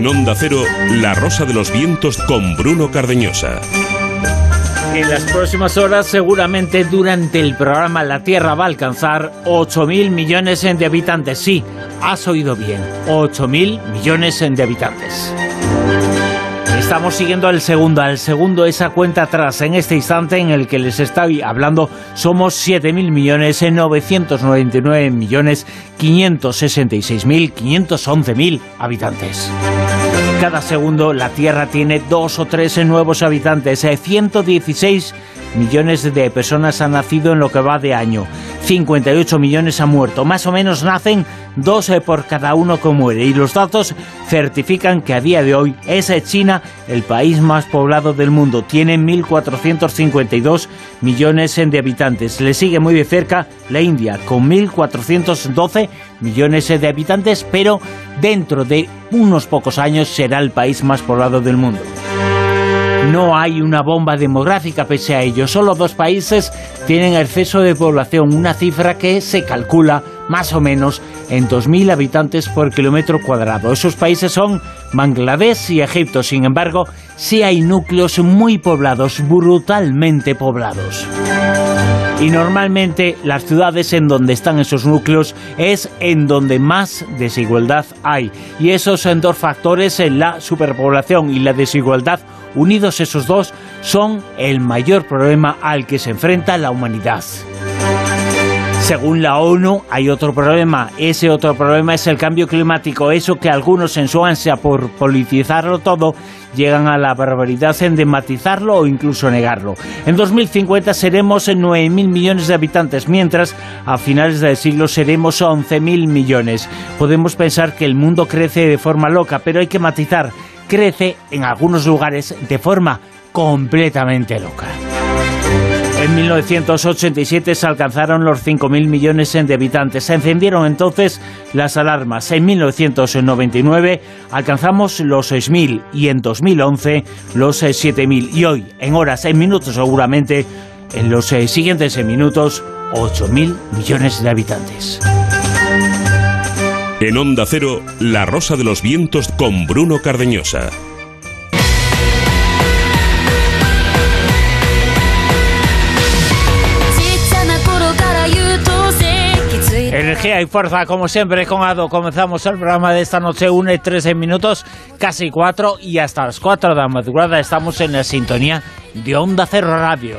En Onda Cero, La Rosa de los Vientos con Bruno Cardeñosa. En las próximas horas, seguramente durante el programa, la Tierra va a alcanzar 8.000 millones de habitantes. Sí, has oído bien, 8.000 millones de habitantes. Estamos siguiendo al segundo, al segundo esa cuenta atrás. En este instante en el que les estoy hablando, somos 7.000 millones, 999 millones, 566.000, 511.000 habitantes. Cada segundo la Tierra tiene dos o tres nuevos habitantes, 116 millones de personas han nacido en lo que va de año. 58 millones han muerto. Más o menos nacen dos eh, por cada uno que muere. Y los datos certifican que a día de hoy es eh, China el país más poblado del mundo. Tiene 1.452 millones de habitantes. Le sigue muy de cerca la India con 1.412 millones de habitantes, pero dentro de unos pocos años será el país más poblado del mundo. No hay una bomba demográfica pese a ello. Solo dos países tienen exceso de población, una cifra que se calcula más o menos en 2.000 habitantes por kilómetro cuadrado. Esos países son Bangladesh y Egipto. Sin embargo, sí hay núcleos muy poblados, brutalmente poblados. Y normalmente las ciudades en donde están esos núcleos es en donde más desigualdad hay. Y esos dos factores, en la superpoblación y la desigualdad, unidos esos dos, son el mayor problema al que se enfrenta la humanidad. Según la ONU, hay otro problema. Ese otro problema es el cambio climático. Eso que algunos en su ansia por politizarlo todo llegan a la barbaridad en dematizarlo o incluso negarlo. En 2050 seremos 9.000 millones de habitantes, mientras a finales del siglo seremos 11.000 millones. Podemos pensar que el mundo crece de forma loca, pero hay que matizar. Crece en algunos lugares de forma completamente loca. En 1987 se alcanzaron los 5.000 millones de habitantes. Se encendieron entonces las alarmas. En 1999 alcanzamos los 6.000 y en 2011 los 7.000. Y hoy, en horas, en minutos seguramente, en los eh, siguientes minutos, 8.000 millones de habitantes. En Onda Cero, La Rosa de los Vientos con Bruno Cardeñosa. Energía y fuerza, como siempre, con Ado. Comenzamos el programa de esta noche, 1 y 13 minutos, casi 4, y hasta las 4 de la madrugada estamos en la sintonía de Onda Cero Radio.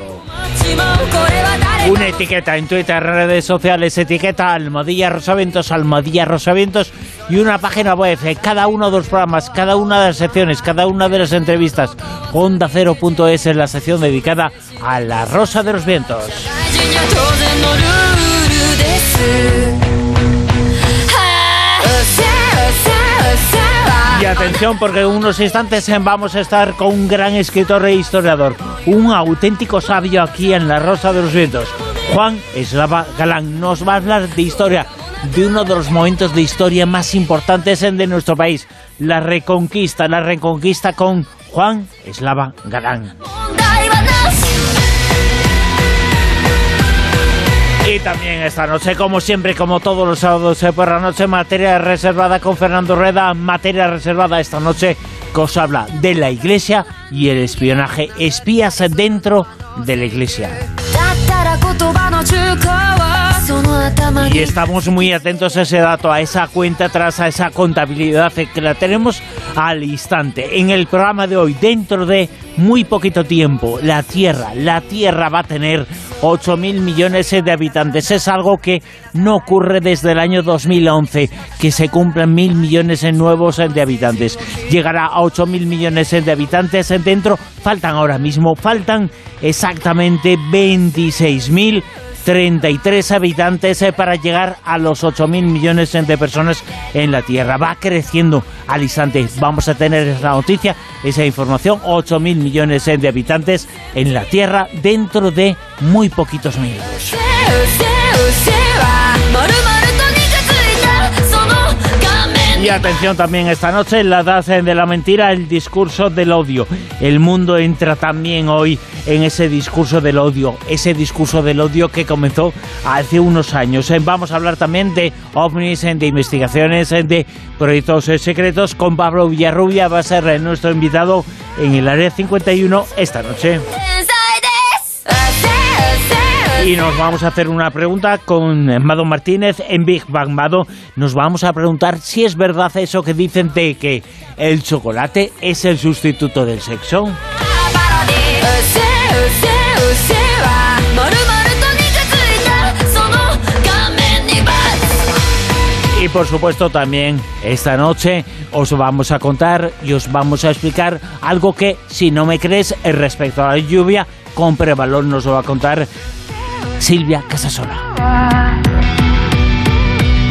Una etiqueta en Twitter, redes sociales, etiqueta Almodilla Rosaventos, Almodilla Rosaventos y una página web. Cada uno de los programas, cada una de las secciones, cada una de las entrevistas. Onda Cero.es es la sección dedicada a la Rosa de los Vientos. Y atención porque en unos instantes vamos a estar con un gran escritor e historiador, un auténtico sabio aquí en La Rosa de los Vientos. Juan Eslava Galán nos va a hablar de historia, de uno de los momentos de historia más importantes de nuestro país, la reconquista, la reconquista con Juan Eslava Galán. Y también esta noche, como siempre, como todos los sábados por la noche, materia reservada con Fernando Rueda, materia reservada esta noche, que os habla de la iglesia y el espionaje, espías dentro de la iglesia. Y estamos muy atentos a ese dato, a esa cuenta atrás, a esa contabilidad que la tenemos al instante. En el programa de hoy, dentro de muy poquito tiempo, la Tierra, la Tierra va a tener 8.000 millones de habitantes. Es algo que no ocurre desde el año 2011, que se cumplan mil millones nuevos de habitantes. Llegará a 8.000 millones de habitantes dentro. Faltan ahora mismo, faltan exactamente 26.000 33 habitantes eh, para llegar a los 8.000 millones de personas en la Tierra. Va creciendo al instante. Vamos a tener esa noticia, esa información. 8.000 millones de habitantes en la Tierra dentro de muy poquitos minutos. Y atención también esta noche, la edad de la mentira, el discurso del odio. El mundo entra también hoy en ese discurso del odio, ese discurso del odio que comenzó hace unos años. Eh, vamos a hablar también de ovnis, eh, de investigaciones, eh, de proyectos secretos. Con Pablo Villarrubia va a ser nuestro invitado en el Área 51 esta noche. Y nos vamos a hacer una pregunta con Mado Martínez en Big Bang Mado. Nos vamos a preguntar si es verdad eso que dicen de que el chocolate es el sustituto del sexo. Y por supuesto también esta noche os vamos a contar y os vamos a explicar algo que si no me crees respecto a la lluvia, compre valor nos lo va a contar Silvia Casasola.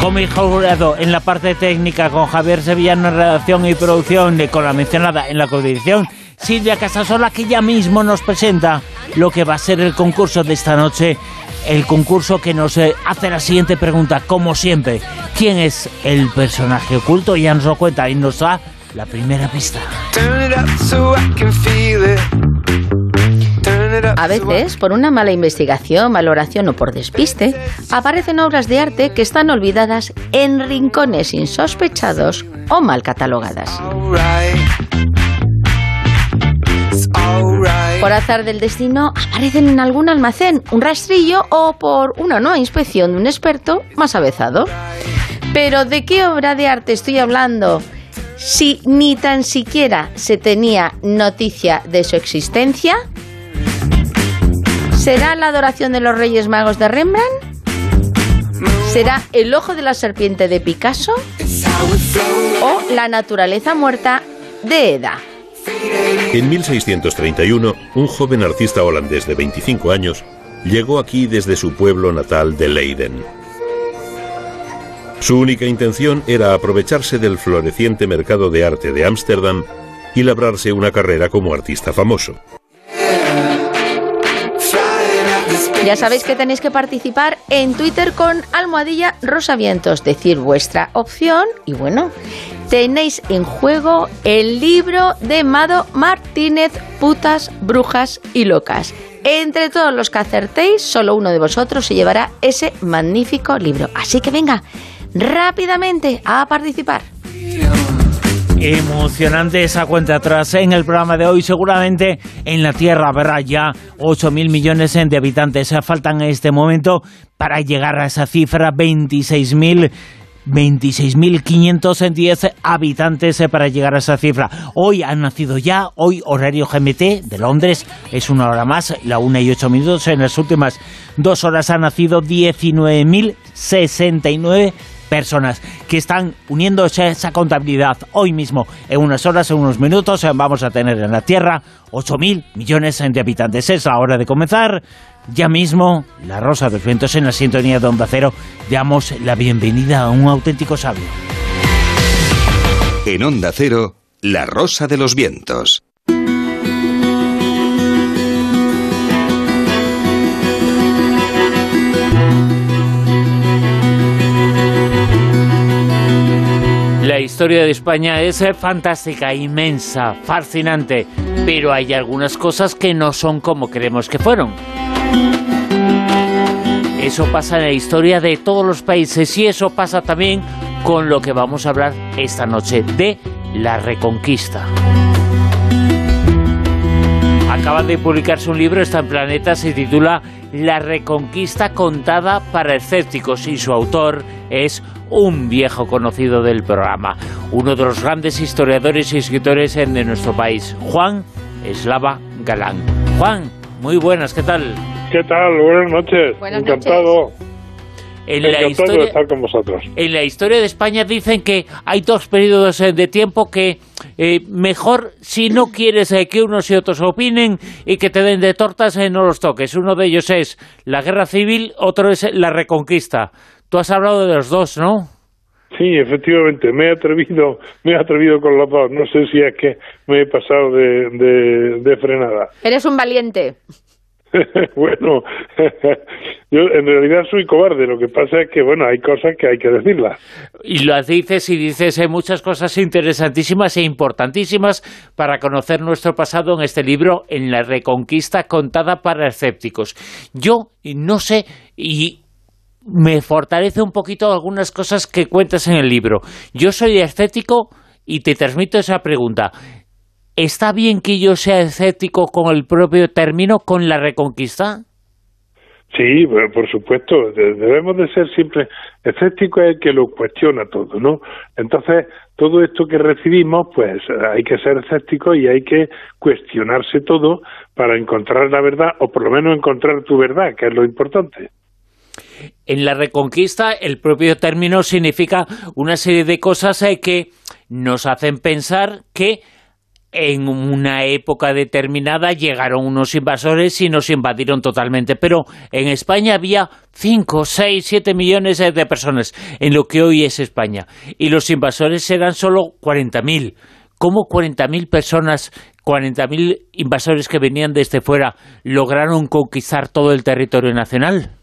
Con mi jurado en la parte técnica, con Javier Sevillano en redacción y producción, con la mencionada en la coedición, Silvia Casasola, que ya mismo nos presenta lo que va a ser el concurso de esta noche. El concurso que nos eh, hace la siguiente pregunta, como siempre. ¿Quién es el personaje oculto? Ya nos lo cuenta y nos da la primera pista. A veces, por una mala investigación, valoración o por despiste, aparecen obras de arte que están olvidadas en rincones insospechados o mal catalogadas. Por azar del destino, aparecen en algún almacén, un rastrillo o por una nueva inspección de un experto más avezado. Pero ¿de qué obra de arte estoy hablando? Si ni tan siquiera se tenía noticia de su existencia, ¿Será la adoración de los Reyes Magos de Rembrandt? ¿Será el ojo de la serpiente de Picasso? ¿O la naturaleza muerta de Eda? En 1631, un joven artista holandés de 25 años llegó aquí desde su pueblo natal de Leiden. Su única intención era aprovecharse del floreciente mercado de arte de Ámsterdam y labrarse una carrera como artista famoso. Ya sabéis que tenéis que participar en Twitter con almohadilla rosavientos, decir vuestra opción y bueno, tenéis en juego el libro de Mado Martínez, Putas, Brujas y Locas. Entre todos los que acertéis, solo uno de vosotros se llevará ese magnífico libro. Así que venga, rápidamente a participar. Emocionante esa cuenta atrás en el programa de hoy. Seguramente en la Tierra habrá ya 8.000 millones de habitantes. Faltan en este momento para llegar a esa cifra 26.000 26.510 habitantes para llegar a esa cifra. Hoy han nacido ya, hoy horario GMT de Londres, es una hora más, la una y ocho minutos. En las últimas dos horas han nacido 19.069 personas que están uniéndose a esa contabilidad hoy mismo. En unas horas, en unos minutos, vamos a tener en la Tierra 8.000 millones de habitantes. Es la hora de comenzar. Ya mismo, la Rosa de los Vientos en la sintonía de Onda Cero, damos la bienvenida a un auténtico sabio. En Onda Cero, la Rosa de los Vientos. La historia de España es eh, fantástica, inmensa, fascinante, pero hay algunas cosas que no son como creemos que fueron. Eso pasa en la historia de todos los países y eso pasa también con lo que vamos a hablar esta noche de la Reconquista. Acaba de publicarse un libro, está en Planeta, se titula La Reconquista contada para escépticos y su autor es un viejo conocido del programa, uno de los grandes historiadores y escritores de nuestro país, Juan Eslava Galán. Juan, muy buenas, ¿qué tal? ¿Qué tal? Buenas noches. Encantado. En la, historia, de estar con vosotros. en la historia de España dicen que hay dos periodos eh, de tiempo que eh, mejor, si no quieres eh, que unos y otros opinen y que te den de tortas, no los toques. Uno de ellos es la guerra civil, otro es la reconquista. Tú has hablado de los dos, ¿no? Sí, efectivamente, me he atrevido, me he atrevido con los dos. No sé si es que me he pasado de, de frenada. Eres un valiente. bueno, yo en realidad soy cobarde, lo que pasa es que, bueno, hay cosas que hay que decirlas. Y lo dices y dices hay muchas cosas interesantísimas e importantísimas para conocer nuestro pasado en este libro, en la Reconquista contada para escépticos. Yo no sé, y me fortalece un poquito algunas cosas que cuentas en el libro. Yo soy escéptico y te transmito esa pregunta. ¿Está bien que yo sea escéptico con el propio término, con la Reconquista? Sí, por supuesto, debemos de ser siempre escéptico es el que lo cuestiona todo, ¿no? Entonces, todo esto que recibimos, pues hay que ser escéptico y hay que cuestionarse todo para encontrar la verdad, o por lo menos encontrar tu verdad, que es lo importante. En la Reconquista, el propio término significa una serie de cosas eh, que nos hacen pensar que en una época determinada llegaron unos invasores y nos invadieron totalmente, pero en España había 5, 6, 7 millones de personas en lo que hoy es España y los invasores eran solo 40.000. ¿Cómo 40.000 personas, 40.000 invasores que venían desde fuera lograron conquistar todo el territorio nacional?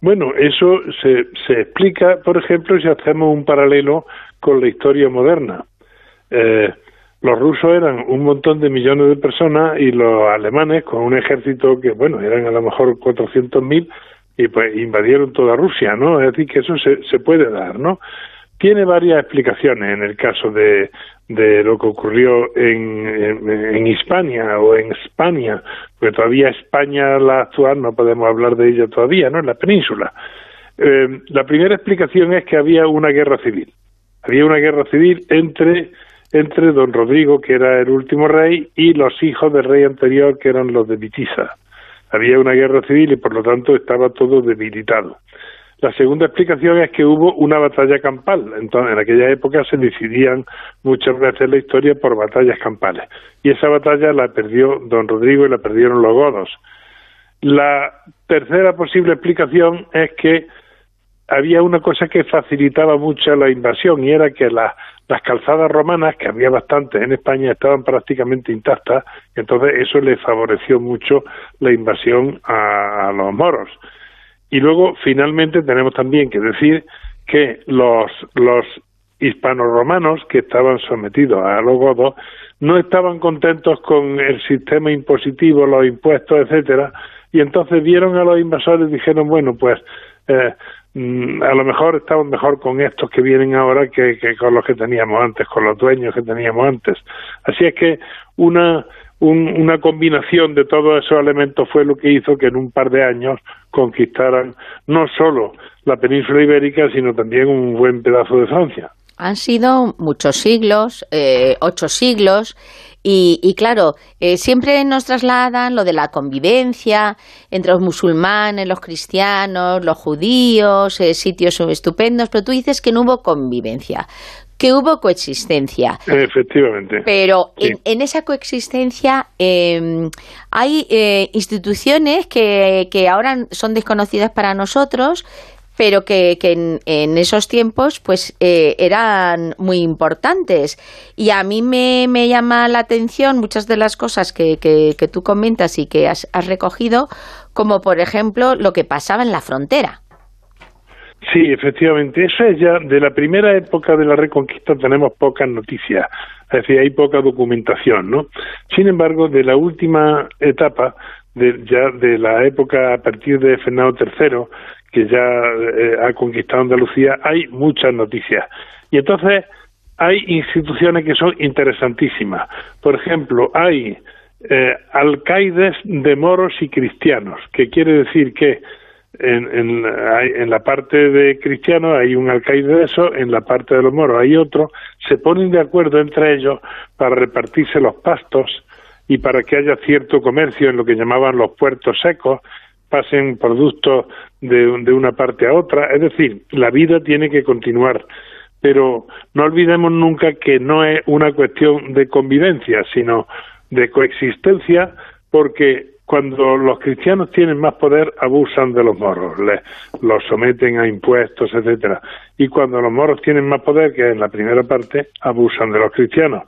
Bueno, eso se, se explica, por ejemplo, si hacemos un paralelo con la historia moderna. Eh, los rusos eran un montón de millones de personas y los alemanes con un ejército que, bueno, eran a lo mejor 400.000 y pues invadieron toda Rusia, ¿no? Es decir, que eso se, se puede dar, ¿no? Tiene varias explicaciones en el caso de, de lo que ocurrió en, en, Hispania o en España, porque todavía España, la actual, no podemos hablar de ella todavía, ¿no? En la península. Eh, la primera explicación es que había una guerra civil. Había una guerra civil entre entre don Rodrigo, que era el último rey, y los hijos del rey anterior, que eran los de Vitiza. Había una guerra civil y por lo tanto estaba todo debilitado. La segunda explicación es que hubo una batalla campal. Entonces, en aquella época se decidían muchas veces la historia por batallas campales. Y esa batalla la perdió don Rodrigo y la perdieron los godos. La tercera posible explicación es que había una cosa que facilitaba mucho la invasión y era que las calzadas romanas, que había bastantes en España, estaban prácticamente intactas, y entonces eso le favoreció mucho la invasión a, los moros. Y luego, finalmente, tenemos también que decir que los, los hispano-romanos que estaban sometidos a los godos no estaban contentos con el sistema impositivo, los impuestos, etcétera, y entonces vieron a los invasores y dijeron, bueno, pues eh, Mm, a lo mejor estamos mejor con estos que vienen ahora que, con los que teníamos antes, con los dueños que teníamos antes. Así es que una, una combinación de todos esos elementos fue lo que hizo que en un par de años conquistaran no solo la península ibérica, sino también un buen pedazo de Francia. Han sido muchos siglos, eh, ocho siglos, y, claro, eh, siempre nos trasladan lo de la convivencia entre los musulmanes, los cristianos, los judíos, eh, sitios estupendos, pero tú dices que no hubo convivencia que hubo coexistencia. Efectivamente. Pero en, esa coexistencia em, hay eh, instituciones que, que ahora son desconocidas para nosotros, pero que, en, esos tiempos pues eh, eran muy importantes. Y a mí me, llama la atención muchas de las cosas que, que, tú comentas y que has, recogido, como por ejemplo lo que pasaba en la frontera. Sí, efectivamente. Eso es ya de la primera época de la Reconquista tenemos pocas noticias, es decir, hay poca documentación, ¿no? Sin embargo, de la última etapa, de, ya de la época a partir de Fernando III, que ya eh, ha conquistado Andalucía, hay muchas noticias. Y entonces hay instituciones que son interesantísimas. Por ejemplo, hay eh, alcaides de moros y cristianos, que quiere decir que en, en, en, la parte de cristianos hay un alcaide de eso, en la parte de los moros hay otro, se ponen de acuerdo entre ellos para repartirse los pastos y para que haya cierto comercio en lo que llamaban los puertos secos, pasen productos de, de una parte a otra. Es decir, la vida tiene que continuar. Pero no olvidemos nunca que no es una cuestión de convivencia, sino de coexistencia, porque cuando los cristianos tienen más poder abusan de los moros, les, los someten a impuestos, etcétera. Y cuando los moros tienen más poder, que en la primera parte, abusan de los cristianos.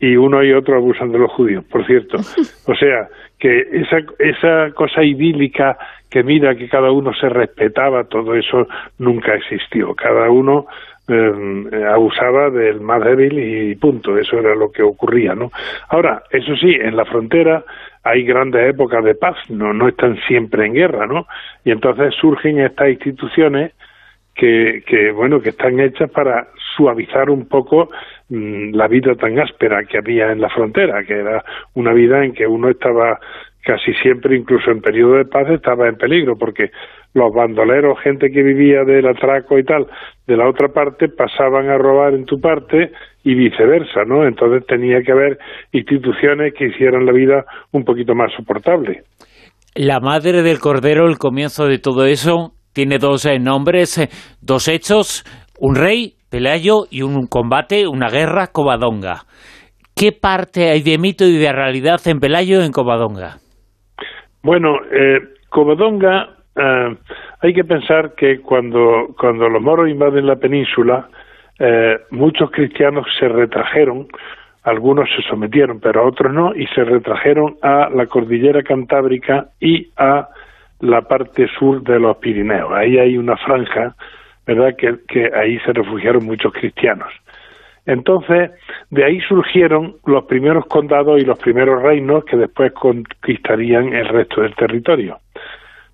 Y uno y otro abusan de los judíos, por cierto. O sea, que esa, esa cosa idílica que mira que cada uno se respetaba, todo eso nunca existió. Cada uno eh, abusaba del más débil y punto, eso era lo que ocurría, ¿no? Ahora, eso sí, en la frontera hay grandes épocas de paz, no, no están siempre en guerra, ¿no? Y entonces surgen estas instituciones que, que bueno, que están hechas para suavizar un poco mm, la vida tan áspera que había en la frontera, que era una vida en que uno estaba casi siempre, incluso en periodo de paz, estaba en peligro, porque los bandoleros, gente que vivía del atraco y tal, de la otra parte, pasaban a robar en tu parte y viceversa, ¿no? Entonces tenía que haber instituciones que hicieran la vida un poquito más soportable. La madre del Cordero, el comienzo de todo eso, tiene dos eh, nombres, eh, dos hechos, un rey, Pelayo, y un combate, una guerra, Covadonga. ¿Qué parte hay de mito y de realidad en Pelayo en Covadonga? Bueno, eh, Covadonga, eh, hay que pensar que cuando, cuando los moros invaden la península, eh, muchos cristianos se retrajeron, algunos se sometieron, pero otros no, y se retrajeron a la cordillera cantábrica y a la parte sur de los Pirineos. Ahí hay una franja, ¿verdad?, que ahí se refugiaron muchos cristianos. Entonces, de ahí surgieron los primeros condados y los primeros reinos que después conquistarían el resto del territorio.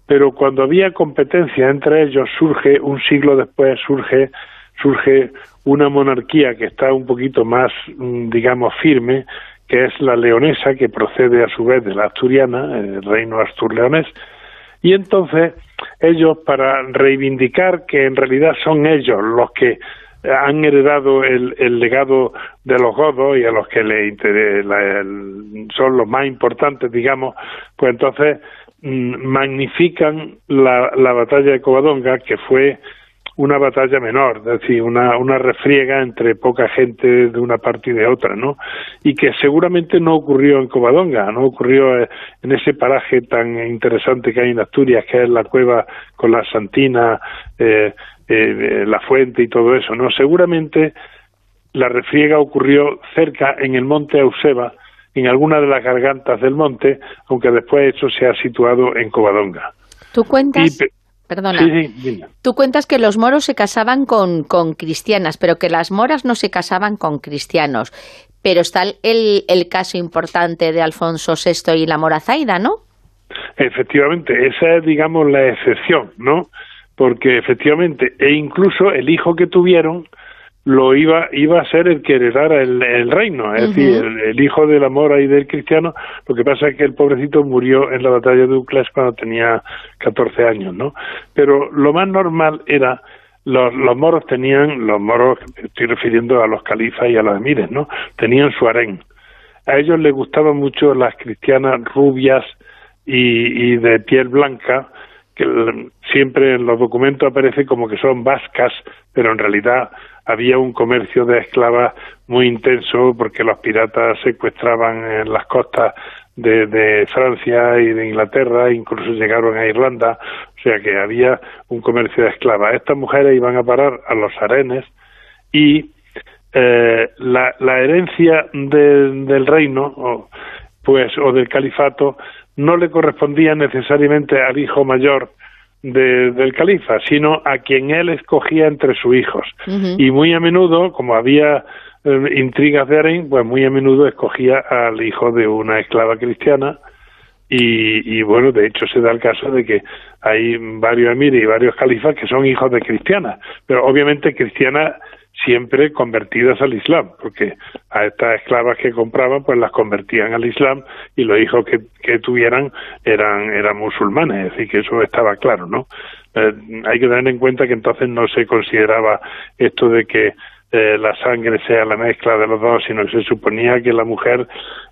Pero cuando había competencia entre ellos, surge, un siglo después, surge, surge una monarquía que está un poquito más, mm, digamos, firme, que es la leonesa, que procede a su vez de la asturiana, el reino astur-leonés, y entonces ellos, para reivindicar que en realidad son ellos los que han heredado el, el, legado de los godos y a los que le son los más importantes, digamos, pues entonces magnifican la, la batalla de Covadonga, que fue una batalla menor, es decir, una, una refriega entre poca gente de una parte y de otra, ¿no? Y que seguramente no ocurrió en Covadonga, no ocurrió eh, en ese paraje tan interesante que hay en Asturias, que es la cueva con la Santina, eh, eh, la fuente y todo eso, ¿no? Seguramente la refriega ocurrió cerca en el monte Euseba, en alguna de las gargantas del monte, aunque después eso se ha situado en Covadonga. ¿Tú cuentas? Perdona. Tú cuentas que los moros se casaban con, con, cristianas, pero que las moras no se casaban con cristianos. Pero está el, el caso importante de Alfonso VI y la mora Zaida, ¿no? Efectivamente, esa es, digamos, la excepción, ¿no? porque efectivamente, e incluso el hijo que tuvieron lo iba iba a ser el que heredara el, reino, es decir, el, hijo de la mora y del cristiano. Lo que pasa es que el pobrecito murió en la batalla de Uclés cuando tenía 14 años, ¿no? Pero lo más normal era los, los moros tenían, los moros, estoy refiriendo a los califas y a los emires, ¿no? Tenían su harén. A ellos les gustaban mucho las cristianas rubias y, y de piel blanca, que siempre en los documentos aparece como que son vascas, pero en realidad había un comercio de esclavas muy intenso porque los piratas secuestraban en las costas de, de, Francia y de Inglaterra, incluso llegaron a Irlanda, o sea que había un comercio de esclavas. Estas mujeres iban a parar a los arenes y eh, la, la, herencia del reino, pues, o del califato, no le correspondía necesariamente al hijo mayor del califa, sino a quien él escogía entre sus hijos. Y muy a menudo, como había eh, intrigas de harén, pues muy a menudo escogía al hijo de una esclava cristiana. Y, y, bueno, de hecho se da el caso de que hay varios emires y varios califas que son hijos de cristianas, pero obviamente cristianas siempre convertidas al Islam, porque a estas esclavas que compraban, pues las convertían al Islam y los hijos que, que tuvieran eran, eran musulmanes, es decir, que eso estaba claro, ¿no? Eh, hay que tener en cuenta que entonces no se consideraba esto de que eh, la sangre sea la mezcla de los dos, sino que se suponía que la mujer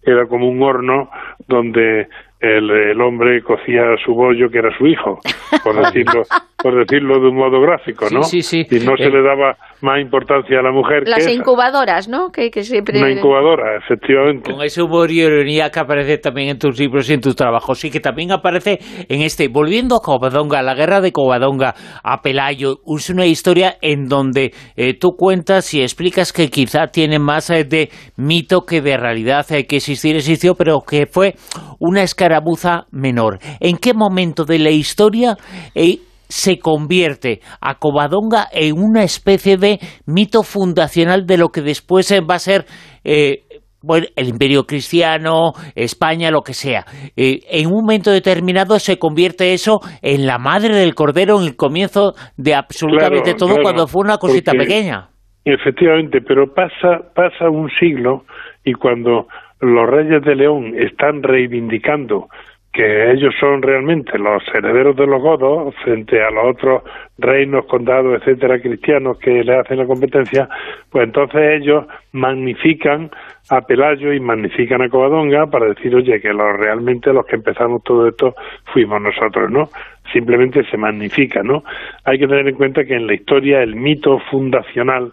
era como un horno donde el, hombre cocía su bollo que era su hijo, por decirlo, por decirlo de un modo gráfico, ¿no? Sí, sí, Y no se eh, le daba más importancia a la mujer. Las incubadoras, ¿no? Que, siempre... Una incubadora, efectivamente. Con ese humor y ironía que aparece también en tus libros y en tus trabajos, y que también aparece en este. Volviendo a Covadonga, la guerra de Covadonga, a Pelayo, es una historia en donde eh, tú cuentas y explicas que quizá tiene más eh, de mito que de realidad, que existir existió, pero que fue una escara escaramuza menor. ¿En qué momento de la historia eh, se convierte a Covadonga en una especie de mito fundacional de lo que después va a ser eh, bueno, el imperio cristiano, España, lo que sea. Eh, en un momento determinado se convierte eso en la madre del cordero, en el comienzo de absolutamente todo, cuando fue una cosita pequeña. Efectivamente, pero pasa, pasa un siglo y cuando los reyes de León están reivindicando que ellos son realmente los herederos de los godos frente a los otros reinos, condados, etcétera, cristianos que le hacen la competencia, pues entonces ellos magnifican a Pelayo y magnifican a Covadonga para decir, oye, que los, realmente los que empezamos todo esto fuimos nosotros, ¿no? Simplemente se magnifica, ¿no? Hay que tener en cuenta que en la historia el mito fundacional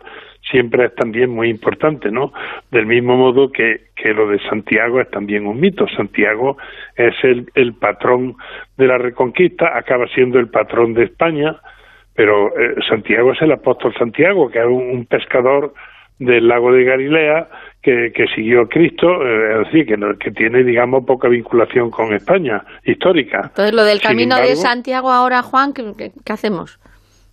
siempre es también muy importante, ¿no? Del mismo modo que, que lo de Santiago es también un mito. Santiago es el, el patrón de la Reconquista, acaba siendo el patrón de España, pero eh, Santiago es el apóstol Santiago, que es un, pescador del lago de Galilea que, que siguió a Cristo, eh, es decir, que, que tiene, digamos, poca vinculación con España histórica. Entonces, lo del camino de Santiago ahora, Juan, qué hacemos?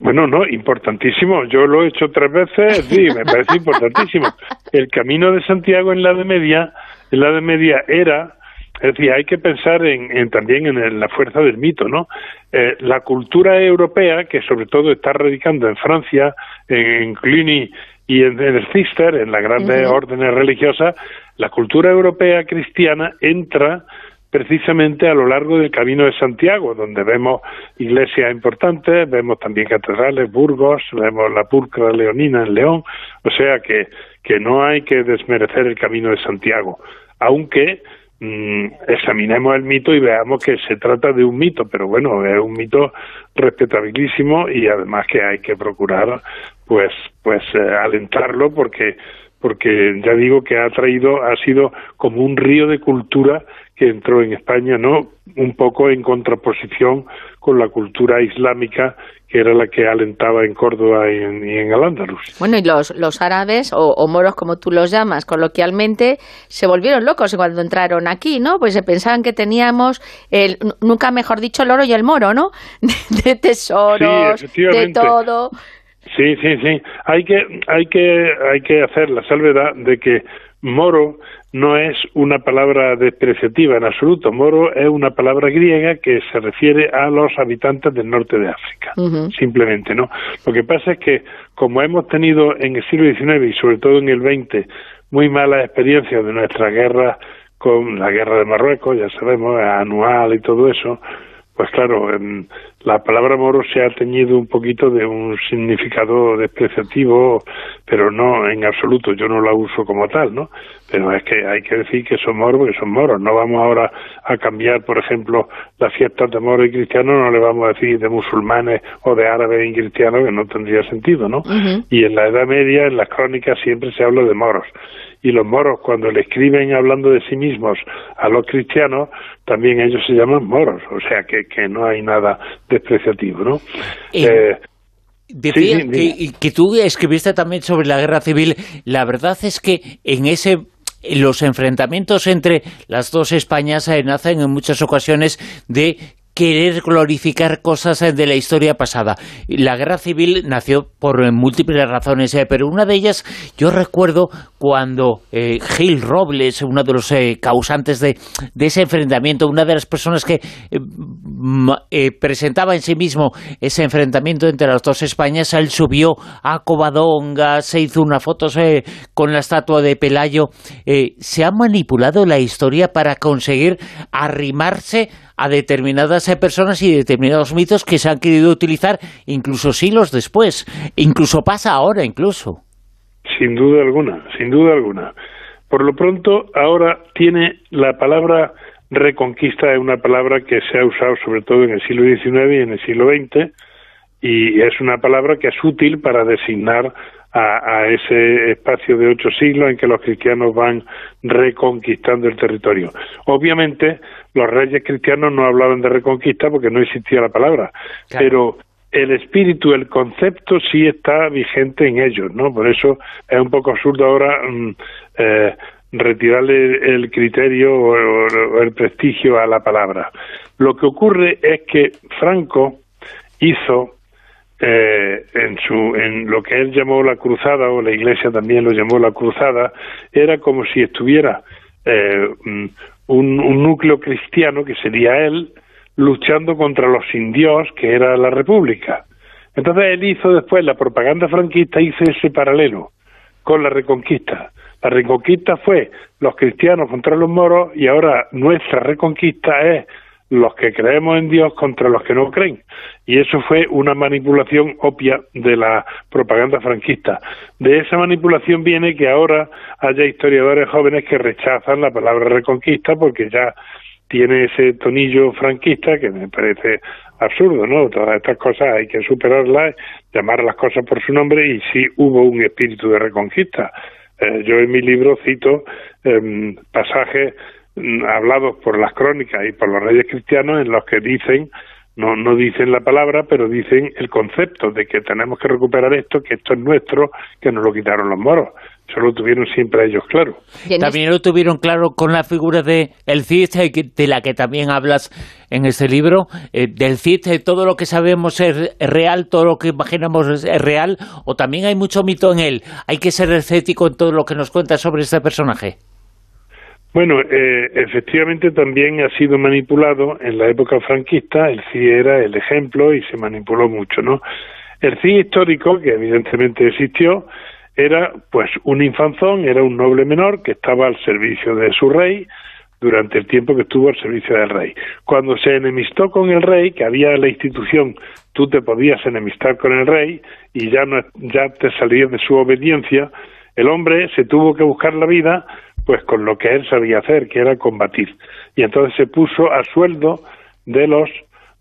Bueno, no, importantísimo. Yo lo he hecho tres veces, sí, me parece importantísimo. El camino de Santiago en la de media, en la de media era, es decir, hay que pensar en, también en la fuerza del mito, ¿no? Eh, la cultura europea, que sobre todo está radicando en Francia, en, Cluny y en, el Cister, en las grandes órdenes religiosas, la cultura europea cristiana entra precisamente a lo largo del Camino de Santiago, donde vemos iglesias importantes, vemos también catedrales, Burgos, vemos la pulcra leonina en León, o sea que, que no hay que desmerecer el Camino de Santiago, aunque mm, examinemos el mito y veamos que se trata de un mito, pero bueno, es un mito respetabilísimo y además que hay que procurar pues pues eh, alentarlo porque porque ya digo que ha traído ha sido como un río de cultura que entró en España, ¿no? Un poco en contraposición con la cultura islámica que era la que alentaba en Córdoba y en, y Al-Ándalus. Bueno, y los, los árabes, o, moros como tú los llamas coloquialmente, se volvieron locos cuando entraron aquí, ¿no? Pues se pensaban que teníamos, el, nunca mejor dicho, el oro y el moro, ¿no? De, tesoros, de todo. Sí, sí, sí. Hay que, hay que, hay que hacer la salvedad de que moro no es una palabra despreciativa en absoluto. Moro es una palabra griega que se refiere a los habitantes del norte de África, simplemente, ¿no? Lo que pasa es que como hemos tenido en el siglo XIX y sobre todo en el XX muy malas experiencias de nuestra guerra con la guerra de Marruecos, ya sabemos, anual y todo eso, pues claro, la palabra moro se ha teñido un poquito de un significado despreciativo, pero no en absoluto, yo no la uso como tal, ¿no? Pero es que hay que decir que son moros porque son moros. No vamos ahora a cambiar, por ejemplo, las fiestas de moros y cristianos, no le vamos a decir de musulmanes o de árabes y cristianos, que no tendría sentido, ¿no? Y en la Edad Media, en las crónicas, siempre se habla de moros y los moros cuando le escriben hablando de sí mismos a los cristianos, también ellos se llaman moros, o sea que, que no hay nada despreciativo, ¿no? Eh, decía que, que, tú escribiste también sobre la guerra civil. La verdad es que en ese los enfrentamientos entre las dos Españas eh, nacen en muchas ocasiones de querer glorificar cosas de la historia pasada. La guerra civil nació por múltiples razones, eh, pero una de ellas yo recuerdo cuando eh, Gil Robles, uno de los eh, causantes de, ese enfrentamiento, una de las personas que presentaba en sí mismo ese enfrentamiento entre las dos Españas, él subió a Covadonga, se hizo una foto con la estatua de Pelayo. se ha manipulado la historia para conseguir arrimarse a determinadas personas y determinados mitos que se han querido utilizar incluso siglos después. Incluso pasa ahora, incluso. Sin duda alguna, sin duda alguna. Por lo pronto, ahora tiene la palabra reconquista, es una palabra que se ha usado sobre todo en el siglo XIX y en el siglo XX, y es una palabra que es útil para designar a, ese espacio de ocho siglos en que los cristianos van reconquistando el territorio. Obviamente, los reyes cristianos no hablaban de reconquista porque no existía la palabra, pero el espíritu, el concepto sí está vigente en ellos, ¿no? Por eso es un poco absurdo ahora mm, eh, retirarle el criterio o, el prestigio a la palabra. Lo que ocurre es que Franco hizo eh, en su en lo que él llamó la cruzada o la Iglesia también lo llamó la cruzada era como si estuviera eh, un, un núcleo cristiano que sería él luchando contra los indios que era la República. Entonces él hizo después la propaganda franquista hizo ese paralelo con la Reconquista. La Reconquista fue los cristianos contra los moros y ahora nuestra Reconquista es los que creemos en Dios contra los que no creen. Y eso fue una manipulación obvia de la propaganda franquista. De esa manipulación viene que ahora haya historiadores jóvenes que rechazan la palabra reconquista porque ya tiene ese tonillo franquista que me parece absurdo, ¿no? Todas estas cosas hay que superarlas, llamar las cosas por su nombre y sí hubo un espíritu de reconquista. Eh, yo en mi libro cito em, pasajes mm, hablados por las crónicas y por los reyes cristianos en los que dicen no, no dicen la palabra, pero dicen el concepto de que tenemos que recuperar esto, que esto es nuestro, que nos lo quitaron los moros. Eso lo tuvieron siempre ellos claro. También lo tuvieron claro con la figura de el Cid, de la que también hablas en este libro, eh, del Cid, todo lo que sabemos es real, todo lo que imaginamos es real, o también hay mucho mito en él. Hay que ser escéptico en todo lo que nos cuenta sobre este personaje. Bueno, eh, efectivamente también ha sido manipulado en la época franquista, el Cid era el ejemplo y se manipuló mucho, ¿no? El Cid histórico, que evidentemente existió, era pues un infanzón, era un noble menor que estaba al servicio de su rey durante el tiempo que estuvo al servicio del rey. Cuando se enemistó con el rey, que había la institución, tú te podías enemistar con el rey y ya no ya te salías de su obediencia, el hombre se tuvo que buscar la vida pues con lo que él sabía hacer, que era combatir. Y entonces se puso a sueldo de los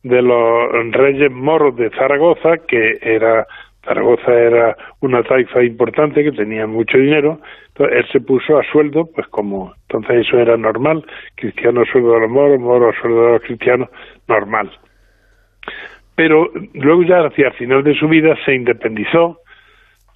de los reyes moros de Zaragoza, que era Zaragoza era una taifa importante que tenía mucho dinero, entonces él se puso a sueldo, pues como entonces eso era normal, cristiano a sueldo de los moros, moros sueldo de los cristianos, normal. Pero luego ya hacia el final de su vida se independizó,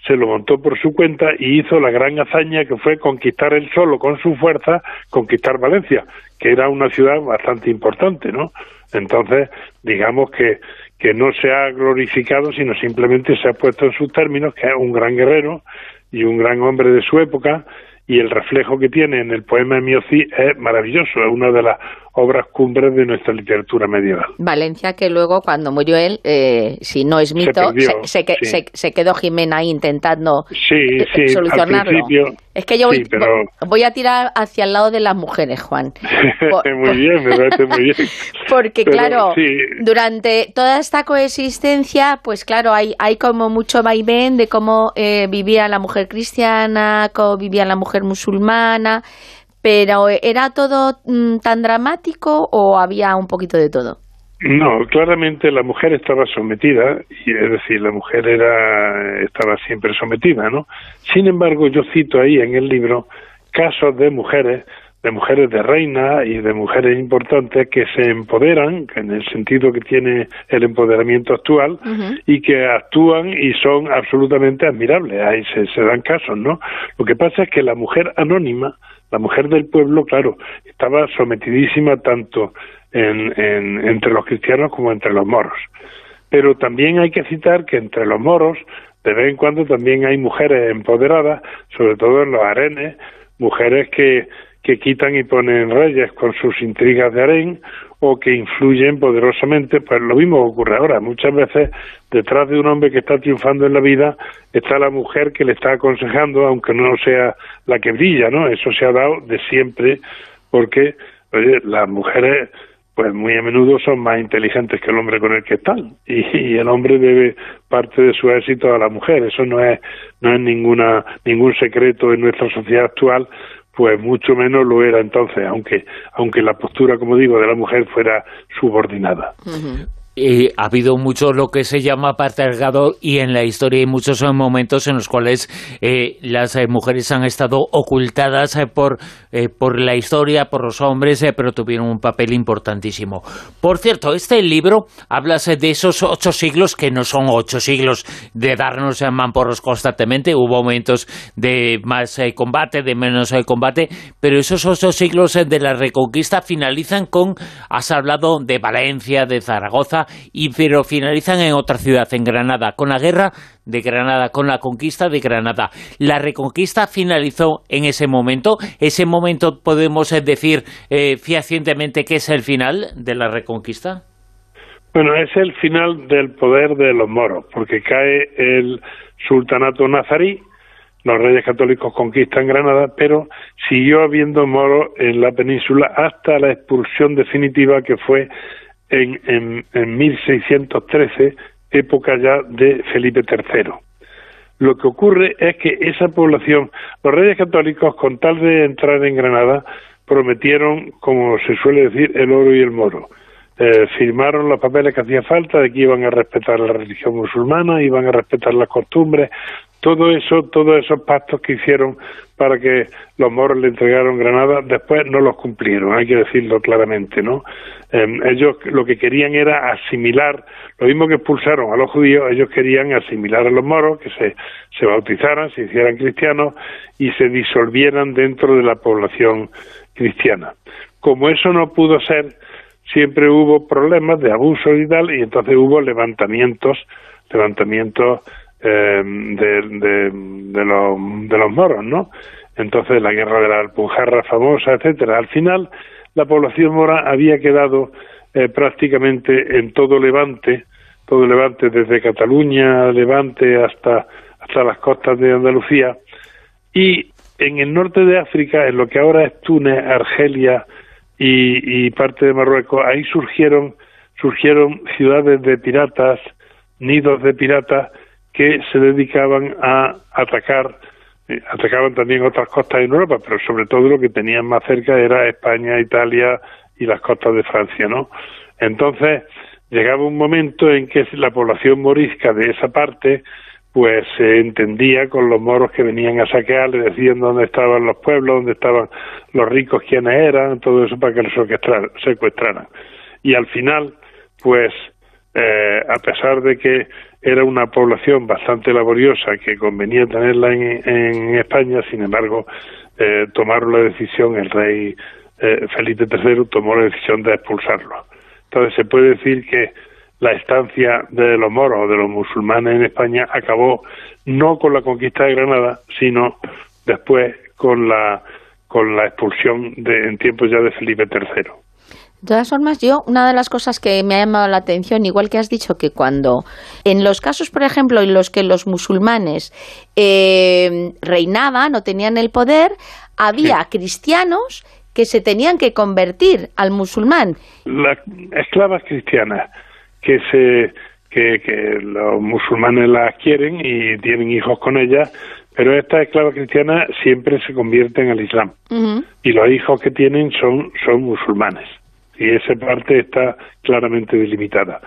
se lo montó por su cuenta y hizo la gran hazaña que fue conquistar él solo con su fuerza, conquistar Valencia, que era una ciudad bastante importante, ¿no? Entonces, digamos que, que no se ha glorificado, sino simplemente se ha puesto en sus términos que es un gran guerrero y un gran hombre de su época, y el reflejo que tiene en el poema de Miocí es maravilloso, es una de las obras cumbres de nuestra literatura medieval. Valencia, que luego, cuando murió él, eh, si no es mito, se, se, quedó Jimena intentando eh, solucionarlo. es que yo voy, a tirar hacia el lado de las mujeres, Juan. muy bien, me parece muy bien. Porque, claro, durante toda esta coexistencia, pues claro, hay, hay como mucho vaivén de cómo eh, vivía la mujer cristiana, cómo vivía la mujer musulmana pero ¿era todo mm, tan dramático o había un poquito de todo? No, claramente la mujer estaba sometida, y es decir, la mujer era estaba siempre sometida, ¿no? Sin embargo, yo cito ahí en el libro casos de mujeres, de mujeres de reina y de mujeres importantes que se empoderan, en el sentido que tiene el empoderamiento actual, y que actúan y son absolutamente admirables. Ahí se, se dan casos, ¿no? Lo que pasa es que la mujer anónima la mujer del pueblo, claro, estaba sometidísima tanto en, entre los cristianos como entre los moros. Pero también hay que citar que entre los moros, de vez en cuando también hay mujeres empoderadas, sobre todo en los arenes, mujeres que, que quitan y ponen reyes con sus intrigas de harén o que influyen poderosamente, pues lo mismo ocurre ahora. Muchas veces detrás de un hombre que está triunfando en la vida está la mujer que le está aconsejando, aunque no sea la que brilla, ¿no? Eso se ha dado de siempre porque, oye, las mujeres pues muy a menudo son más inteligentes que el hombre con el que están y, el hombre debe parte de su éxito a la mujer eso no es no es ninguna ningún secreto en nuestra sociedad actual pues mucho menos lo era entonces, aunque, aunque la postura, como digo, de la mujer fuera subordinada. Ha habido mucho lo que se llama patriarcado y en la historia hay muchos momentos en los cuales eh, las eh, mujeres han estado ocultadas eh, por, por la historia, por los hombres, pero tuvieron un papel importantísimo. Por cierto, este libro habla de esos ocho siglos que no son ocho siglos de darnos mamporros constantemente, hubo momentos de más combate, de menos combate, pero esos ocho siglos de la reconquista finalizan con, has hablado de Valencia, de Zaragoza, y pero finalizan en otra ciudad, en Granada, con la guerra de Granada, con la conquista de Granada. La reconquista finalizó en ese momento. Ese momento podemos eh, decir eh, que es el final de la reconquista. Bueno, es el final del poder de los moros, porque cae el sultanato nazarí, los reyes católicos conquistan Granada, pero siguió habiendo moros en la península hasta la expulsión definitiva que fue en, en, 1613, época ya de Felipe III. Lo que ocurre es que esa población, los reyes católicos, con tal de entrar en Granada, prometieron, como se suele decir, el oro y el moro. Eh, firmaron los papeles que hacía falta de que iban a respetar la religión musulmana, iban a respetar las costumbres, todo eso, todos esos pactos que hicieron para que los moros le entregaron Granada, después no los cumplieron, hay que decirlo claramente, ¿no? Em, ellos lo que querían era asimilar, lo mismo que expulsaron a los judíos, ellos querían asimilar a los moros, que se, se bautizaran, se hicieran cristianos y se disolvieran dentro de la población cristiana. Como eso no pudo ser, siempre hubo problemas de abuso y tal, y entonces hubo levantamientos, levantamientos eh, de, de, los, moros, ¿no? Entonces la guerra de la Alpujarra famosa, etcétera. Al final la población mora había quedado eh, prácticamente en todo Levante, todo Levante desde Cataluña, Levante hasta hasta las costas de Andalucía y en el norte de África, en lo que ahora es Túnez, Argelia y, y parte de Marruecos, ahí surgieron surgieron ciudades de piratas, nidos de piratas que se dedicaban a atacar, eh, atacaban también otras costas en Europa, pero sobre todo lo que tenían más cerca era España, Italia y las costas de Francia, ¿no? Entonces, llegaba un momento en que la población morisca de esa parte pues se entendía con los moros que venían a saquear, le decían dónde estaban los pueblos, dónde estaban los ricos, quiénes eran, todo eso para que los secuestraran. Y al final, pues, eh, a pesar de que era una población bastante laboriosa que convenía tenerla en, España, sin embargo, eh, tomaron la decisión, el rey eh, Felipe III tomó la decisión de expulsarlo. Entonces se puede decir que la estancia de los moros o de los musulmanes en España acabó no con la conquista de Granada, sino después con la con la expulsión de, en tiempos ya de Felipe III. De todas formas, yo, una de las cosas que me ha llamado la atención, igual que has dicho que cuando, en los casos, por ejemplo, en los que los musulmanes eh, reinaban o tenían el poder, había cristianos que se tenían que convertir al musulmán. Las esclavas cristianas que se que, que los musulmanes las quieren y tienen hijos con ellas, pero estas esclavas cristianas siempre se convierten al Islam. Y los hijos que tienen son son musulmanes y esa parte está claramente delimitada.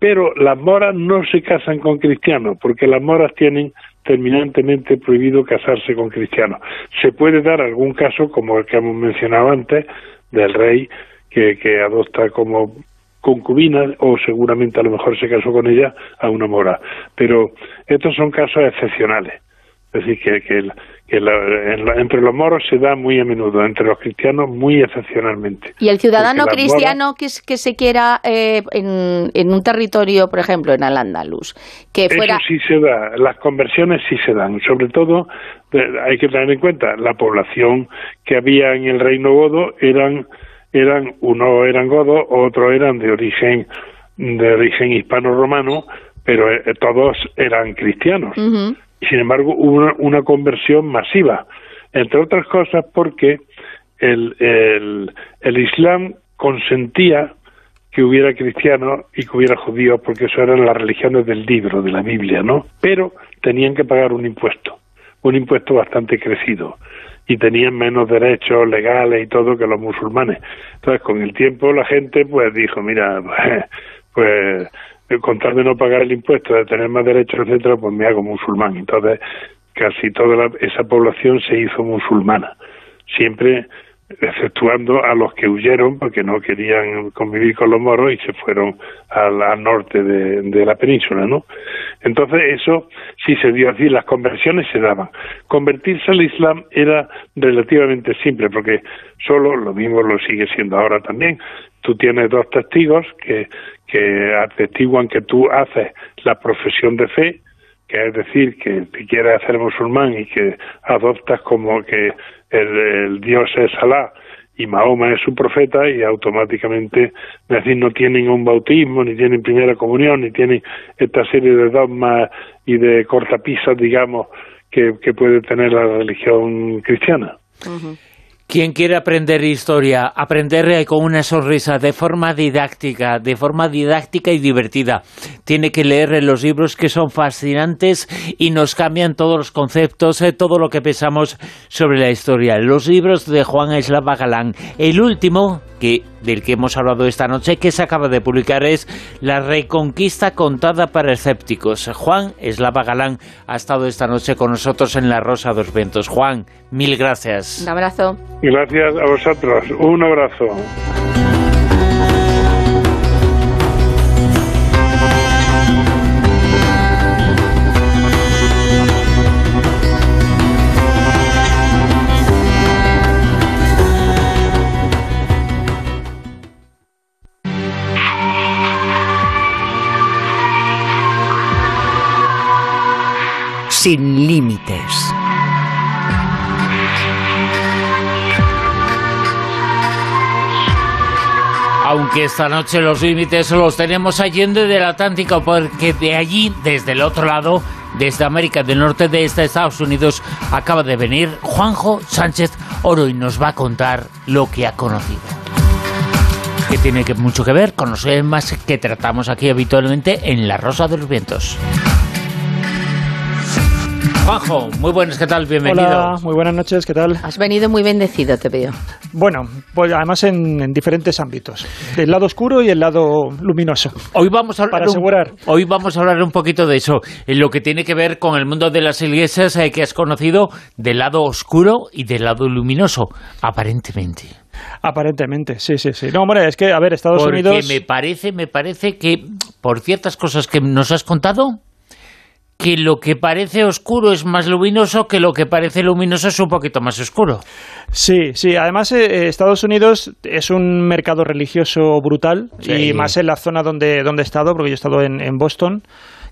Pero las moras no se casan con cristianos, porque las moras tienen terminantemente prohibido casarse con cristianos. Se puede dar algún caso, como el que hemos mencionado antes, del rey que, que adopta como concubina o seguramente a lo mejor se casó con ella a una mora. Pero estos son casos excepcionales. Es decir, que, que, entre los moros se da muy a menudo, entre los cristianos muy excepcionalmente. ¿Y el ciudadano cristiano que, que se quiera eh, en, un territorio, por ejemplo, en Al-Ándalus, que fuera... Eso sí se da, las conversiones sí se dan, sobre todo hay que tener en cuenta la población que había en el reino godo eran eran uno eran godos, otros eran de origen de origen hispano-romano, pero eh, todos eran cristianos sin embargo hubo una, conversión masiva, entre otras cosas porque el, el, el Islam consentía que hubiera cristianos y que hubiera judíos, porque eso eran las religiones del libro, de la Biblia, ¿no? Pero tenían que pagar un impuesto, un impuesto bastante crecido, y tenían menos derechos legales y todo que los musulmanes. Entonces, con el tiempo la gente pues dijo, mira, pues con tal de no pagar el impuesto, de tener más derechos, etcétera, pues me hago musulmán. Entonces, casi toda esa población se hizo musulmana. Siempre exceptuando a los que huyeron porque no querían convivir con los moros y se fueron al, norte de, la península, ¿no? Entonces eso sí se dio así, las conversiones se daban. Convertirse al Islam era relativamente simple porque solo, lo mismo lo sigue siendo ahora también, tú tienes dos testigos que, que atestiguan que tú haces la profesión de fe, que es decir, que te quieres hacer musulmán y que adoptas como que el, Dios es Alá y Mahoma es su profeta y automáticamente decir no tienen un bautismo ni tienen primera comunión ni tienen esta serie de dogmas y de cortapisas digamos que, puede tener la religión cristiana. Quien quiere aprender historia, aprender con una sonrisa, de forma didáctica, de forma didáctica y divertida, tiene que leer los libros que son fascinantes y nos cambian todos los conceptos, eh, todo lo que pensamos sobre la historia. Los libros de Juan Eslava Galán. El último, que del que hemos hablado esta noche, que se acaba de publicar, es La Reconquista contada para escépticos. Juan Eslava Galán ha estado esta noche con nosotros en La Rosa dos Ventos. Juan, mil gracias. Un abrazo. Gracias a vosotros. Un abrazo. sin límites. Aunque esta noche los límites los tenemos yendo del Atlántico, porque de allí, desde el otro lado, desde América del Norte, de Estados Unidos, acaba de venir Juanjo Sánchez Oro y nos va a contar lo que ha conocido. Que tiene mucho que ver con los temas que tratamos aquí habitualmente en La Rosa de los Vientos. Juanjo, muy buenas, ¿qué tal? Bienvenido. Hola, muy buenas noches, ¿qué tal? Has venido muy bendecido, te veo. Bueno, pues además en, diferentes ámbitos, el lado oscuro y el lado luminoso. Hoy vamos a hablar para asegurar. hoy vamos a hablar un poquito de eso, en lo que tiene que ver con el mundo de las iglesias eh, que has conocido del lado oscuro y del lado luminoso, aparentemente. Aparentemente, sí, sí, sí. No, hombre, es que, a ver, Estados Porque Unidos... me parece, me parece que por ciertas cosas que nos has contado, que lo que parece oscuro es más luminoso que lo que parece luminoso es un poquito más oscuro. Sí, sí. Además, eh, Estados Unidos es un mercado religioso brutal y más en la zona donde, donde he estado, porque yo he estado en, Boston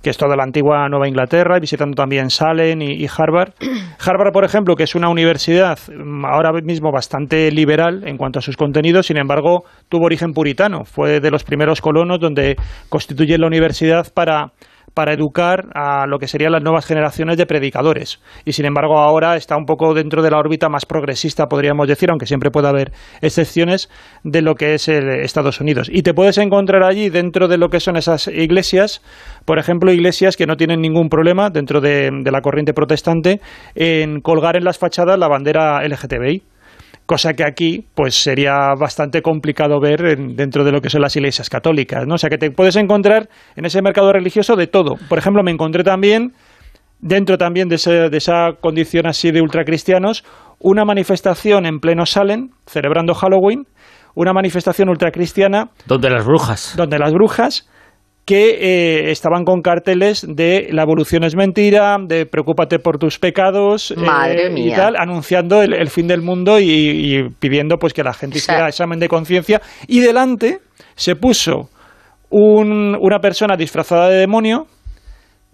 que es toda la antigua Nueva Inglaterra, visitando también Salem y, Harvard. Harvard, por ejemplo, que es una universidad mm, ahora mismo bastante liberal en cuanto a sus contenidos, sin embargo, tuvo origen puritano. Fue de los primeros colonos donde constituye la universidad para para educar a lo que serían las nuevas generaciones de predicadores. Y sin embargo ahora está un poco dentro de la órbita más progresista, podríamos decir, aunque siempre puede haber excepciones, de lo que es el Estados Unidos. Y te puedes encontrar allí, dentro de lo que son esas iglesias, por ejemplo, iglesias que no tienen ningún problema, dentro de, de la corriente protestante, en colgar en las fachadas la bandera LGTBI cosa que aquí pues sería bastante complicado ver dentro de lo que son las iglesias católicas, ¿no? O sea que te puedes encontrar en ese mercado religioso de todo. Por ejemplo, me encontré también dentro también de, esa condición así de ultracristianos una manifestación en pleno Salem celebrando Halloween, una manifestación ultracristiana donde las brujas, donde las brujas que eh, estaban con carteles de la evolución es mentira, de preocúpate por tus pecados eh, y tal, anunciando el, fin del mundo y, pidiendo pues que la gente hiciera examen de conciencia. Y delante se puso una persona disfrazada de demonio,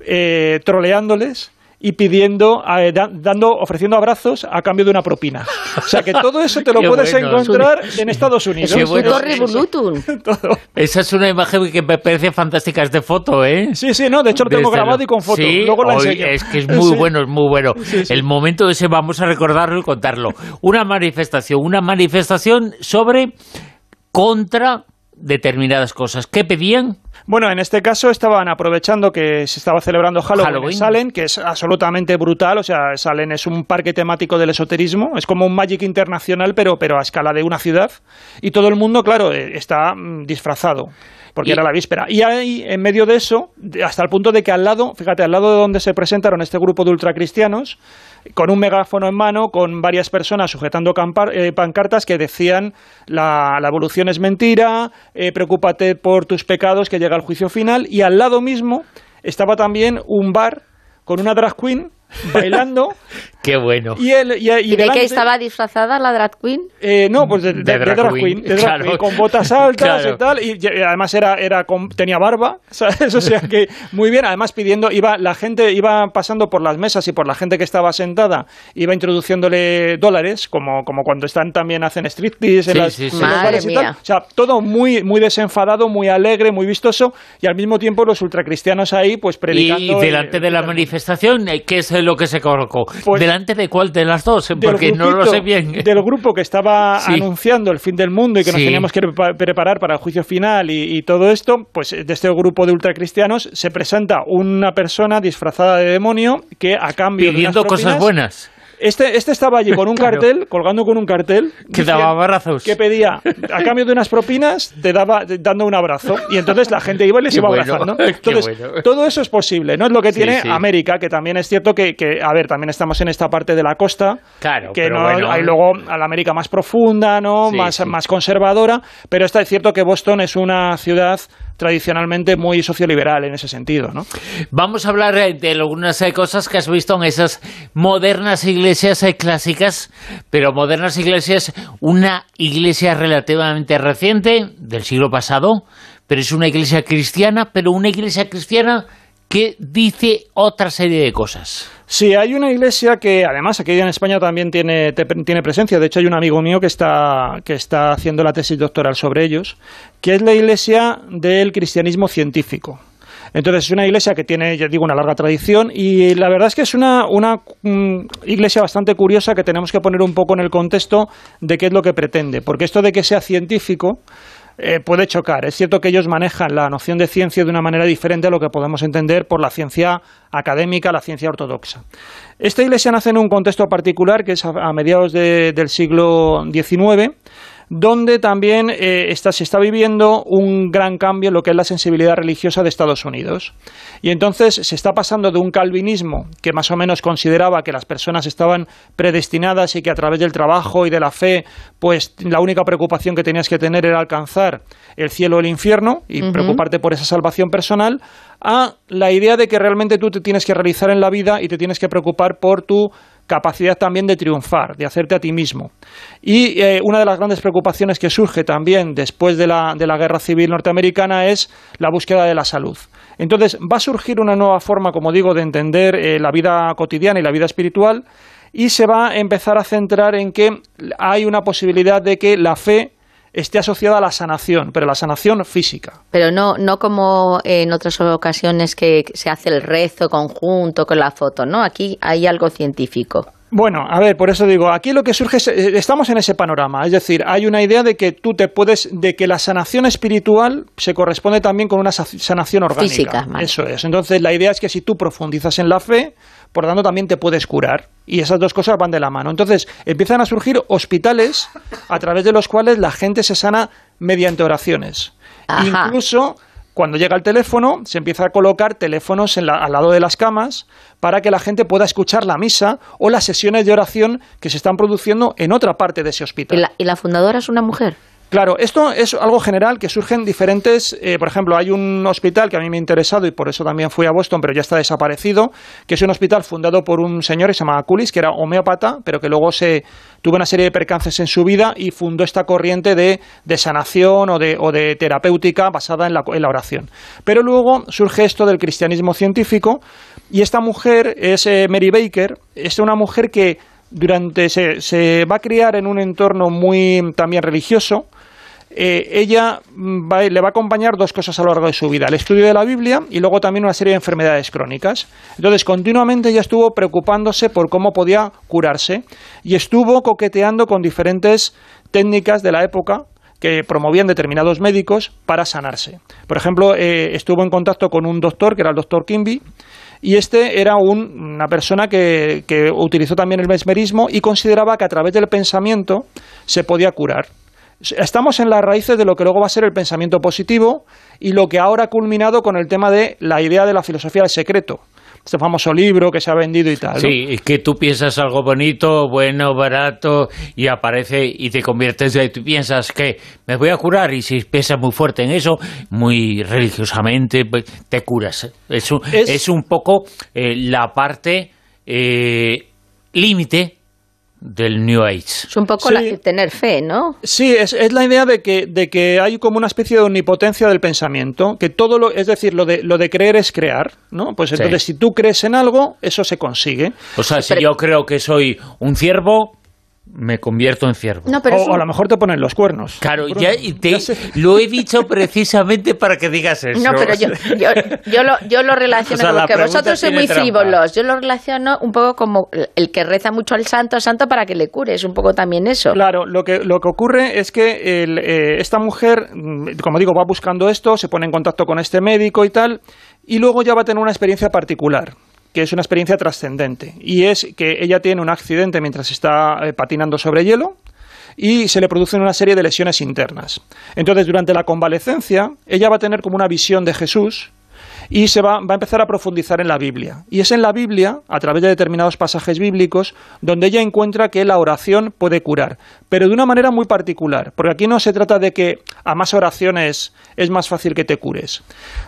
eh, troleándoles y pidiendo, eh, dando, ofreciendo abrazos a cambio de una propina. O sea que todo eso te lo puedes encontrar en Estados Unidos. Bueno. Esa es una imagen que me parece fantástica, es de foto, ¿eh? Sí, sí, no, de hecho lo tengo grabado y con foto. Luego la enseño. Es que es muy bueno, es muy bueno. El momento ese vamos a recordarlo y contarlo. Una manifestación, una manifestación sobre contra determinadas cosas. ¿Qué pedían? Bueno, en este caso estaban aprovechando que se estaba celebrando Halloween, en Salem, que es absolutamente brutal. O sea, Salem es un parque temático del esoterismo, es como un Magic internacional, pero, pero a escala de una ciudad. Y todo el mundo, claro, eh, está mm, disfrazado. Porque era la víspera. Y ahí, en medio de eso, hasta el punto de que al lado, fíjate, al lado de donde se presentaron este grupo de ultracristianos, con un megáfono en mano, con varias personas sujetando eh, pancartas que decían la, evolución es mentira, eh, preocúpate por tus pecados, que llega el juicio final, y al lado mismo estaba también un bar con una drag queen bailando. Qué bueno. ¿Y, de qué estaba disfrazada la drag queen? Eh, no, pues de, drag, queen. con botas altas y tal. Y, además era, era tenía barba, ¿sabes? O sea que muy bien. Además pidiendo, iba la gente iba pasando por las mesas y por la gente que estaba sentada, iba introduciéndole dólares, como, como cuando están también hacen striptease en, las, y tal. O sea, todo muy, muy desenfadado, muy alegre, muy vistoso. Y al mismo tiempo los ultracristianos ahí, pues predicando. Y, delante de la manifestación, eh, ¿qué es lo que se colocó? Pues ¿Delante de cuál de las dos? Porque no lo sé bien. Del grupo que estaba anunciando el fin del mundo y que nos teníamos que preparar para el juicio final y, todo esto, pues de este grupo de ultracristianos se presenta una persona disfrazada de demonio que a cambio Pidiendo de cosas buenas este, este estaba allí con un cartel, colgando con un cartel. Que daba abrazos. Que pedía, a cambio de unas propinas, te daba dando un abrazo. Y entonces la gente iba y les iba abrazando. Entonces, todo eso es posible, ¿no? Es lo que tiene América, que también es cierto que, que, a ver, también estamos en esta parte de la costa. Claro, que no hay luego a la América más profunda, ¿no? más, más conservadora. Pero está es cierto que Boston es una ciudad tradicionalmente muy socioliberal en ese sentido. ¿no? Vamos a hablar eh, de algunas eh, cosas que has visto en esas modernas iglesias eh, clásicas, pero modernas iglesias, una iglesia relativamente reciente, del siglo pasado, pero es una iglesia cristiana, pero una iglesia cristiana que dice otra serie de cosas. Sí, hay una iglesia que además aquí en España también tiene, tiene presencia. De hecho, hay un amigo mío que está, que está haciendo la tesis doctoral sobre ellos, que es la iglesia del cristianismo científico. Entonces es una iglesia que tiene, ya digo, una larga tradición y la verdad es que es una, una mm, iglesia bastante curiosa que tenemos que poner un poco en el contexto de qué es lo que pretende. Porque esto de que sea científico eh, puede chocar. Es cierto que ellos manejan la noción de ciencia de una manera diferente a lo que podemos entender por la ciencia académica, la ciencia ortodoxa. Esta iglesia nace en un contexto particular que es a, mediados del siglo XIX donde también eh, se está viviendo un gran cambio en lo que es la sensibilidad religiosa de Estados Unidos. Y entonces se está pasando de un calvinismo que más o menos consideraba que las personas estaban predestinadas y que a través del trabajo y de la fe, pues la única preocupación que tenías que tener era alcanzar el cielo o el infierno y preocuparte por esa salvación personal, a la idea de que realmente tú te tienes que realizar en la vida y te tienes que preocupar por tu capacidad también de triunfar, de hacerte a ti mismo. Y eh, una de las grandes preocupaciones que surge también después de la, de la guerra civil norteamericana es la búsqueda de la salud. Entonces va a surgir una nueva forma, como digo, de entender eh, la vida cotidiana y la vida espiritual y se va a empezar a centrar en que hay una posibilidad de que la fe esté asociada a la sanación, pero la sanación física. Pero no, no como en otras ocasiones que se hace el rezo conjunto con la foto, ¿no? Aquí hay algo científico. Bueno, a ver, por eso digo, aquí lo que surge es, eh, estamos en ese panorama, es decir, hay una idea de que tú te puedes, de que la sanación espiritual se corresponde también con una sanación orgánica. Física, Eso es. Entonces, la idea es que si tú profundizas en la fe, por tanto también te puedes curar. Y esas dos cosas van de la mano. Entonces, empiezan a surgir hospitales a través de los cuales la gente se sana mediante oraciones. Incluso cuando llega el teléfono, se empieza a colocar teléfonos al lado de las camas para que la gente pueda escuchar la misa o las sesiones de oración que se están produciendo en otra parte de ese hospital. ¿Y la, fundadora es una mujer? Claro, esto es algo general que surgen diferentes. Eh, por ejemplo, hay un hospital que a mí me ha interesado y por eso también fui a Boston, pero ya está desaparecido, que es un hospital fundado por un señor que se llama Culis, que era homeópata, pero que luego se tuvo una serie de percances en su vida y fundó esta corriente de, sanación o de, o de, terapéutica basada en la, en la oración. Pero luego surge esto del cristianismo científico y esta mujer es eh, Mary Baker, es una mujer que durante se, se, va a criar en un entorno muy también religioso eh, ella mm, le va a acompañar dos cosas a lo largo de su vida, el estudio de la Biblia y luego también una serie de enfermedades crónicas. Entonces, continuamente ella estuvo preocupándose por cómo podía curarse y estuvo coqueteando con diferentes técnicas de la época que promovían determinados médicos para sanarse. Por ejemplo, eh, estuvo en contacto con un doctor, que era el doctor Kimby, y este era una persona que, utilizó también el mesmerismo y consideraba que a través del pensamiento se podía curar estamos en las raíces de lo que luego va a ser el pensamiento positivo y lo que ahora ha culminado con el tema de la idea de la filosofía del secreto este famoso libro que se ha vendido y tal. Sí, es que tú piensas algo bonito, bueno, barato, y aparece y te conviertes y tú piensas que me voy a curar y si piensas muy fuerte en eso, muy religiosamente, pues, te curas. Es un, es, un poco eh, la parte eh, límite del New Age. Es un poco tener fe, ¿no? Sí, es, es, la idea de que, de que hay como una especie de omnipotencia del pensamiento, que todo lo, es decir, lo de, lo de creer es crear, ¿no? Pues entonces si tú crees en algo, eso se consigue. O sea, si yo creo que soy un ciervo, me convierto en ciervo. o, a lo mejor te ponen los cuernos. Claro, ya, lo he dicho precisamente para que digas eso. No, pero yo, yo, lo, yo lo relaciono con que vosotros sois muy frívolos. Yo lo relaciono un poco como el que reza mucho al santo, santo para que le cure. Es un poco también eso. Claro, lo que, lo que ocurre es que el, eh, esta mujer, mm, como digo, va buscando esto, se pone en contacto con este médico y tal, y luego ya va a tener una experiencia particular que es una experiencia trascendente. Y es que ella tiene un accidente mientras está eh, patinando sobre hielo y se le producen una serie de lesiones internas. Entonces, durante la convalecencia, ella va a tener como una visión de Jesús y se va, va, a empezar a profundizar en la Biblia. Y es en la Biblia, a través de determinados pasajes bíblicos, donde ella encuentra que la oración puede curar, pero de una manera muy particular, porque aquí no se trata de que a más oraciones es más fácil que te cures.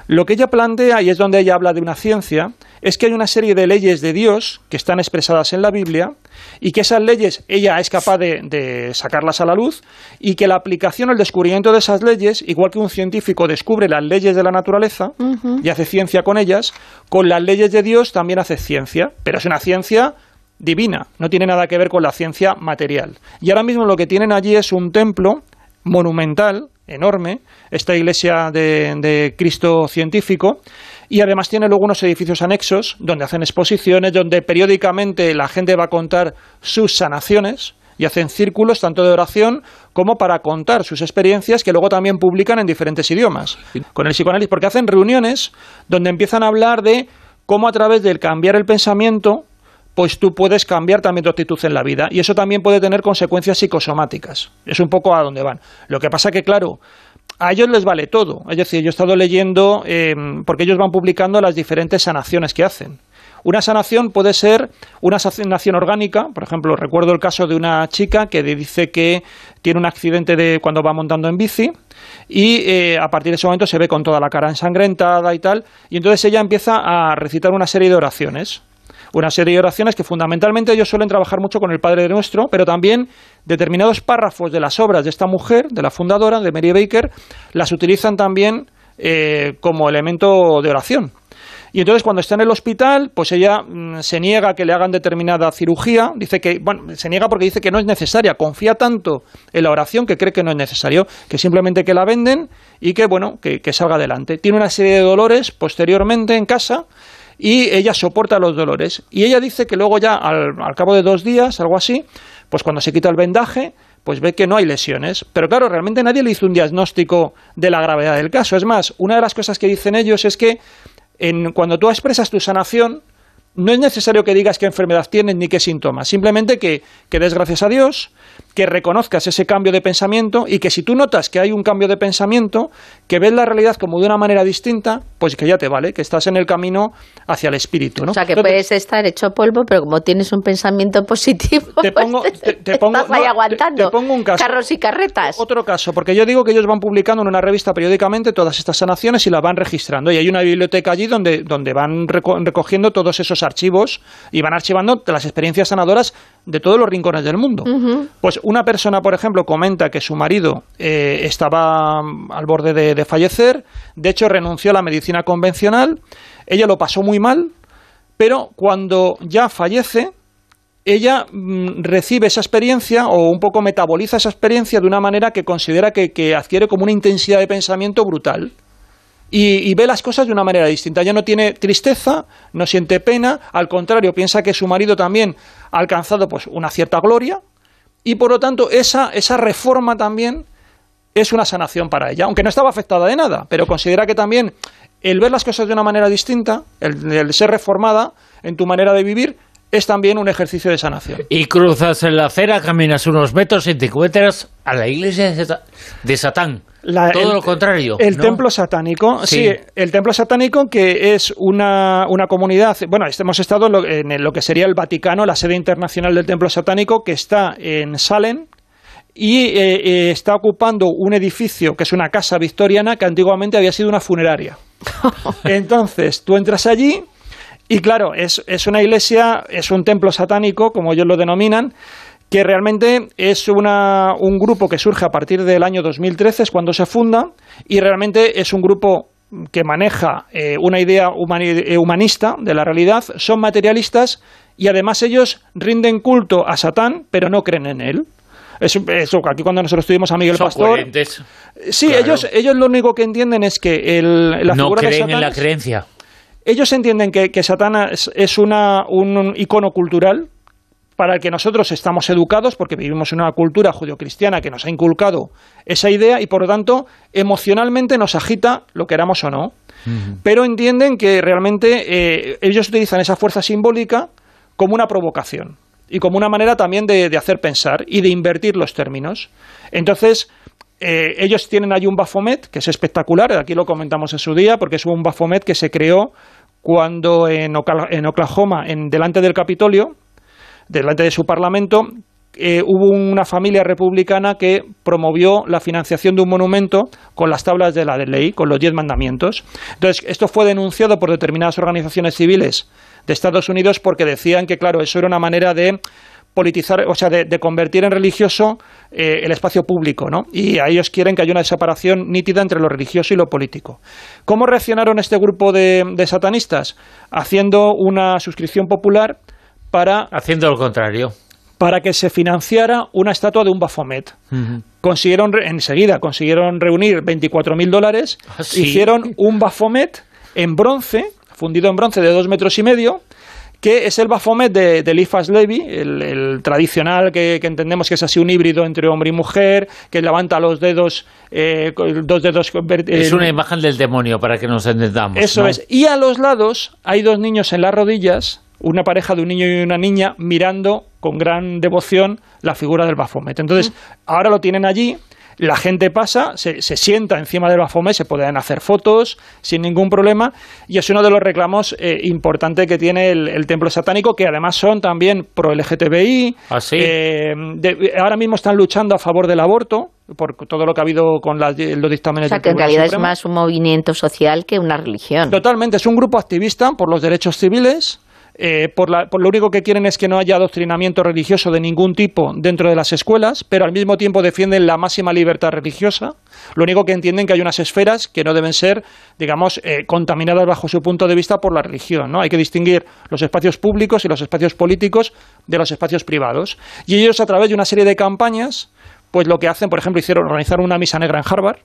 Lo que ella plantea, y es donde ella habla de una ciencia, es que hay una serie de leyes de Dios que están expresadas en la Biblia y que esas leyes ella es capaz de, sacarlas a la luz y que la aplicación, el descubrimiento de esas leyes, igual que un científico descubre las leyes de la naturaleza y hace ciencia con ellas, con las leyes de Dios también hace ciencia, pero es una ciencia divina, no tiene nada que ver con la ciencia material. Y ahora mismo lo que tienen allí es un templo monumental, enorme, esta iglesia de Cristo científico, y además tiene luego unos edificios anexos donde hacen exposiciones, donde periódicamente la gente va a contar sus sanaciones y hacen círculos tanto de oración como para contar sus experiencias que luego también publican en diferentes idiomas con el psicoanálisis, porque hacen reuniones donde empiezan a hablar de cómo a través del cambiar el pensamiento pues tú puedes cambiar también tu actitud en la vida y eso también puede tener consecuencias psicosomáticas. Es un poco a donde van. Lo que pasa que, claro, a ellos les vale todo. Es decir, yo he estado leyendo, em, porque ellos van publicando las diferentes sanaciones que hacen. Una sanación puede ser una sanación orgánica, por ejemplo, recuerdo el caso de una chica que dice que tiene un accidente de cuando va montando en bici y eh, a partir de ese momento se ve con toda la cara ensangrentada y tal, y entonces ella empieza a recitar una serie de oraciones una serie de oraciones que fundamentalmente ellos suelen trabajar mucho con el Padre Nuestro, pero también determinados párrafos de las obras de esta mujer, de la fundadora, de Mary Baker, las utilizan también eh, como elemento de oración. Y entonces cuando está en el hospital, pues ella mm, se niega a que le hagan determinada cirugía, dice que, bueno, se niega porque dice que no es necesaria, confía tanto en la oración que cree que no es necesario, que simplemente que la venden y que, bueno, que, que salga adelante. Tiene una serie de dolores posteriormente en casa y ella soporta los dolores. Y ella dice que luego ya al, cabo de dos días, algo así, pues cuando se quita el vendaje, pues ve que no hay lesiones. Pero claro, realmente nadie le hizo un diagnóstico de la gravedad del caso. Es más, una de las cosas que dicen ellos es que en, cuando tú expresas tu sanación, no es necesario que digas qué enfermedad tienes ni qué síntomas, simplemente que, que des gracias a Dios, que reconozcas ese cambio de pensamiento y que si tú notas que hay un cambio de pensamiento, que ves la realidad como de una manera distinta, pues que ya te vale, que estás en el camino hacia el espíritu. ¿no? O sea, que puedes estar hecho polvo, pero como tienes un pensamiento positivo, te pues pongo, te, pongo, aguantando. pongo un caso. Carros y carretas. Otro caso, porque yo digo que ellos van publicando en una revista periódicamente todas estas sanaciones y las van registrando. Y hay una biblioteca allí donde, donde van recogiendo todos esos archivos y van archivando las experiencias sanadoras de todos los rincones del mundo. Pues una persona, por ejemplo, comenta que su marido eh, estaba al borde de, fallecer, de hecho renunció a la medicina convencional, ella lo pasó muy mal, pero cuando ya fallece, ella mm, recibe esa experiencia o un poco metaboliza esa experiencia de una manera que considera que, adquiere como una intensidad de pensamiento brutal. Y, y, ve las cosas de una manera distinta. Ya no tiene tristeza, no siente pena, al contrario, piensa que su marido también ha alcanzado pues, una cierta gloria, y por lo tanto esa, esa reforma también es una sanación para ella, aunque no estaba afectada de nada, pero considera que también el ver las cosas de una manera distinta, el, ser reformada en tu manera de vivir, es también un ejercicio de sanación. Y cruzas en la acera, caminas unos metros y te encuentras a la iglesia de Satán. Todo lo contrario. El templo satánico, sí. el templo satánico que es una, una comunidad, bueno, hemos estado en lo, que sería el Vaticano, la sede internacional del templo satánico, que está en Salem, y eh, eh, está ocupando un edificio que es una casa victoriana que antiguamente había sido una funeraria. Entonces, tú entras allí y claro, es, es una iglesia, es un templo satánico, como ellos lo denominan, que realmente es una, un grupo que surge a partir del año 2013, es cuando se funda, y realmente es un grupo que maneja eh, una idea humanista de la realidad, son materialistas y además ellos rinden culto a Satán, pero no creen en él. Eso, aquí cuando nosotros estuvimos a Miguel Pastor. Sí, ellos, ellos lo único que entienden es que el, la no creen en la creencia. Ellos entienden que, que Satán es, una, un icono cultural para el que nosotros estamos educados, porque vivimos en una cultura judio-cristiana que nos ha inculcado esa idea y por lo tanto emocionalmente nos agita, lo queramos o no. Pero entienden que realmente eh, ellos utilizan esa fuerza simbólica como una provocación y como una manera también de, hacer pensar y de invertir los términos. Entonces, eh, ellos tienen ahí un Bafomet que es espectacular, aquí lo comentamos en su día, porque es un Bafomet que se creó cuando en, Oklahoma, en, delante del Capitolio, delante de su Parlamento, eh, hubo una familia republicana que promovió la financiación de un monumento con las tablas de la ley, con los diez mandamientos. Entonces, esto fue denunciado por determinadas organizaciones civiles de Estados Unidos porque decían que, claro, eso era una manera de politizar, o sea, de, convertir en religioso eh, el espacio público, ¿no? Y a ellos quieren que haya una separación nítida entre lo religioso y lo político. ¿Cómo reaccionaron este grupo de, satanistas? Haciendo una suscripción popular para... Haciendo lo contrario. Para que se financiara una estatua de un Bafomet. Consiguieron, enseguida, consiguieron reunir 24.000 dólares, ah, hicieron un Bafomet en bronce, fundido en bronce de dos metros y medio, que es el Bafomet de, de Lifas Levi, el, tradicional que, entendemos que es así un híbrido entre hombre y mujer, que levanta los dedos, eh, dos dedos. es una imagen del demonio, para que nos entendamos. Eso es. Y a los lados hay dos niños en las rodillas, una pareja de un niño y una niña, mirando con gran devoción la figura del Bafomet. Entonces, ahora lo tienen allí la gente pasa, se, sienta encima del Bafomé, se pueden hacer fotos sin ningún problema, y es uno de los reclamos eh, importantes que tiene el, templo satánico, que además son también pro LGTBI. ¿Ah, eh, ahora mismo están luchando a favor del aborto, por todo lo que ha habido con los dictámenes o sea, que en realidad es más un movimiento social que una religión. Totalmente, es un grupo activista por los derechos civiles, eh, por, lo único que quieren es que no haya adoctrinamiento religioso de ningún tipo dentro de las escuelas, pero al mismo tiempo defienden la máxima libertad religiosa. Lo único que entienden que hay unas esferas que no deben ser, digamos, eh, contaminadas bajo su punto de vista por la religión. ¿no? Hay que distinguir los espacios públicos y los espacios políticos de los espacios privados. Y ellos, a través de una serie de campañas, pues lo que hacen, por ejemplo, hicieron organizar una misa negra en Harvard,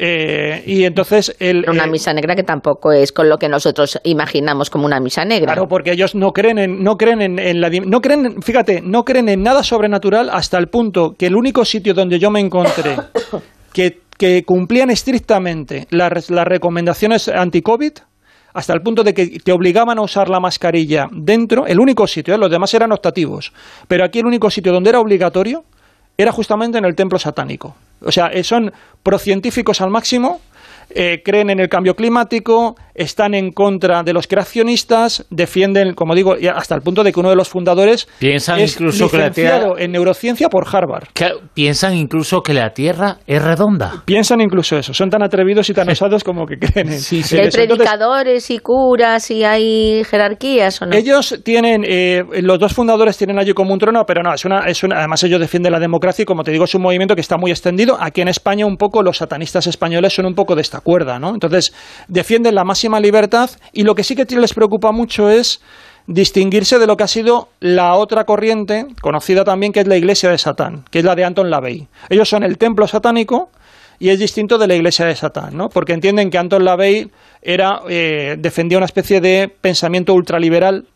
eh, y entonces el, una misa negra que tampoco es con lo que nosotros imaginamos como una misa negra. Claro, porque ellos no creen en, no creen en, la no creen, fíjate, no creen en nada sobrenatural hasta el punto que el único sitio donde yo me encontré que, que cumplían estrictamente las, las recomendaciones anti-COVID hasta el punto de que te obligaban a usar la mascarilla dentro, el único sitio, ¿eh? los demás eran optativos, pero aquí el único sitio donde era obligatorio era justamente en el templo satánico. O sea, eh, son procientíficos al máximo eh, creen en el cambio climático, están en contra de los creacionistas, defienden, como digo, hasta el punto de que uno de los fundadores piensan es incluso que la Tierra, en neurociencia por Harvard. piensan incluso que la Tierra es redonda. Piensan incluso eso. Son tan atrevidos y tan osados como que creen en, sí, ¿Hay predicadores y curas y hay jerarquías o no? Ellos tienen, eh, los dos fundadores tienen allí como un trono, pero no, es una, es una, además ellos defienden la democracia y como te digo es un movimiento que está muy extendido. Aquí en España un poco los satanistas españoles son un poco de esta cuerda, ¿no? Entonces, defienden la máxima libertad y lo que sí que les preocupa mucho es distinguirse de lo que ha sido la otra corriente, conocida también, que es la Iglesia de Satán, que es la de Anton LaVey. Ellos son el templo satánico y es distinto de la Iglesia de Satán, ¿no? Porque entienden que Anton LaVey era, eh, defendía una especie de pensamiento ultraliberal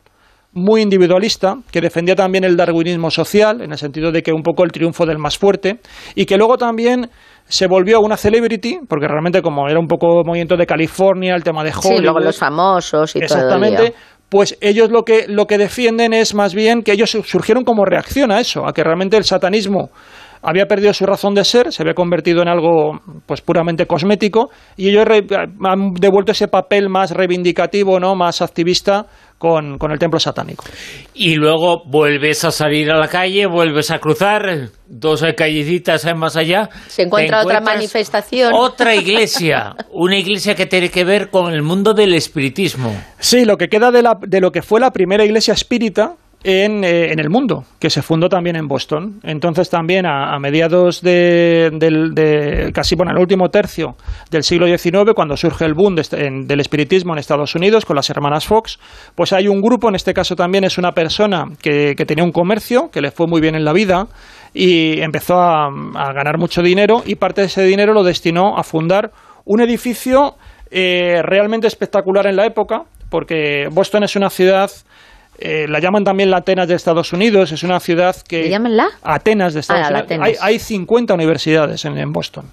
muy individualista, que defendía también el darwinismo social, en el sentido de que un poco el triunfo del más fuerte, y que luego también se volvió una celebrity, porque realmente como era un poco movimiento de California, el tema de Hollywood... Sí, luego los famosos y Exactamente, pues ellos lo que, lo que defienden es más bien que ellos surgieron como reacción a eso, a que realmente el satanismo había perdido su razón de ser, se había convertido en algo pues puramente cosmético y ellos han devuelto ese papel más reivindicativo, ¿no? más activista con, el templo satánico. Y luego vuelves a salir a la calle, vuelves a cruzar dos callecitas más allá. Se encuentra otra manifestación. Otra iglesia, una iglesia que tiene que ver con el mundo del espiritismo. Sí, lo que queda de, la, de lo que fue la primera iglesia espírita, en, eh, en, el mundo, que se fundó también en Boston. Entonces también a, mediados de, del, casi bueno, el último tercio del siglo XIX, cuando surge el boom del espiritismo en Estados Unidos con las hermanas Fox, pues hay un grupo, en este caso también es una persona que, que tenía un comercio, que le fue muy bien en la vida y empezó a, a, ganar mucho dinero y parte de ese dinero lo destinó a fundar un edificio eh, realmente espectacular en la época, porque Boston es una ciudad eh, la llaman también la Atenas de Estados Unidos, es una ciudad que... llaman la? Atenas de Estados ah, Unidos. Hay, hay, 50 universidades en, Boston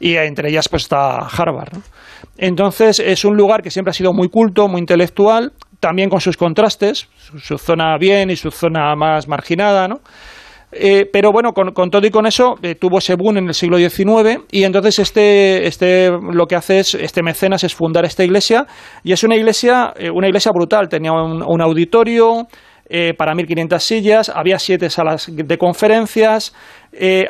y entre ellas pues está Harvard. Entonces es un lugar que siempre ha sido muy culto, muy intelectual, también con sus contrastes, su, zona bien y su zona más marginada, ¿no? Eh, pero bueno, con, todo y con eso eh, tuvo ese boom en el siglo XIX y entonces este, este lo que hace es, este mecenas es fundar esta iglesia y es una iglesia, eh, una iglesia brutal, tenía un, auditorio para 1.500 sillas, había siete salas de conferencias,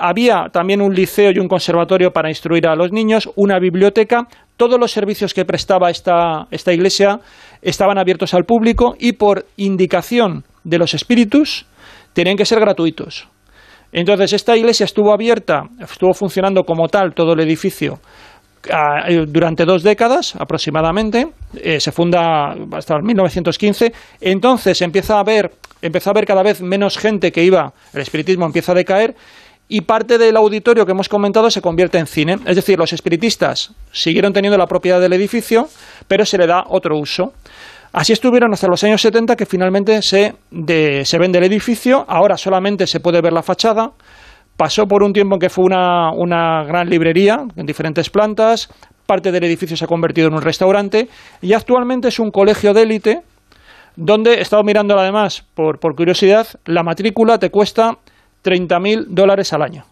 había también un liceo y un conservatorio para instruir a los niños, una biblioteca, todos los servicios que prestaba esta, esta iglesia estaban abiertos al público y por indicación de los espíritus tenían que ser gratuitos. Entonces, esta iglesia estuvo abierta, estuvo funcionando como tal todo el edificio ah, eh, durante dos décadas aproximadamente, eh, se funda hasta el 1915, entonces empieza a haber, empieza a haber cada vez menos gente que iba, el espiritismo empieza a decaer y parte del auditorio que hemos comentado se convierte en cine, es decir, los espiritistas siguieron teniendo la propiedad del edificio, pero se le da otro uso. Así estuvieron hasta los años 70 que finalmente se, se vende el edificio, ahora solamente se puede ver la fachada, pasó por un tiempo en que fue una, una gran librería en diferentes plantas, parte del edificio se ha convertido en un restaurante. Y actualmente es un colegio de élite donde, he estado mirando además por, por curiosidad, la matrícula te cuesta 30.000 dólares al año.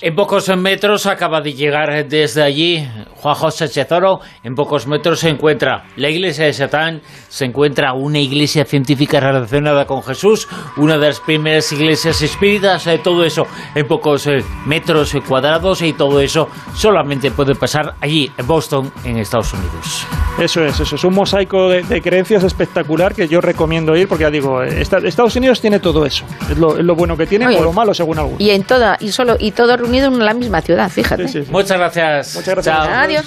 En pocos metros acaba de llegar desde allí Juan José Chezoro. En pocos metros se encuentra la iglesia de Satán, se encuentra una iglesia científica relacionada con Jesús, una de las primeras iglesias espíritas, eh, todo eso en pocos eh, metros cuadrados y todo eso solamente puede pasar allí en Boston, en Estados Unidos. Eso es, eso es un mosaico de, creencias espectacular que yo recomiendo ir porque ya digo, Estados Unidos tiene todo eso, es lo, bueno que tiene o lo malo según algunos. Y en toda, y solo, y todo reunido en la misma ciudad, fíjate. Muchas gracias. Muchas gracias. Chao. Adiós.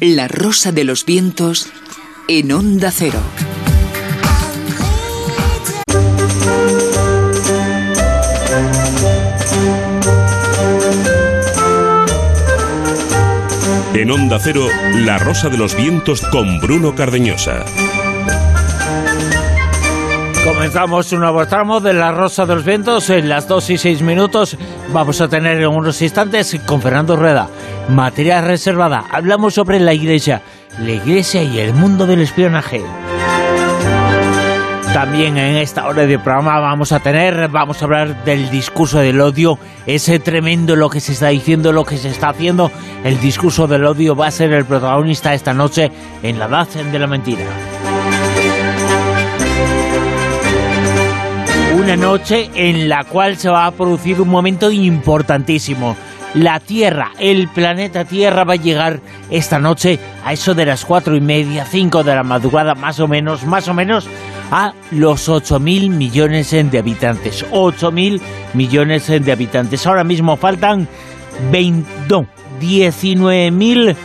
La rosa de los vientos en onda cero. En Onda Cero, La Rosa de los Vientos con Bruno Cardeñosa. Comenzamos un nuevo tramo de La Rosa de los Vientos. En las 2 y 6 minutos vamos a tener en unos instantes con Fernando Rueda. Materia reservada. Hablamos sobre la iglesia. La iglesia y el mundo del espionaje. También en esta hora de programa vamos a tener, vamos a hablar del discurso del odio. Es tremendo lo que se está diciendo, lo que se está haciendo. El discurso del odio va a ser el protagonista esta noche en La Edad de la Mentira. Una noche en la cual se va a producir un momento importantísimo. La Tierra, el planeta Tierra va a llegar esta noche a eso de las cuatro y media, cinco de la madrugada, más o menos, más o menos, a los 8.000 millones de habitantes. 8.000 millones de habitantes. Ahora mismo faltan 20, 19.000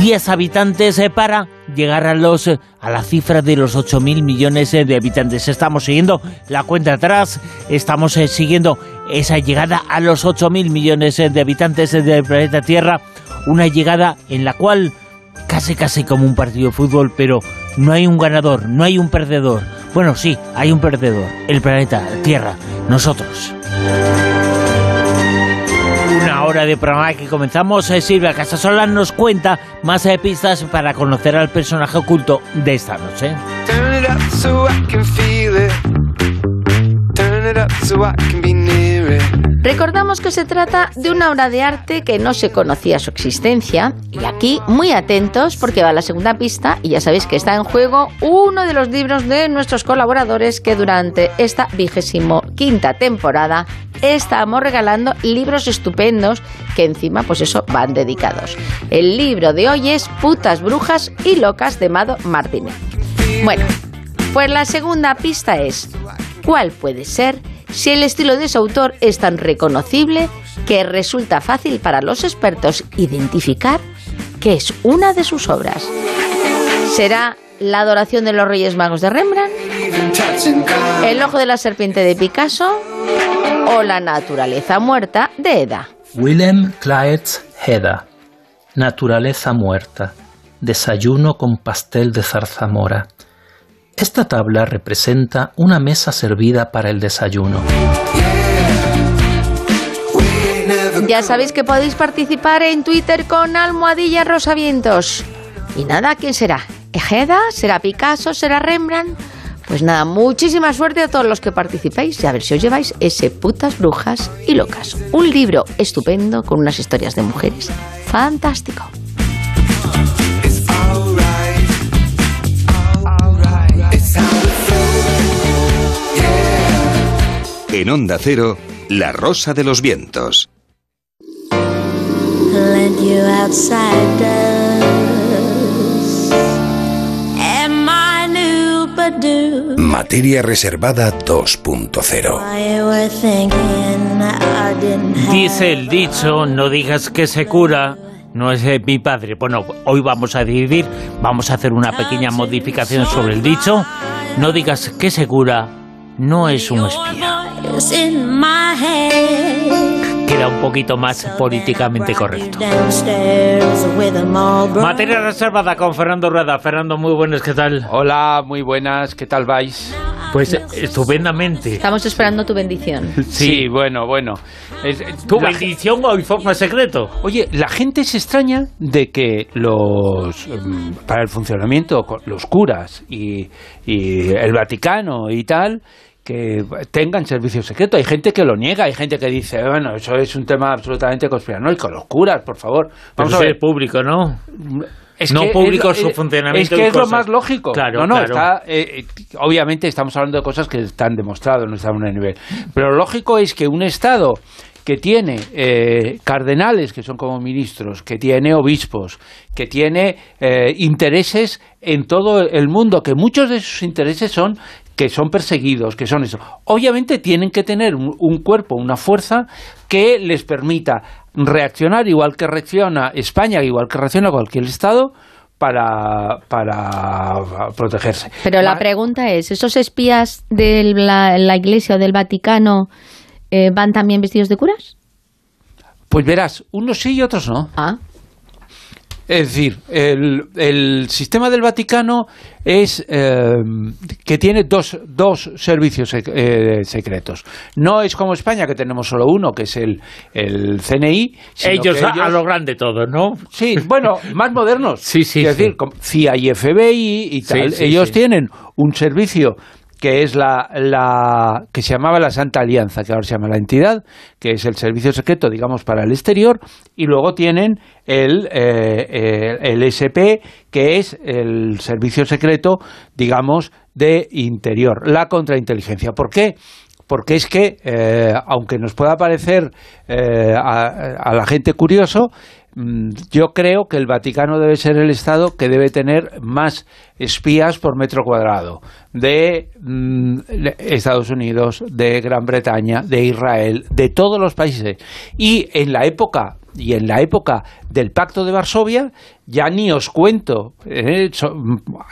10 habitantes eh, para llegar a los a la cifra de los 8.000 millones eh, de habitantes. Estamos siguiendo la cuenta atrás, estamos eh, siguiendo esa llegada a los 8.000 millones de habitantes del planeta Tierra, una llegada en la cual casi casi como un partido de fútbol, pero no hay un ganador, no hay un perdedor. Bueno, sí, hay un perdedor, el planeta Tierra, nosotros. Una hora de programa que comenzamos. Eh, Silvia Casasola nos cuenta más de pistas para conocer al personaje oculto de esta noche. Recordamos que se trata de una obra de arte que no se conocía su existencia y aquí muy atentos porque va la segunda pista y ya sabéis que está en juego uno de los libros de nuestros colaboradores que durante esta vigésimo quinta temporada estamos regalando libros estupendos que encima pues eso van dedicados. El libro de hoy es Putas, Brujas y Locas de Mado Martínez. Bueno, pues la segunda pista es ¿cuál puede ser? Si el estilo de su autor es tan reconocible que resulta fácil para los expertos identificar que es una de sus obras. ¿Será La adoración de los Reyes Magos de Rembrandt? ¿El ojo de la serpiente de Picasso? ¿O La naturaleza muerta de Eda? Willem Claetz Heda. Naturaleza muerta. Desayuno con pastel de zarzamora. Esta tabla representa una mesa servida para el desayuno. Ya sabéis que podéis participar en Twitter con Almohadilla Rosavientos. Y nada, ¿quién será? ¿Ejeda? ¿Será Picasso? ¿Será Rembrandt? Pues nada, muchísima suerte a todos los que participéis y a ver si os lleváis ese putas brujas y locas. Un libro estupendo con unas historias de mujeres. Fantástico. En Onda Cero, La Rosa de los Vientos. Materia reservada 2.0. Dice el dicho, no digas que se cura, no es mi padre. Bueno, hoy vamos a dividir, vamos a hacer una pequeña modificación sobre el dicho. No digas que se cura, no es un espía. Queda un poquito más políticamente correcto. Materia reservada con Fernando Rueda. Fernando, muy buenas, ¿qué tal? Hola, muy buenas, ¿qué tal vais? Pues estupendamente. Estamos esperando tu bendición. Sí, bueno, bueno. ¿Tu bendición o informe secreto? Oye, la gente se extraña de que los mm, para el funcionamiento, los curas y, y el Vaticano y tal, que tengan servicio secreto. Hay gente que lo niega, hay gente que dice, bueno, eso es un tema absolutamente conspiranoico. Los curas, por favor. Vamos a ver. público, ¿no? Es no público su funcionamiento. Es que es lo más lógico. Claro, no, no, Está, eh, obviamente estamos hablando de cosas que están demostradas, no están a un nivel. Pero lo lógico es que un Estado que tiene eh, cardenales, que son como ministros, que tiene obispos, que tiene eh, intereses en todo el mundo, que muchos de sus intereses son que son perseguidos, que son eso. Obviamente tienen que tener un, cuerpo, una fuerza que les permita reaccionar igual que reacciona España, igual que reacciona cualquier Estado, para, para protegerse. Pero la pregunta es, ¿esos espías de la, Iglesia o del Vaticano eh, van también vestidos de curas? Pues verás, unos sí y otros no. Ah. Es decir, el, sistema del Vaticano es eh, que tiene dos, dos servicios eh, secretos. No es como España, que tenemos solo uno, que es el, el CNI. Ellos, a, lo grande todo, ¿no? Sí, bueno, más modernos. Sí, sí. Es decir, CIA y FBI y tal. ellos tienen un servicio que es la, la, que se llamaba la Santa Alianza, que ahora se llama la entidad, que es el servicio secreto, digamos, para el exterior, y luego tienen el, eh, el, SP, que es el servicio secreto, digamos, de interior, la contrainteligencia. ¿Por qué? Porque es que, eh, aunque nos pueda parecer eh, a la gente curioso, yo creo que el Vaticano debe ser el Estado que debe tener más espías por metro cuadrado de mm, Estados Unidos, de Gran Bretaña, de Israel, de todos los países. Y en la época y en la época del Pacto de Varsovia, ya ni os cuento eh,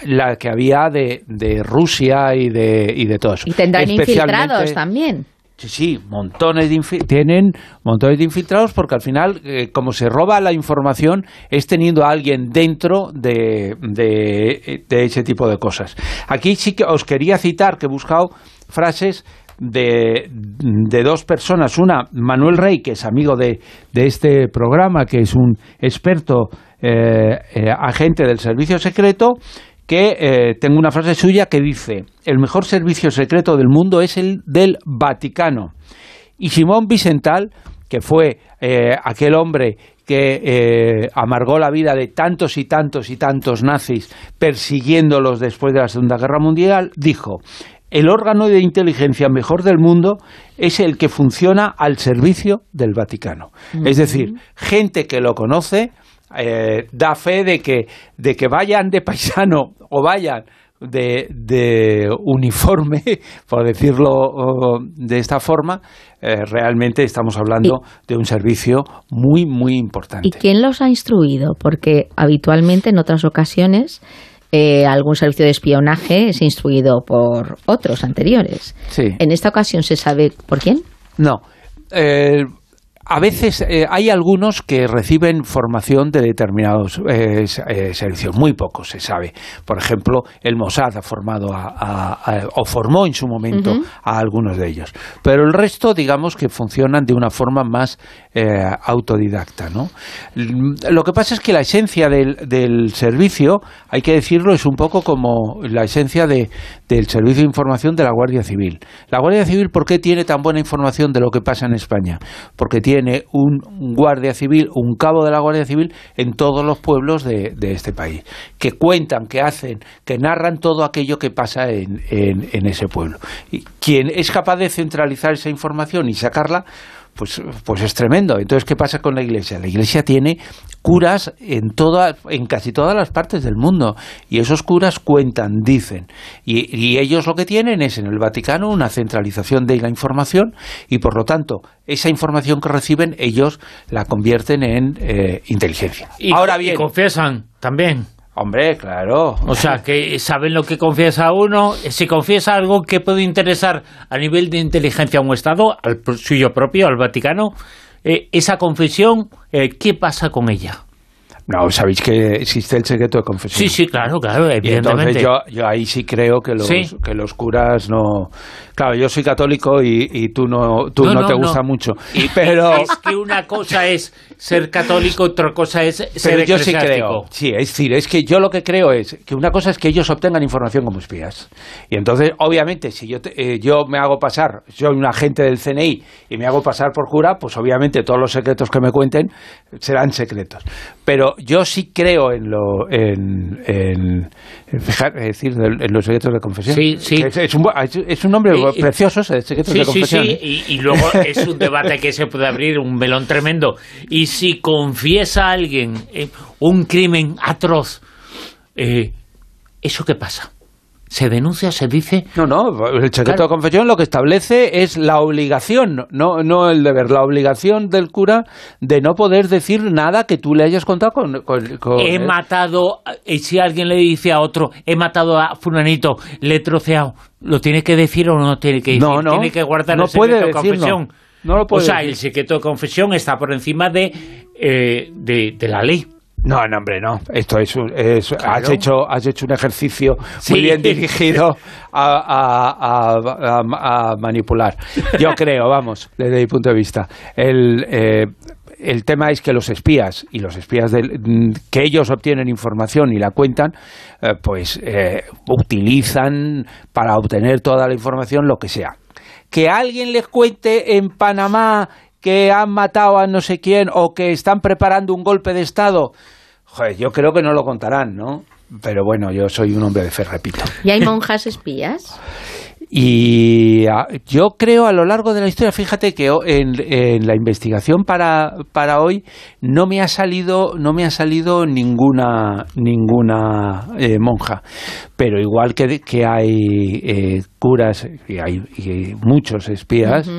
la que había de, Rusia y de, y de todo eso. Y tendrán infiltrados también. Sí, sí, montones de tienen montones de infiltrados porque al final, eh, como se roba la información, es teniendo a alguien dentro de, de, ese tipo de cosas. Aquí sí que os quería citar que he buscado frases de, de, dos personas. Una, Manuel Rey, que es amigo de, de este programa, que es un experto eh, eh, agente del servicio secreto, que eh, tengo una frase suya que dice, el mejor servicio secreto del mundo es el del Vaticano. Y Simón Vicental, que fue eh, aquel hombre que eh, amargó la vida de tantos y tantos y tantos nazis persiguiéndolos después de la Segunda Guerra Mundial, dijo, el órgano de inteligencia mejor del mundo es el que funciona al servicio del Vaticano. Es decir, gente que lo conoce, eh, da fe de que, de que vayan de paisano o vayan de, de uniforme, por decirlo de esta forma, eh, realmente estamos hablando de un servicio muy, muy importante. ¿Y quién los ha instruido? Porque habitualmente en otras ocasiones eh, algún servicio de espionaje es instruido por otros anteriores. ¿En esta ocasión se sabe por quién? No a veces eh, hay algunos que reciben formación de determinados eh, eh, servicios, muy pocos se sabe. Por ejemplo, el Mossad ha formado o formó en su momento a algunos de ellos. Pero el resto, digamos que funcionan de una forma más autodidacta. ¿no? Lo que pasa es que la esencia del, servicio, hay que decirlo, es un poco como la esencia del servicio de información de la Guardia Civil. La Guardia Civil, ¿por qué tiene tan buena información de lo que pasa en España? Porque tiene tiene un guardia civil, un cabo de la Guardia Civil en todos los pueblos de, este país, que cuentan, que hacen, que narran todo aquello que pasa en, en ese pueblo. Y quien es capaz de centralizar esa información y sacarla, pues, pues es tremendo. Entonces, ¿qué pasa con la Iglesia? La Iglesia tiene curas en, toda, en casi todas las partes del mundo y esos curas cuentan, dicen. Y, ellos lo que tienen es en el Vaticano una centralización de la información y, por lo tanto, esa información que reciben ellos la convierten en eh, inteligencia. Y, Ahora bien, y confiesan también. Hombre, claro. O sea, que saben lo que confiesa uno. Si confiesa algo que puede interesar a nivel de inteligencia a un Estado, al suyo propio, al Vaticano, eh, esa confesión, eh, ¿qué pasa con ella? No, sabéis que existe el secreto de confesión. Sí, sí, claro, claro, evidentemente. entonces yo, ahí sí creo que los, que los curas no... Claro, yo soy católico y, tú no, tú no, te gusta mucho, pero... Es que una cosa es ser católico, otra cosa es ser pero yo sí creo, sí, es decir, es que yo lo que creo es que una cosa es que ellos obtengan información como espías. Y entonces, obviamente, si yo, eh, yo me hago pasar, soy un agente del CNI y me hago pasar por cura, pues obviamente todos los secretos que me cuenten serán secretos. Pero yo sí creo en lo en, en, decir, en los secretos de confesión. Sí, sí. Es, un, es un nombre precioso, ese, secretos de confesión. Sí, sí, y, y, luego es un debate que se puede abrir, un melón tremendo. Y si confiesa alguien eh, un crimen atroz, eh, ¿eso qué pasa? Se denuncia, se dice... No, no, el secreto de confesión lo que establece es la obligación, no, no el deber, la obligación del cura de no poder decir nada que tú le hayas contado con... he matado, y si alguien le dice a otro, he matado a fulanito, le he troceado, ¿lo tiene que decir o no tiene que decir? No, no, tiene que guardar no el secreto puede de confesión. No. lo puede o sea, el secreto de confesión está por encima de, eh, de, de la ley. No, no, hombre, no. Esto es, has hecho has hecho un ejercicio muy bien dirigido a, manipular. Yo creo, vamos, desde mi punto de vista. El, eh, el tema es que los espías y los espías que ellos obtienen información y la cuentan, eh, pues eh, utilizan para obtener toda la información lo que sea. Que alguien les cuente en Panamá que han matado a no sé quién o que están preparando un golpe de Estado, joder, yo creo que no lo contarán, ¿no? Pero bueno, yo soy un hombre de fe, repito. ¿Y hay monjas espías? Y ah, yo creo a lo largo de la historia, fíjate que en, la investigación para, para, hoy no me ha salido, no me ha salido ninguna, ninguna eh, monja. Pero igual que, que hay eh, curas y hay muchos espías,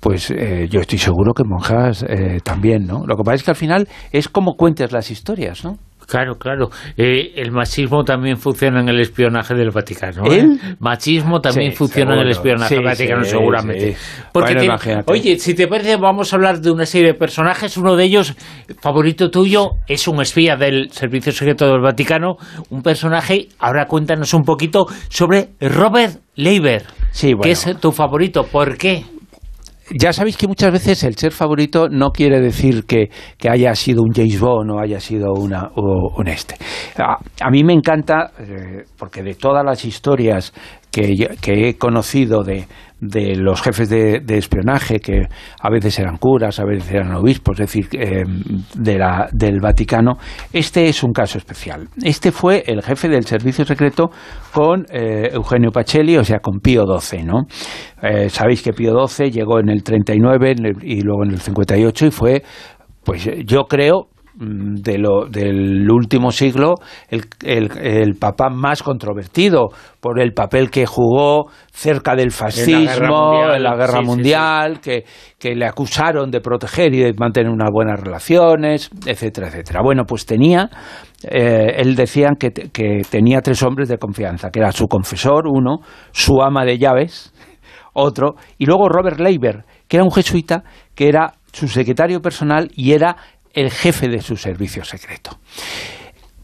pues eh, yo estoy seguro que monjas también, ¿no? Lo que pasa es que al final es como cuentes las historias, ¿no? Claro, claro. Eh, el machismo también funciona en el espionaje del Vaticano. ¿eh? ¿El machismo también funciona en el espionaje del Vaticano, seguramente. Porque oye, si te parece, vamos a hablar de una serie de personajes. Uno de ellos, favorito tuyo, es un espía del Servicio Secreto del Vaticano. Un personaje, ahora cuéntanos un poquito sobre Robert Leiber. Sí, que es tu favorito. ¿Por qué? Ya sabéis que muchas veces el ser favorito no quiere decir que, haya sido un James Bond o haya sido una, un este. A, mí me encanta, eh, porque de todas las historias que, que he conocido de, de los jefes de, espionaje, que a veces eran curas, a veces eran obispos, es decir, eh, de la, del Vaticano. Este es un caso especial. Este fue el jefe del servicio secreto con eh, Eugenio Pacelli, o sea, con Pío XII, ¿no? Eh, sabéis que Pío XII llegó en el 39 y luego en el 58 y fue pues yo creo de lo, del último siglo el, el, papá más controvertido por el papel que jugó cerca del fascismo, en la guerra mundial, Que, que, le acusaron de proteger y de mantener unas buenas relaciones, etcétera, etcétera. Bueno, pues tenía, eh, él decía que, que tenía tres hombres de confianza, que era su confesor, uno, su ama de llaves, otro, y luego Robert Leiber, que era un jesuita, que era su secretario personal y era el jefe de su servicio secreto.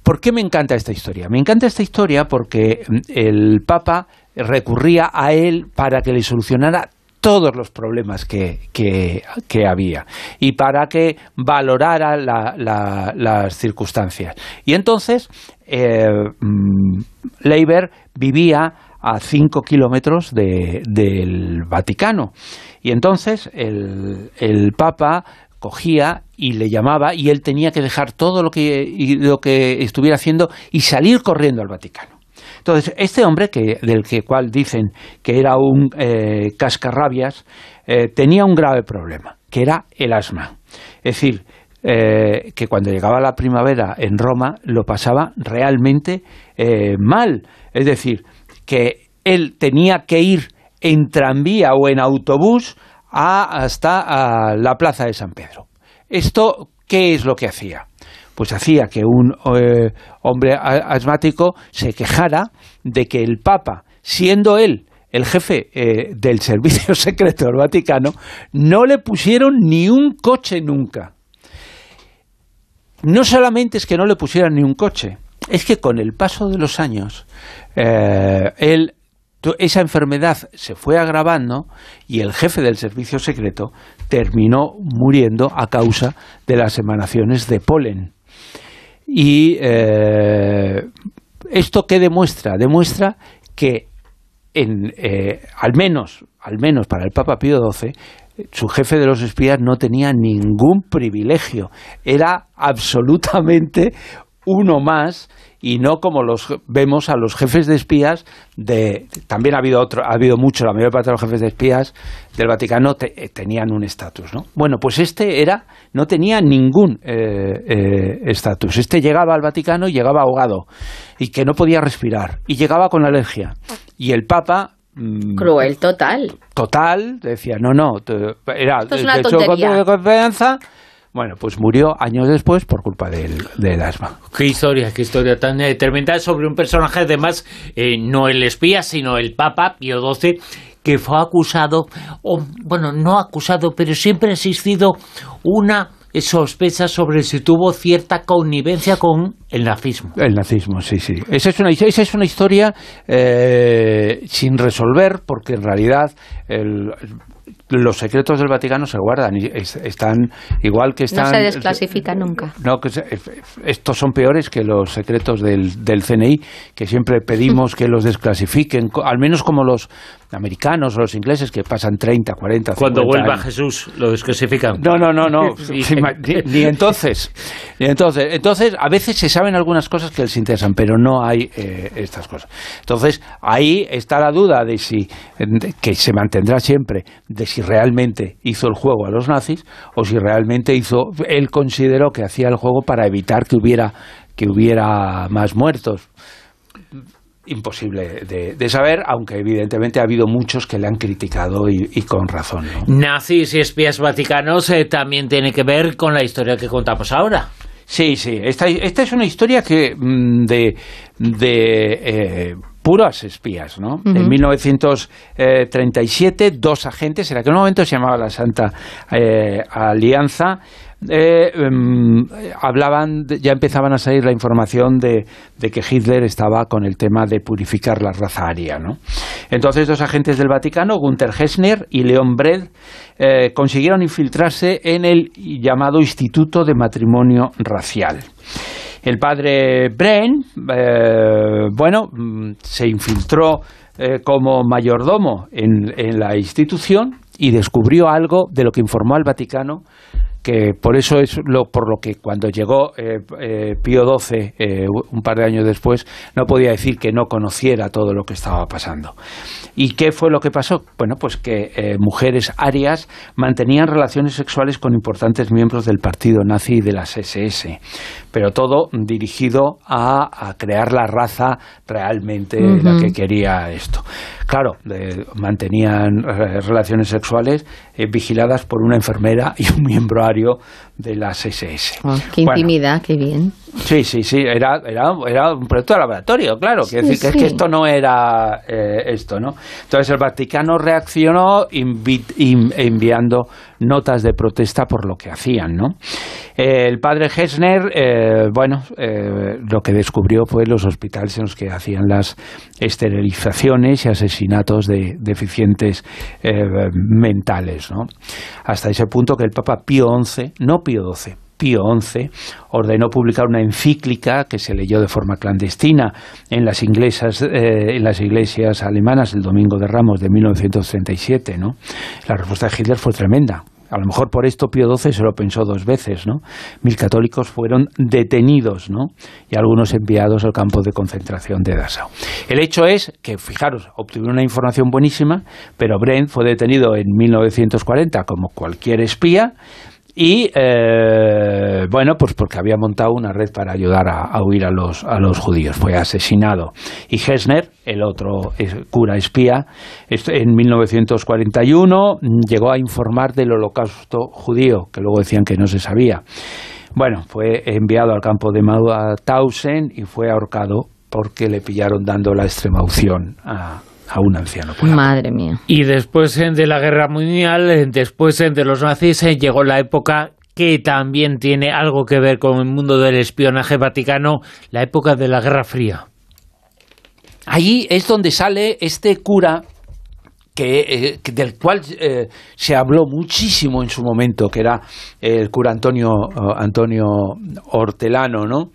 ¿Por qué me encanta esta historia? Me encanta esta historia porque mm, el Papa recurría a él para que le solucionara todos los problemas que, que, había y para que valorara las circunstancias. Y entonces eh, mm, Leiber vivía a cinco kilómetros del Vaticano. Y entonces el, el Papa cogía y le llamaba y él tenía que dejar todo lo que, lo que estuviera haciendo y salir corriendo al Vaticano. Entonces, este hombre, que, del que cual dicen que era un eh, cascarrabias, eh, tenía un grave problema, que era el asma. Es decir, eh, que cuando llegaba la primavera en Roma lo pasaba realmente mal. Es decir, que él tenía que ir en tranvía o en autobús hasta la plaza de San Pedro. ¿Esto qué es lo que hacía? Pues hacía que un eh, hombre asmático se quejara de que el Papa, siendo él el jefe eh, del servicio secreto del Vaticano, no le pusieron ni un coche nunca. No solamente es que no le pusieran ni un coche, es que con el paso de los años, eh, él esa enfermedad se fue agravando y el jefe del servicio secreto terminó muriendo a causa de las emanaciones de polen. Y eh, esto qué demuestra? Demuestra que eh, al menos, al menos para el Papa Pío XII, su jefe de los espías no tenía ningún privilegio. Era absolutamente uno más y no como los vemos a los jefes de espías de también ha habido otro ha habido mucho la mayor parte de los jefes de espías del Vaticano eh, tenían un estatus no bueno pues este era no tenía ningún eh, eh, estatus este llegaba al Vaticano y llegaba ahogado y que no podía respirar y llegaba con alergia y el Papa mm, Cruel, total. Total, decía, no, no, era Esto es una tontería. de confianza, bueno, pues murió años después por culpa del, asma. Qué historia, qué historia tan determinada sobre un personaje, además, eh, no el espía, sino el Papa Pío XII, que fue acusado, o, bueno, no acusado, pero siempre ha existido una sospecha sobre si tuvo cierta connivencia con el nazismo. El nazismo, sí, sí. Esa es una, esa es una historia eh, sin resolver, porque en realidad el, los secretos del Vaticano se guardan y están igual que están... No se desclasifican nunca. No, que estos son peores que los secretos del, del CNI, que siempre pedimos que los desclasifiquen, al menos como los americanos o los ingleses que pasan 30, 40, 50 Cuando vuelva Jesús, lo desclasifican. No, no, no, no. ni, entonces. Ni entonces. Entonces, a veces se saben algunas cosas que les interesan, pero no hay eh, estas cosas. Entonces, ahí está la duda de si, que se mantendrá siempre, de si realmente hizo el juego a los nazis o si realmente hizo, él consideró que hacía el juego para evitar que hubiera, que hubiera más muertos imposible de, saber, aunque evidentemente ha habido muchos que le han criticado y, con razón. Nazis y espías vaticanos eh, también tiene que ver con la historia que contamos ahora. Sí, sí. Esta, esta es una historia que mm, de, de eh, puras espías, ¿no? En 1937, dos agentes, en aquel momento se llamaba la Santa eh, Alianza, eh, em, hablaban, ya empezaban a salir la información de, que Hitler estaba con el tema de purificar la raza aria. ¿no? Entonces, dos agentes del Vaticano, Gunther Hessner y Leon Bred, eh, consiguieron infiltrarse en el llamado Instituto de Matrimonio Racial. El padre Bren, eh, bueno, se infiltró como mayordomo en la institución y descubrió algo de lo que informó al Vaticano que por eso es lo, por lo que cuando llegó eh, eh, Pío XII, eh, un par de años después, no podía decir que no conociera todo lo que estaba pasando. ¿Y qué fue lo que pasó? Bueno, pues que mujeres arias mantenían relaciones sexuales con importantes miembros del partido nazi y de las SS, pero todo dirigido a, crear la raza realmente la que quería esto. Claro, mantenían relaciones sexuales vigiladas por una enfermera y un miembro ario de las SS. Oh, qué intimidad, qué bien. Sí, sí, sí, era, era, era un proyecto de laboratorio, claro. Quiere decir que es que esto no era eh, esto, ¿no? Entonces el Vaticano reaccionó enviando notas de protesta por lo que hacían, ¿no? el padre Hessner, eh, bueno, eh, lo que descubrió fue los hospitales en los que hacían las esterilizaciones y asesinatos de deficientes mentales, ¿no? Hasta ese punto que el Papa Pío XI, no Pío XII, Pío XI ordenó publicar una encíclica que se leyó de forma clandestina en las, inglesas, eh, en las iglesias alemanas el Domingo de Ramos de 1937. ¿no? La respuesta de Hitler fue tremenda. A lo mejor por esto Pío XII se lo pensó dos veces, ¿no? Mil católicos fueron detenidos, ¿no? Y algunos enviados al campo de concentración de Dachau. El hecho es que, fijaros, obtuvieron una información buenísima, pero Brent fue detenido en 1940 como cualquier espía, y eh, bueno, pues porque había montado una red para ayudar a, huir a los, a los judíos. Fue asesinado. Y Hessner, el otro cura espía, en 1941 llegó a informar del holocausto judío, que luego decían que no se sabía. Bueno, fue enviado al campo de Mauthausen y fue ahorcado porque le pillaron dando la extrema unción a, a un anciano. Madre mía. Y después eh, de la guerra mundial, eh, después eh, de los nazis, llegó la época que también tiene algo que ver con el mundo del espionaje vaticano, la época de la Guerra Fría. Allí es donde sale este cura que, del cual se habló muchísimo en su momento, que era el cura Antonio, Antonio Hortelano, ¿no?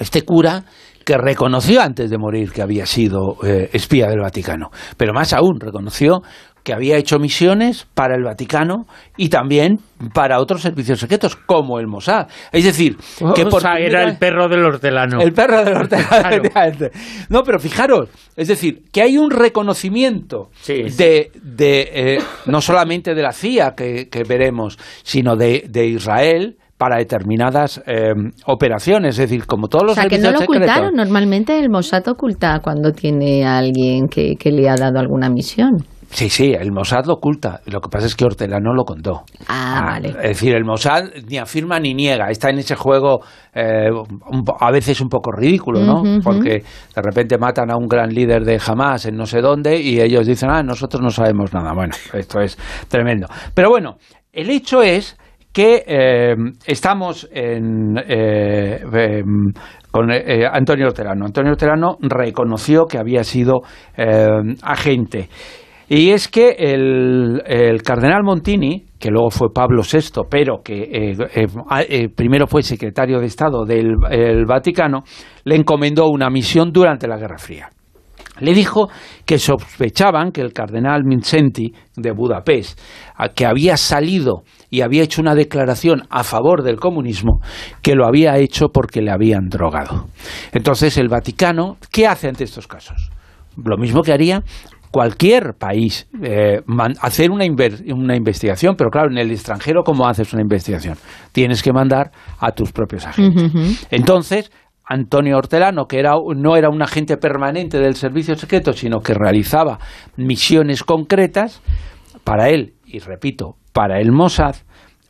Este cura que reconoció antes de morir que había sido eh, espía del Vaticano, pero más aún reconoció que había hecho misiones para el Vaticano y también para otros servicios secretos, como el Mossad. Es decir, que por era el perro del hortelano. El perro del hortelano. No, pero fijaros, es decir, que hay un reconocimiento de, de eh, no solamente de la CIA que, veremos, sino de, de Israel, para determinadas eh, operaciones, es decir, como todos los o sea, que no lo ocultaron. Normalmente el Mossad oculta cuando tiene a alguien que, le ha dado alguna misión. Sí, sí, el Mossad lo oculta. Lo que pasa es que Ortela no lo contó. Ah, ah, vale. Es decir, el Mossad ni afirma ni niega. Está en ese juego eh, a veces un poco ridículo, ¿no? Porque de repente matan a un gran líder de Hamas en no sé dónde y ellos dicen, ah, nosotros no sabemos nada. Bueno, esto es tremendo. Pero bueno, el hecho es que eh, estamos en, eh, em, con eh, Antonio Orterano. Antonio Orterano reconoció que había sido agente. Y es que el, cardenal Montini, que luego fue Pablo VI, pero que primero fue secretario de Estado del Vaticano, le encomendó una misión durante la Guerra Fría le dijo que sospechaban que el cardenal Mincenti de Budapest, que había salido y había hecho una declaración a favor del comunismo, que lo había hecho porque le habían drogado. Entonces el Vaticano, ¿qué hace ante estos casos? Lo mismo que haría cualquier país eh, hacer una, una, investigación, pero claro, en el extranjero, ¿cómo haces una investigación? Tienes que mandar a tus propios agentes. Entonces, Antonio Hortelano, que era, no era un agente permanente del servicio secreto, sino que realizaba misiones concretas, para él, y repito, para el Mossad,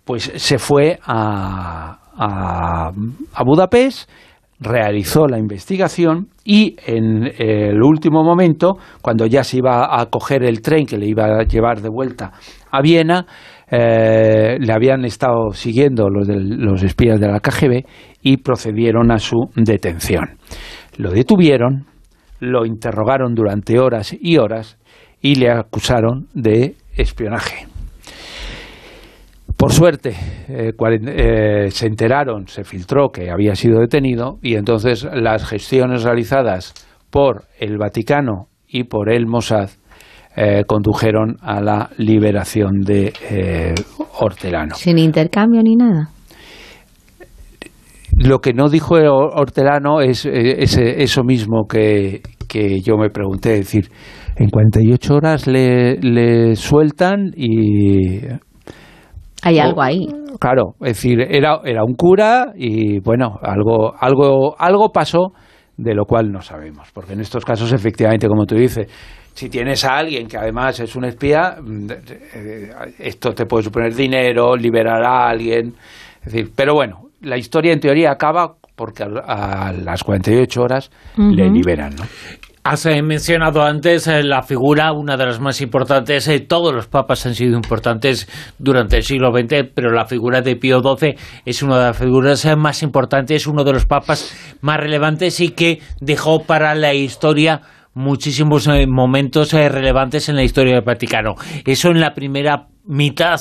pues se fue a, a, Budapest, realizó la investigación y en el último momento, cuando ya se iba a coger el tren que le iba a llevar de vuelta a Viena, eh, le habían estado siguiendo los, los espías de la KGB y procedieron a su detención. Lo detuvieron, lo interrogaron durante horas y horas y le acusaron de espionaje. Por suerte, eh, eh, se enteraron, se filtró que había sido detenido y entonces las gestiones realizadas por el Vaticano y por el Mossad eh, condujeron a la liberación de Hortelano. Sin intercambio ni nada. Lo que no dijo Hortelano es, eso mismo que, que yo me pregunté, es decir, en 48 horas le, le sueltan y hay algo ahí. Claro, es decir, era, era un cura y bueno, algo, algo, algo pasó de lo cual no sabemos, porque en estos casos efectivamente, como tú dices, si tienes a alguien que además es un espía, mm, eh, esto te puede suponer dinero, liberar a alguien, es decir, pero bueno, la historia en teoría acaba porque a, las 48 horas le liberan, ¿no? Has eh, mencionado antes eh, la figura, una de las más importantes, todos los papas han sido importantes durante el siglo XX, pero la figura de Pío XII es una de las figuras más importantes, uno de los papas más relevantes y que dejó para la historia muchísimos momentos relevantes en la historia del Vaticano. Eso en la primera mitad,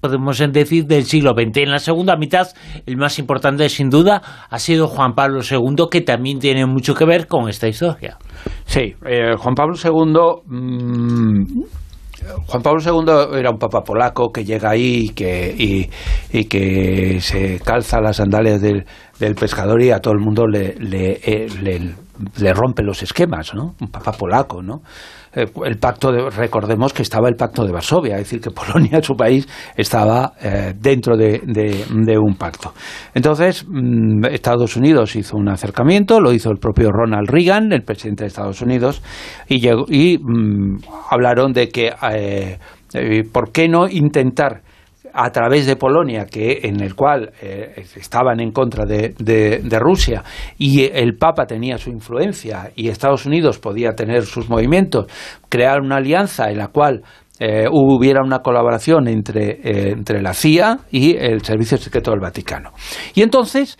podemos decir, del siglo XX. En la segunda mitad, el más importante, sin duda, ha sido Juan Pablo II, que también tiene mucho que ver con esta historia. Sí, eh, Juan Pablo II. Juan Pablo II era un papa polaco que llega ahí y que, y, que se calza las sandalias del, pescador y a todo el mundo le, le, eh, le rompe los esquemas, ¿no? Un papa polaco, ¿no? Eh, el pacto de, recordemos que estaba el pacto de Varsovia, es decir, que Polonia, su país, estaba eh, dentro de, un pacto. Entonces, mm, Estados Unidos hizo un acercamiento, lo hizo el propio Ronald Reagan, el presidente de Estados Unidos, y, y mm, hablaron de que, eh, ¿por qué no intentar a través de Polonia, que en el cual eh, estaban en contra de, Rusia y el Papa tenía su influencia y Estados Unidos podía tener sus movimientos, crear una alianza en la cual eh, hubiera una colaboración entre, eh, entre la CIA y el Servicio Secreto del Vaticano. Y entonces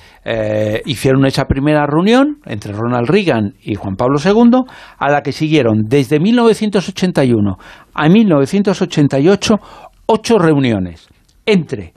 hicieron esa primera reunión entre Ronald Reagan y Juan Pablo II, a la que siguieron desde 1981 a 1988 ocho reuniones entre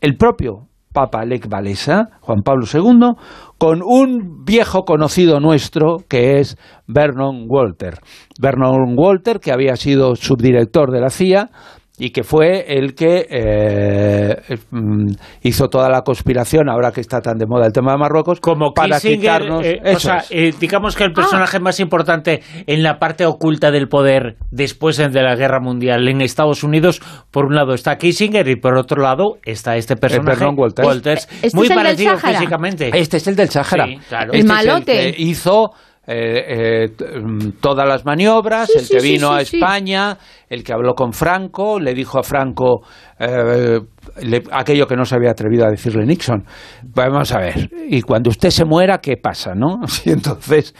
el propio Papa Lech Walesa, Juan Pablo II, con un viejo conocido nuestro que es Vernon Walter. Vernon Walter, que había sido subdirector de la CIA, y que fue el que eh, mm, hizo toda la conspiración, ahora que está tan de moda el tema de Marruecos, como para quitarnos... Eh, o sea, eh, digamos que el personaje más importante en la parte oculta del poder después de la Guerra Mundial en Estados Unidos, por un lado está Kissinger y por otro lado está este personaje, Walters, ¿Este muy parecido físicamente. Este es el del Sahara. claro. el malote. hizo eh, eh, mm, todas las maniobras, el que vino a España, el que habló con Franco, le dijo a Franco eh, aquello que no se había atrevido a decirle Nixon. Vamos a ver, y cuando usted se muera, ¿qué pasa? ¿no? Y entonces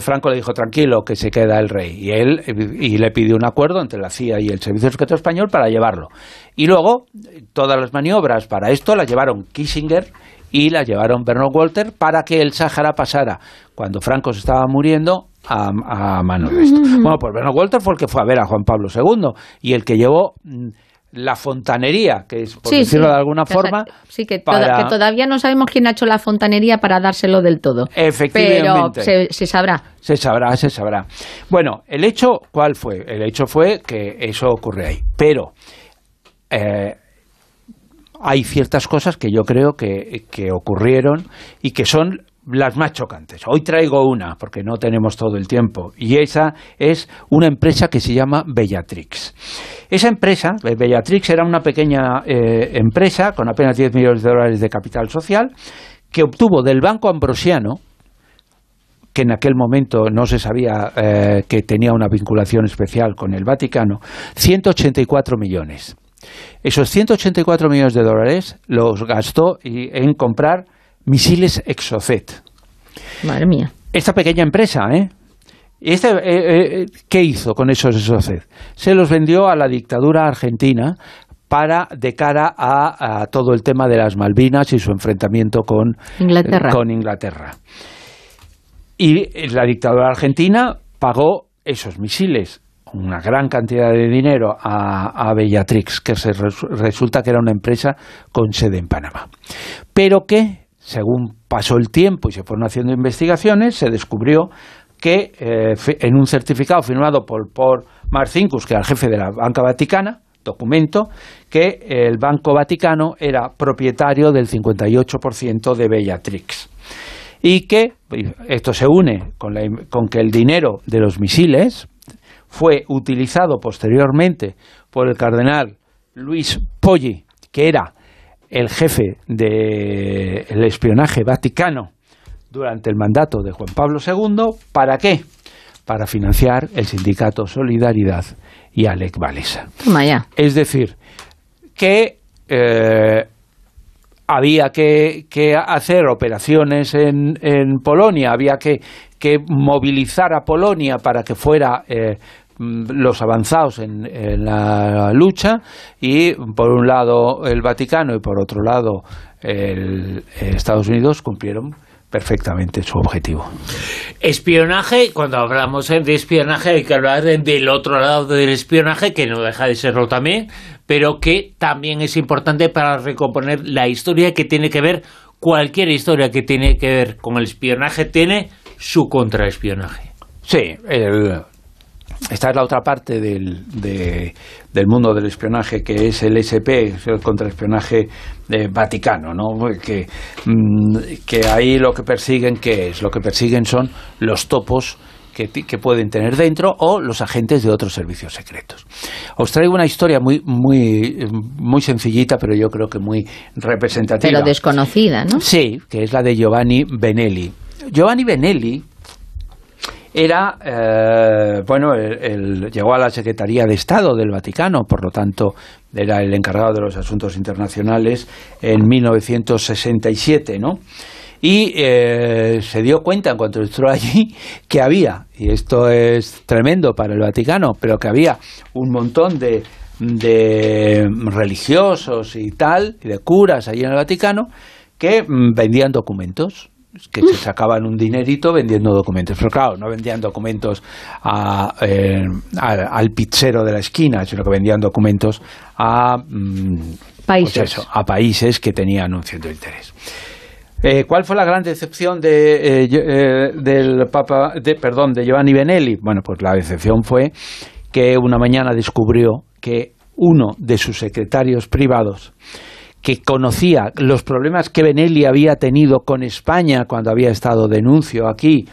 Franco le dijo, tranquilo, que se queda el rey. Y él y le pidió un acuerdo entre la CIA y el Servicio Secreto Español para llevarlo. Y luego, todas las maniobras para esto las llevaron Kissinger y la llevaron Bernard Walter para que el Sáhara pasara, cuando Franco se estaba muriendo, a, mano de esto. Bueno, pues Bernard Walter fue el que fue a ver a Juan Pablo II y el que llevó mm, la fontanería, que es, por decirlo de alguna forma... Sí, que, todavía no sabemos quién ha hecho la fontanería para dárselo del todo. Efectivamente. Pero se, sabrá. Se sabrá, se sabrá. Bueno, el hecho, ¿cuál fue? El hecho fue que eso ocurre ahí. Pero... Eh, hay ciertas cosas que yo creo que, ocurrieron y que son las más chocantes. Hoy traigo una, porque no tenemos todo el tiempo, y esa es una empresa que se llama Bellatrix. Esa empresa, eh, Bellatrix, era una pequeña eh, empresa con apenas 10 millones de dólares de capital social, que obtuvo del Banco Ambrosiano, que en aquel momento no se sabía eh, que tenía una vinculación especial con el Vaticano, 184 millones Esos 184 millones de dólares los gastó en comprar misiles Exocet. Madre mía. Esta pequeña empresa, ¿eh? Este, eh, eh, ¿Qué hizo con esos Exocet? Se los vendió a la dictadura argentina para de cara a, todo el tema de las Malvinas y su enfrentamiento con Inglaterra. con Inglaterra. Y la dictadura argentina pagó esos misiles una gran cantidad de dinero a, Bellatrix, que se resulta que era una empresa con sede en Panamá. Pero que, según pasó el tiempo y se fueron haciendo investigaciones, se descubrió que eh, en un certificado firmado por, por Marcinkus, que era el jefe de la Banca Vaticana, documento, que el Banco Vaticano era propietario del 58% de Bellatrix. Y que esto se une con, con que el dinero de los misiles, fue utilizado posteriormente por el cardenal Luis Poggi, que era el jefe del espionaje vaticano durante el mandato de Juan Pablo II, ¿para qué? Para financiar el sindicato Solidaridad y Alec Valesa. Es decir, que eh, había que, hacer operaciones en, en Polonia, había que, movilizar a Polonia para que fuera eh, los avanzados en, la lucha y por un lado el Vaticano y por otro lado el, Estados Unidos cumplieron perfectamente su objetivo. Espionaje, cuando hablamos de espionaje hay que hablar del otro lado del espionaje, que no deja de serlo también, pero que también es importante para recomponer la historia que tiene que ver, cualquier historia que tiene que ver con el espionaje tiene su contraespionaje. Sí, el, esta es la otra parte del, del mundo del espionaje, que es el SP, el contraespionaje de vaticano, ¿no? Que, mm, que ahí lo que persiguen, ¿qué es? Lo que persiguen son los topos que, que, pueden tener dentro o los agentes de otros servicios secretos. Os traigo una historia muy, muy, muy sencillita, pero yo creo que muy representativa. Pero desconocida, ¿no? Sí, que es la de Giovanni Benelli. Giovanni Benelli era, eh, bueno, llegó a la Secretaría de Estado del Vaticano, por lo tanto era el encargado de los asuntos internacionales en 1967, ¿no? Y eh, se dio cuenta en cuanto entró allí que había, y esto es tremendo para el Vaticano, pero que había un montón de, de religiosos y tal, y de curas allí en el Vaticano, que mm, vendían documentos que se sacaban un dinerito vendiendo documentos. Pero claro, no vendían documentos eh, al pizzero de la esquina, sino que vendían documentos a, mm, países. Pues a países que tenían un cierto interés. Eh, ¿Cuál fue la gran decepción de, eh, del Papa, de, perdón, de Giovanni Benelli? Bueno, pues la decepción fue que una mañana descubrió que uno de sus secretarios privados que conocía los problemas que Benelli había tenido con España cuando había estado denuncio aquí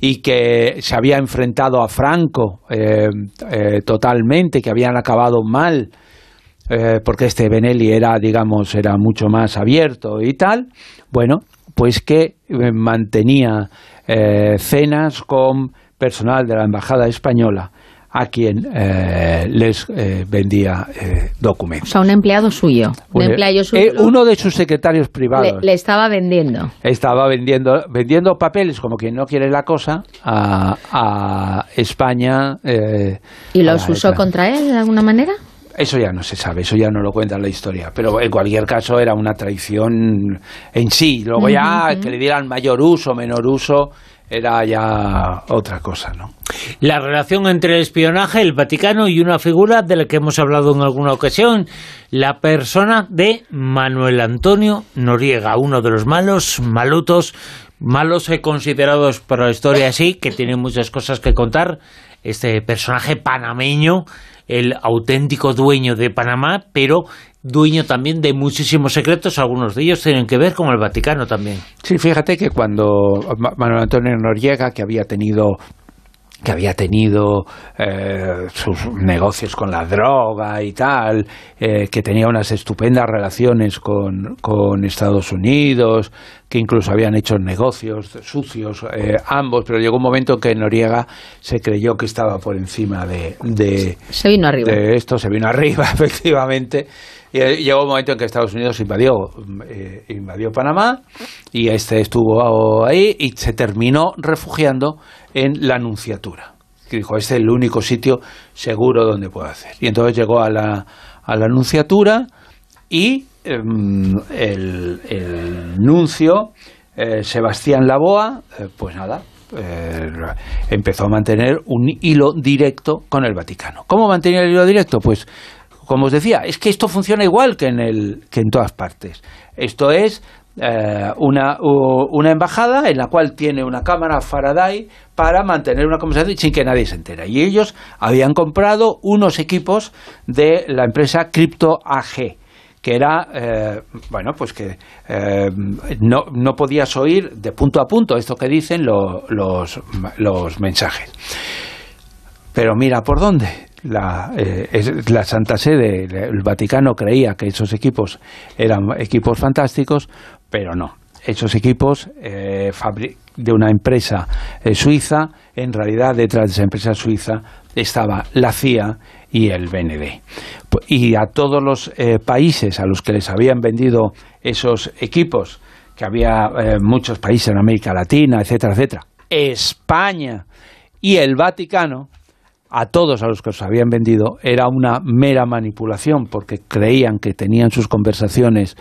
y que se había enfrentado a Franco eh, eh, totalmente, que habían acabado mal, eh, porque este Benelli era, digamos, era mucho más abierto y tal, bueno, pues que mantenía cenas con personal de la Embajada Española a quien eh, les eh, vendía eh, documentos. O sea, un empleado suyo. uno de sus secretarios privados. Le, estaba vendiendo. Estaba vendiendo, vendiendo papeles como quien no quiere la cosa a, a España. ¿Y los usó contra él de alguna manera? Eso ya no se sabe, eso ya no lo cuenta la historia. Pero en cualquier caso era una traición en sí. Luego ya que le dieran mayor uso, menor uso, era ya otra cosa, ¿no? La relación entre el espionaje, el Vaticano y una figura de la que hemos hablado en alguna ocasión, la persona de Manuel Antonio Noriega, uno de los malos, malutos, malos considerados por la historia así, que tiene muchas cosas que contar, este personaje panameño, el auténtico dueño de Panamá, pero dueño también de muchísimos secretos, algunos de ellos tienen que ver con el Vaticano también. Sí, fíjate que cuando Manuel Antonio Noriega, que había tenido que había tenido eh, sus negocios con la droga y tal, eh, que tenía unas estupendas relaciones con, con, Estados Unidos, que incluso habían hecho negocios sucios eh, ambos, pero llegó un momento en que Noriega se creyó que estaba por encima de, de, se vino arriba. de esto, se vino arriba, efectivamente. Y llegó un momento en que Estados Unidos invadió, invadió Panamá y este estuvo ahí y se terminó refugiando en la Anunciatura. Que dijo, este es el único sitio seguro donde puedo hacer. Y entonces llegó a la, a la Anunciatura y em, el, nuncio eh, Sebastián Laboa, eh, pues nada, eh, empezó a mantener un hilo directo con el Vaticano. ¿Cómo mantenía el hilo directo? Pues, como os decía, es que esto funciona igual que en, el, que en todas partes. Esto es eh, una, una, embajada en la cual tiene una cámara Faraday para mantener una conversación sin que nadie se entere. Y ellos habían comprado unos equipos de la empresa Crypto AG que era, eh, bueno, pues que eh, no, no, podías oír de punto a punto esto que dicen los, los mensajes. Pero mira por dónde. La, la Santa Sede, el Vaticano creía que esos equipos eran equipos fantásticos, pero no. Esos equipos eh, de una empresa eh, suiza, en realidad detrás de esa empresa suiza estaba la CIA y el BND. Y a todos los eh, países a los que les habían vendido esos equipos, que había muchos países en América Latina, etcétera, etcétera, España y el Vaticano, a todos a los que os habían vendido era una mera manipulación porque creían que tenían sus conversaciones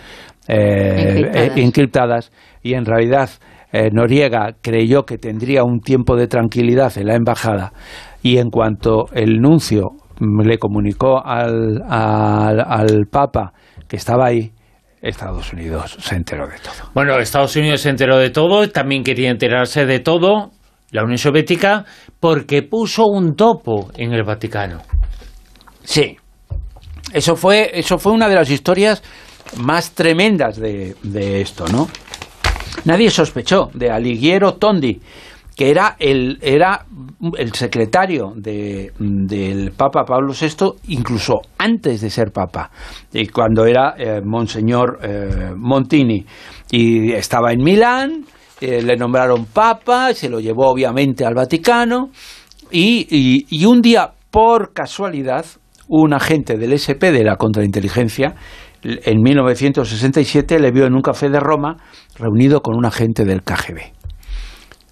eh, encriptadas. y en realidad eh, Noriega creyó que tendría un tiempo de tranquilidad en la embajada y en cuanto el nuncio le comunicó al, al, Papa que estaba ahí, Estados Unidos se enteró de todo. Bueno, Estados Unidos se enteró de todo, también quería enterarse de todo, la Unión Soviética, porque puso un topo en el Vaticano. Sí, eso fue, eso fue una de las historias más tremendas de, esto, ¿no? Nadie sospechó de Alighiero Tondi, que era el, era el secretario de, del Papa Pablo VI, incluso antes de ser Papa, y cuando era eh, Monseñor eh, Montini. Y estaba en Milán, eh, le nombraron Papa, se lo llevó obviamente al Vaticano, y, un día, por casualidad, un agente del SP de la contrainteligencia en 1967 le vio en un café de Roma reunido con un agente del KGB.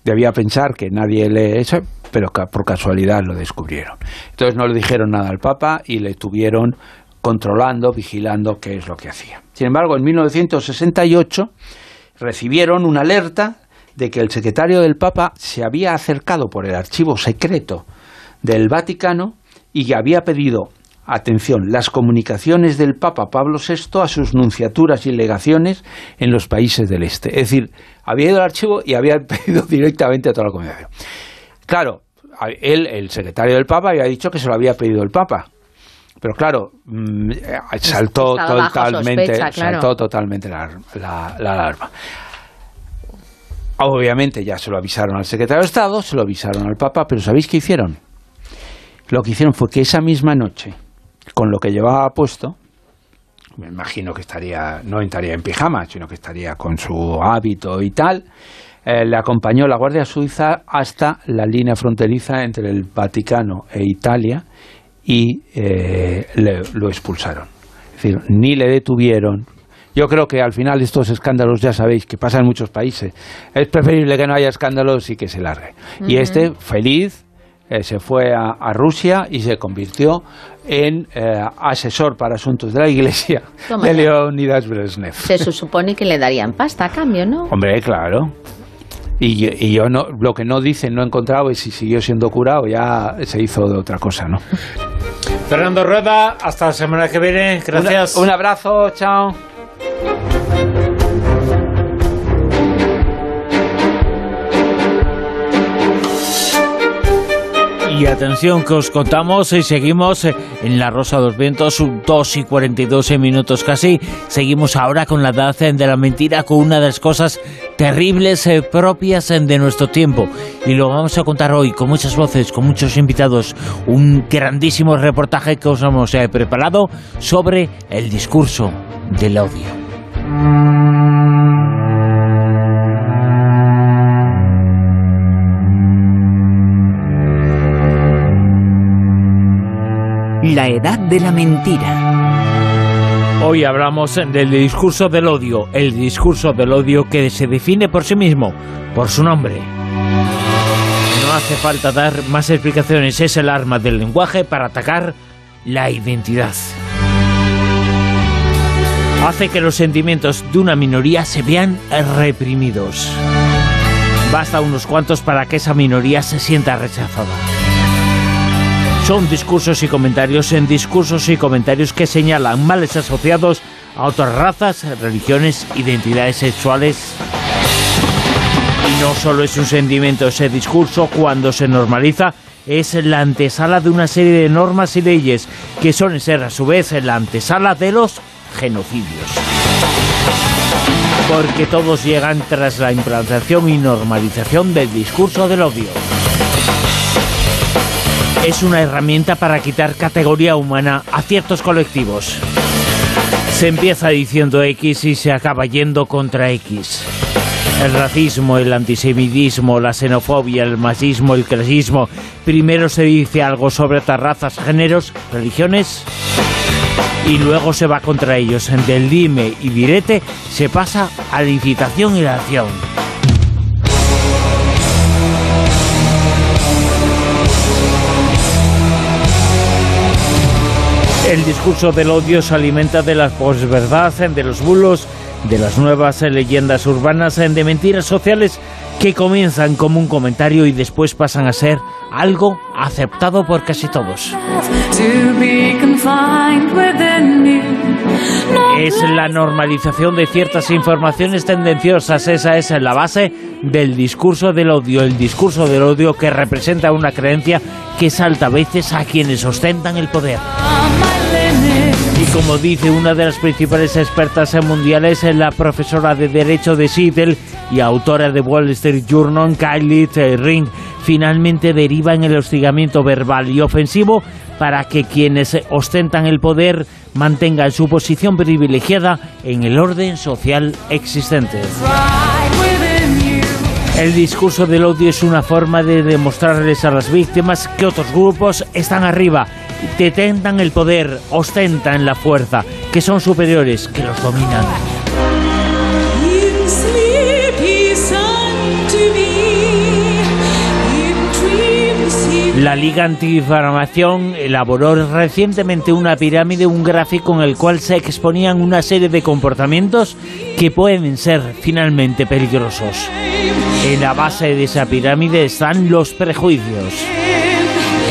Debía pensar que nadie le eso, pero por casualidad lo descubrieron. Entonces no le dijeron nada al Papa y le estuvieron controlando, vigilando qué es lo que hacía. Sin embargo, en 1968 recibieron una alerta de que el secretario del Papa se había acercado por el archivo secreto del Vaticano y había pedido atención, las comunicaciones del Papa Pablo VI a sus nunciaturas y legaciones en los países del Este. Es decir, había ido al archivo y había pedido directamente a toda la comunicación. Claro, él, el secretario del Papa, había dicho que se lo había pedido el Papa. Pero claro, mm, saltó totalmente, saltó totalmente la, la alarma. Obviamente ya se lo avisaron al secretario de Estado, se lo avisaron al Papa, pero ¿sabéis qué hicieron? Lo que hicieron fue que esa misma noche con lo que llevaba puesto, me imagino que estaría, no estaría en pijama, sino que estaría con su hábito y tal, eh, le acompañó la Guardia Suiza hasta la línea fronteriza entre el Vaticano e Italia y eh, lo expulsaron. Es decir, ni le detuvieron. Yo creo que al final estos escándalos ya sabéis que pasan en muchos países. Es preferible que no haya escándalos y que se largue. Y este, feliz, eh, se fue a, Rusia y se convirtió en eh, asesor para asuntos de la Iglesia de Leonidas Brezhnev. Se supone que le darían pasta a cambio, ¿no? Hombre, claro. Y, yo no, lo que no dicen, no he encontrado, y si siguió siendo curado, ya se hizo de otra cosa, ¿no? Fernando Rueda, hasta la semana que viene. Gracias. un abrazo, chao. Y atención que os contamos y seguimos en la Rosa de los Vientos, 2 y 42 minutos casi. Seguimos ahora con la edad de la mentira, con una de las cosas terribles eh, propias de nuestro tiempo. Y lo vamos a contar hoy con muchas voces, con muchos invitados. Un grandísimo reportaje que os hemos eh, preparado sobre el discurso del odio. La edad de la mentira. Hoy hablamos del discurso del odio, el discurso del odio que se define por sí mismo, por su nombre. No hace falta dar más explicaciones, es el arma del lenguaje para atacar la identidad. Hace que los sentimientos de una minoría se vean reprimidos. Basta unos cuantos para que esa minoría se sienta rechazada. Son discursos y comentarios en discursos y comentarios que señalan males asociados a otras razas, religiones, identidades sexuales. Y no solo es un sentimiento ese discurso, cuando se normaliza, es la antesala de una serie de normas y leyes que suelen ser a su vez la antesala de los genocidios. Porque todos llegan tras la implantación y normalización del discurso del odio es una herramienta para quitar categoría humana a ciertos colectivos. Se empieza diciendo X y se acaba yendo contra X. El racismo, el antisemitismo, la xenofobia, el machismo, el clasismo. Primero se dice algo sobre otras razas, géneros, religiones y luego se va contra ellos. Del dime y direte se pasa a la incitación y la acción. El discurso del odio se alimenta de la posverdad, de los bulos, de las nuevas leyendas urbanas, de mentiras sociales que comienzan como un comentario y después pasan a ser algo aceptado por casi todos. Es la normalización de ciertas informaciones tendenciosas, esa es la base del discurso del odio, el discurso del odio que representa una creencia que salta a veces a quienes ostentan el poder. Y como dice una de las principales expertas mundiales, la profesora de Derecho de Seattle y autora de Wall Street Journal, Kylie Ring, finalmente deriva en el hostigamiento verbal y ofensivo para que quienes ostentan el poder mantengan su posición privilegiada en el orden social existente. El discurso del odio es una forma de demostrarles a las víctimas que otros grupos están arriba detentan el poder, ostentan la fuerza, que son superiores, que los dominan. La Liga Antidifamación elaboró recientemente una pirámide, un gráfico en el cual se exponían una serie de comportamientos que pueden ser finalmente peligrosos. En la base de esa pirámide están los prejuicios.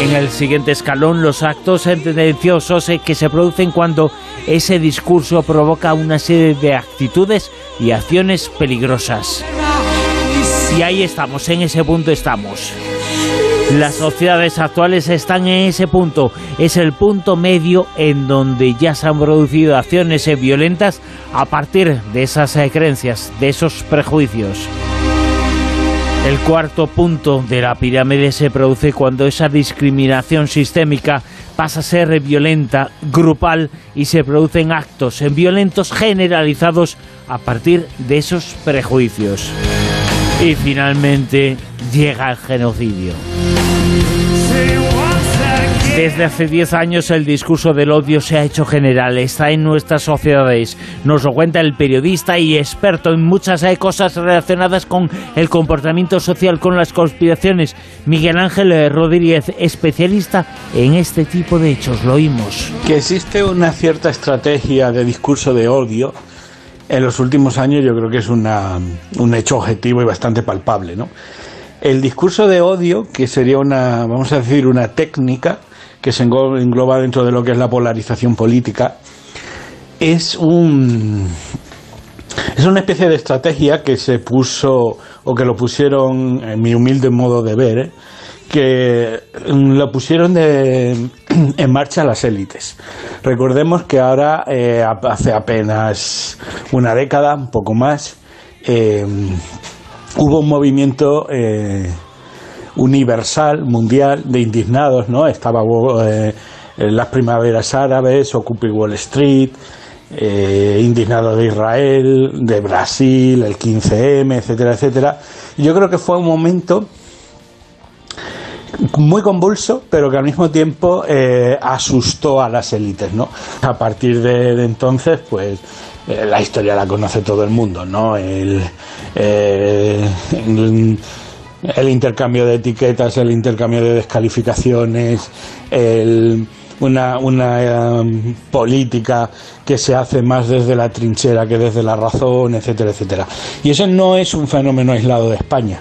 En el siguiente escalón, los actos tendenciosos que se producen cuando ese discurso provoca una serie de actitudes y acciones peligrosas. Y ahí estamos, en ese punto estamos. Las sociedades actuales están en ese punto. Es el punto medio en donde ya se han producido acciones violentas a partir de esas creencias, de esos prejuicios. El cuarto punto de la pirámide se produce cuando esa discriminación sistémica pasa a ser violenta, grupal y se producen actos violentos generalizados a partir de esos prejuicios. Y finalmente llega el genocidio. Desde hace 10 años el discurso del odio se ha hecho general, está en nuestras sociedades. Nos lo cuenta el periodista y experto en muchas cosas relacionadas con el comportamiento social, con las conspiraciones. Miguel Ángel Rodríguez, especialista en este tipo de hechos, lo oímos. Que existe una cierta estrategia de discurso de odio en los últimos años yo creo que es una, un hecho objetivo y bastante palpable, ¿no? El discurso de odio, que sería una, vamos a decir, una técnica que se engloba dentro de lo que es la polarización política, es un es una especie de estrategia que se puso o que lo pusieron en mi humilde modo de ver, ¿eh? que lo pusieron de, en marcha las élites. Recordemos que ahora, eh, hace apenas una década, un poco más, hubo un movimiento universal, mundial, de indignados, ¿no? Estaba las primaveras árabes, Occupy Wall Street, eh, indignado de Israel, de Brasil, el 15M, etcétera, etcétera. Yo creo que fue un momento muy convulso, pero que al mismo tiempo eh, asustó a las élites, ¿no? A partir de, entonces, pues eh, la historia la conoce todo el mundo, ¿no? el intercambio de etiquetas, el intercambio de descalificaciones, el una, una em, política que se hace más desde la trinchera que desde la razón, etcétera, etcétera. Y eso no es un fenómeno aislado de España.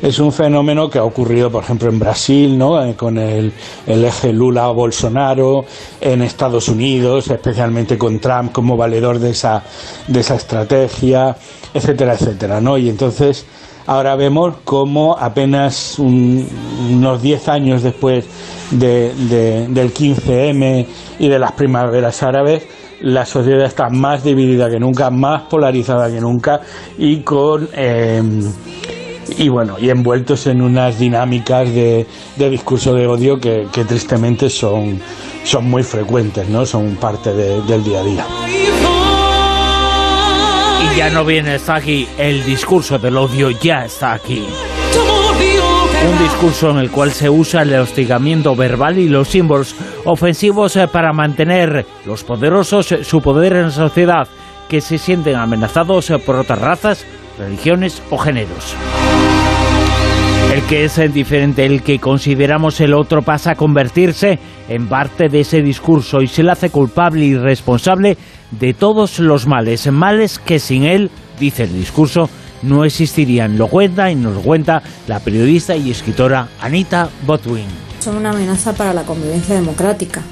Es un fenómeno que ha ocurrido, por ejemplo, en Brasil, ¿no? Eh, con el, el eje Lula-Bolsonaro, en Estados Unidos, especialmente con Trump como valedor de esa, de esa estrategia, etcétera, etcétera, ¿no? Y entonces ahora vemos cómo apenas unos 10 años después del 15M y de las primaveras árabes, la sociedad está más dividida que nunca, más polarizada que nunca y con em, y bueno y envueltos en unas dinámicas de, discurso de odio que, tristemente son, son muy frecuentes, ¿no? son parte del día a día ya no viene, aquí. El discurso del odio ya está aquí. Un discurso en el cual se usa el hostigamiento verbal y los símbolos ofensivos eh, para mantener los poderosos eh, su poder en la sociedad que se sienten amenazados eh, por otras razas, religiones o géneros. El que es diferente, el que consideramos el otro pasa a convertirse en parte de ese discurso y se le hace culpable y responsable de todos los males, males que sin él, dice el discurso, no existirían. Lo cuenta y nos cuenta la periodista y escritora Anita Botwin. Son una amenaza para la convivencia democrática,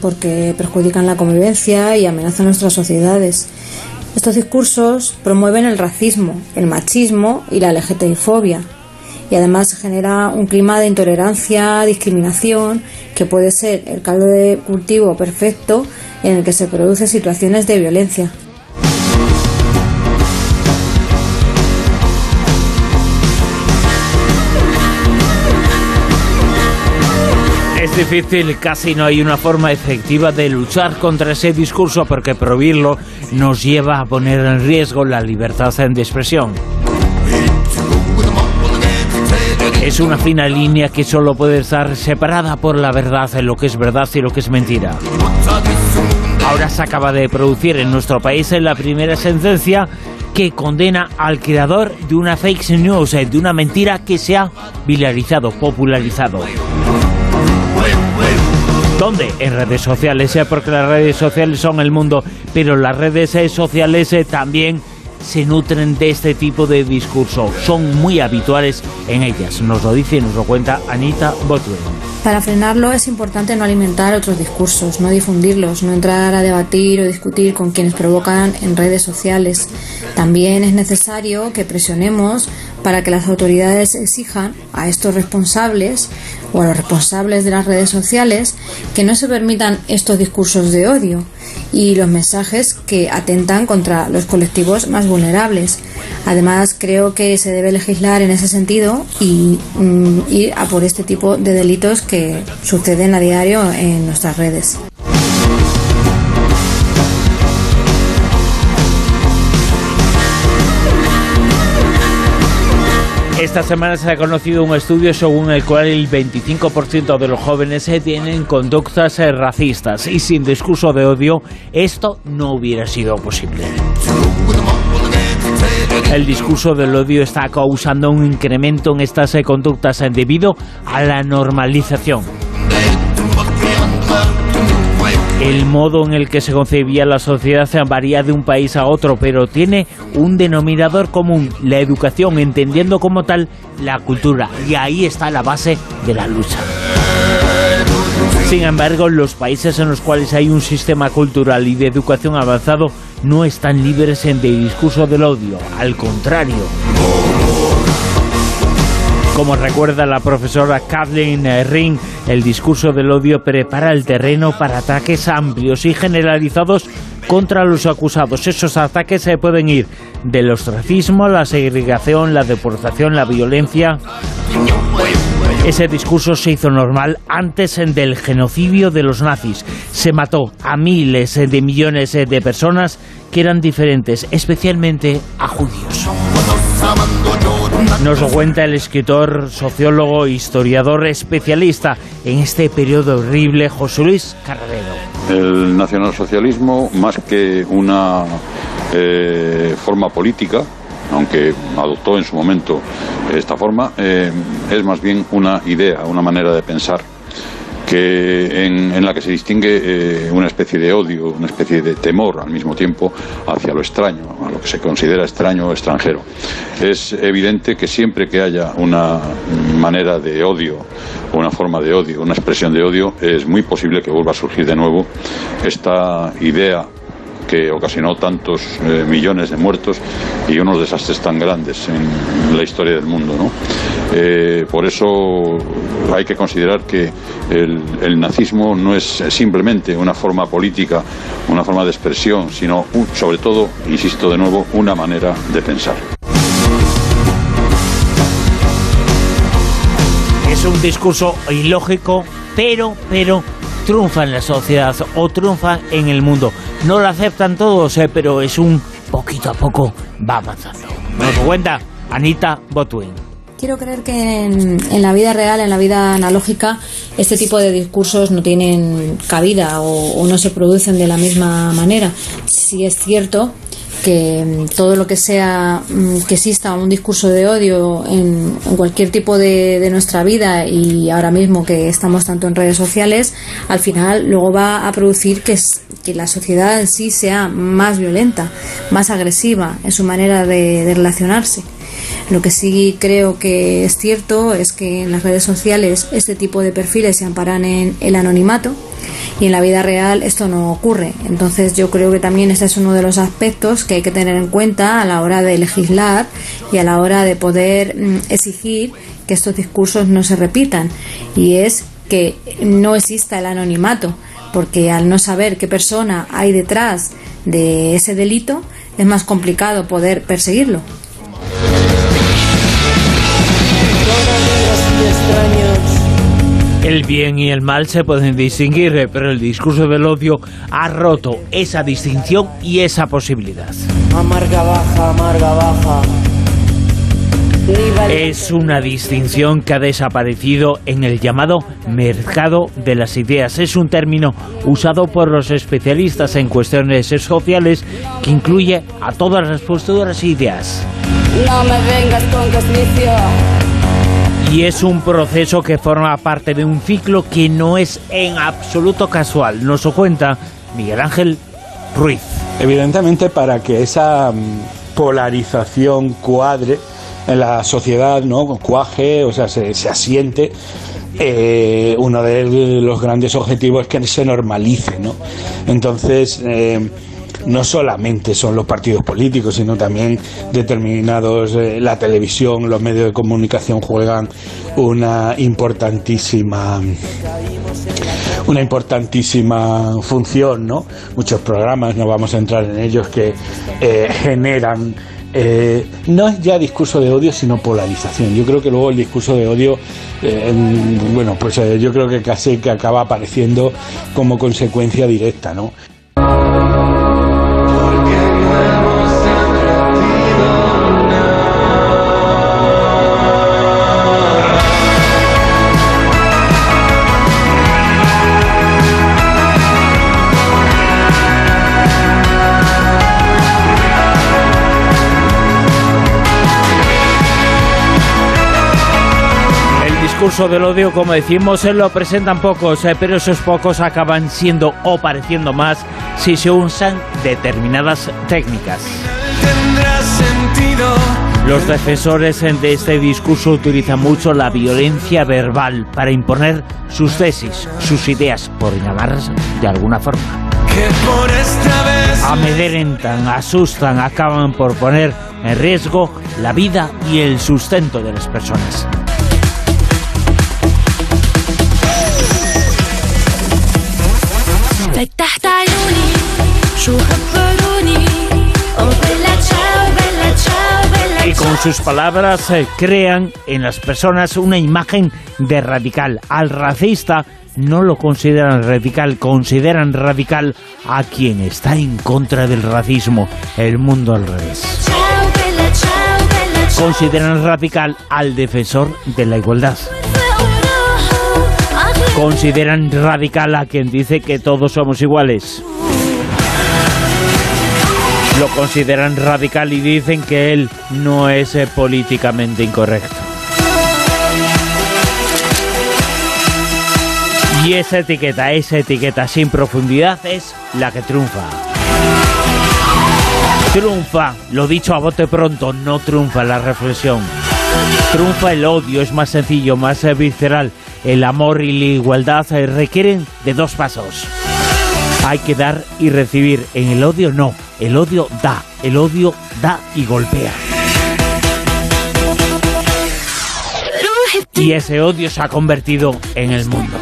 porque perjudican la convivencia y amenazan nuestras sociedades. Estos discursos promueven el racismo, el machismo y la LGTBI-fobia, y además genera un clima de intolerancia, discriminación, que puede ser el caldo de cultivo perfecto en el que se producen situaciones de violencia. Es difícil, casi no hay una forma efectiva de luchar contra ese discurso porque prohibirlo nos lleva a poner en riesgo la libertad de expresión. Es una fina línea que solo puede estar separada por la verdad en lo que es verdad y lo que es mentira. Ahora se acaba de producir en nuestro país la primera sentencia que condena al creador de una fake news, eh, de una mentira que se ha viralizado, popularizado. ¿Dónde? En redes sociales, eh, porque las redes sociales son el mundo, pero las redes eh, sociales también se nutren de este tipo de discurso. Son muy habituales en ellas. Nos lo dice y nos lo cuenta Anita Botwell. Para frenarlo es importante no alimentar otros discursos, no difundirlos, no entrar a debatir o discutir con quienes provocan en redes sociales. También es necesario que presionemos para que las autoridades exijan a estos responsables o a los responsables de las redes sociales que no se permitan estos discursos de odio y los mensajes que atentan contra los colectivos más vulnerables. Además, creo que se debe legislar en ese sentido y mm, ir a por este tipo de delitos que suceden a diario en nuestras redes. Esta semana se ha conocido un estudio según el cual el 25% de los jóvenes eh, tienen conductas eh, racistas y sin discurso de odio esto no hubiera sido posible. El discurso del odio está causando un incremento en estas eh, conductas debido a la normalización el modo en el que se concebía la sociedad varía de un país a otro, pero tiene un denominador común, la educación, entendiendo como tal la cultura. Y ahí está la base de la lucha. Sin embargo, los países en los cuales hay un sistema cultural y de educación avanzado no están libres en de discurso del odio, al contrario. Como recuerda la profesora Kathleen Ring, el discurso del odio prepara el terreno para ataques amplios y generalizados contra los acusados. Esos ataques se pueden ir del ostracismo, la segregación, la deportación, la violencia. Ese discurso se hizo normal antes del genocidio de los nazis. Se mató a miles de millones de personas que eran diferentes, especialmente a judíos. Nos lo cuenta el escritor, sociólogo, historiador, especialista en este periodo horrible, José Luis Carrero. El nacionalsocialismo, más que una eh, forma política, aunque adoptó en su momento esta forma, eh, es más bien una idea, una manera de pensar que en, la que se distingue eh, una especie de odio, una especie de temor al mismo tiempo hacia lo extraño, a lo que se considera extraño o extranjero. Es evidente que siempre que haya una manera de odio, una forma de odio, una expresión de odio, es muy posible que vuelva a surgir de nuevo esta idea que ocasionó tantos eh, millones de muertos y unos desastres tan grandes en la historia del mundo. ¿no? Eh, por eso hay que considerar que el, nazismo no es simplemente una forma política, una forma de expresión, sino sobre todo, insisto de nuevo, una manera de pensar. Es un discurso ilógico, pero, pero triunfa en la sociedad o triunfa en el mundo. No lo aceptan todos, eh, pero es un poquito a poco va avanzando. Nos cuenta Anita Botwin. Quiero creer que en, la vida real, en la vida analógica, este tipo de discursos no tienen cabida o, o no se producen de la misma manera. Si es cierto que mm, todo lo que sea mm, que exista un discurso de odio en, cualquier tipo de, nuestra vida y ahora mismo que estamos tanto en redes sociales, al final luego va a producir que, que la sociedad en sí sea más violenta, más agresiva en su manera de relacionarse. Lo que sí creo que es cierto es que en las redes sociales este tipo de perfiles se amparan en el anonimato y en la vida real esto no ocurre. Entonces yo creo que también este es uno de los aspectos que hay que tener en cuenta a la hora de legislar y a la hora de poder mm, exigir que estos discursos no se repitan y es que no exista el anonimato porque al no saber qué persona hay detrás de ese delito es más complicado poder perseguirlo. El bien y el mal se pueden distinguir, eh, pero el discurso del odio ha roto esa distinción y esa posibilidad. Amarga baja, amarga baja. Es una distinción que ha desaparecido en el llamado mercado de las ideas. Es un término usado por los especialistas en cuestiones sociales que incluye a todas las posturas e ideas. No me vengas con y es un proceso que forma parte de un ciclo que no es en absoluto casual. Nos lo cuenta Miguel Ángel Ruiz. Evidentemente para que esa mm, polarización cuadre en la sociedad, ¿no? Cuaje, o sea, se, asiente. Eh, uno de los grandes objetivos es que se normalice, ¿no? Entonces, eh, no solamente son los partidos políticos, sino también determinados, eh, la televisión, los medios de comunicación juegan una importantísima una importantísima función, ¿no? Muchos programas, no vamos a entrar en ellos, que eh, generan eh, no es ya discurso de odio, sino polarización. Yo creo que luego el discurso de odio, bueno, pues yo creo que casi que acaba apareciendo como consecuencia directa, ¿no? Discurso del odio, como decimos, lo presentan pocos, eh, pero esos pocos acaban siendo o pareciendo más si se usan determinadas técnicas. Los defensores de este discurso utilizan mucho la violencia verbal para imponer sus tesis, sus ideas, por llamarlas de alguna forma. Amedrentan, asustan, acaban por poner en riesgo la vida y el sustento de las personas. Y con sus palabras crean en las personas una imagen de radical. Al racista no lo consideran radical, consideran radical a quien está en contra del racismo. El mundo al revés. Consideran radical al defensor de la igualdad. Consideran radical a quien dice que todos somos iguales. Lo consideran radical y dicen que él no es eh, políticamente incorrecto. Y esa etiqueta, esa etiqueta sin profundidad es la que triunfa. Triunfa, lo dicho a bote pronto, no triunfa la reflexión. Triunfa el odio, es más sencillo, más eh, visceral. El amor y la igualdad eh, requieren de dos pasos. Hay que dar y recibir. En el odio no, el odio da, el odio da y golpea. Y ese odio se ha convertido en el mundo.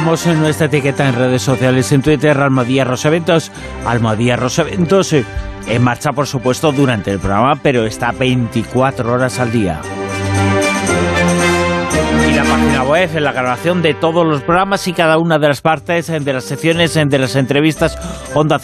En nuestra etiqueta en redes sociales, en Twitter, Almadía Roseventos. Almadía Roseventos eh, en marcha, por supuesto, durante el programa, pero está 24 horas al día. Y la página web, en la grabación de todos los programas y cada una de las partes, de las secciones, de las entrevistas, onda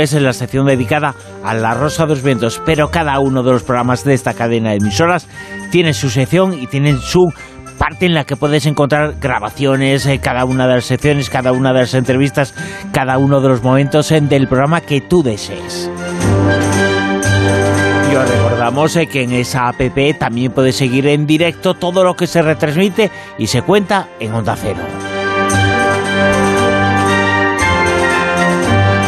es en la sección dedicada a la Rosa de los Vientos. Pero cada uno de los programas de esta cadena de emisoras tiene su sección y tienen su parte en la que puedes encontrar grabaciones, eh, cada una de las secciones, cada una de las entrevistas, cada uno de los momentos en, del programa que tú desees. Y os recordamos eh, que en esa app también puedes seguir en directo todo lo que se retransmite y se cuenta en Onda Cero.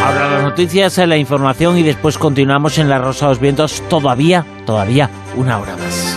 Ahora las noticias, eh, la información y después continuamos en La Rosa de los Vientos todavía, todavía una hora más.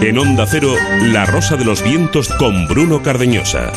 En Onda Cero, La Rosa de los Vientos con Bruno Cardeñosa.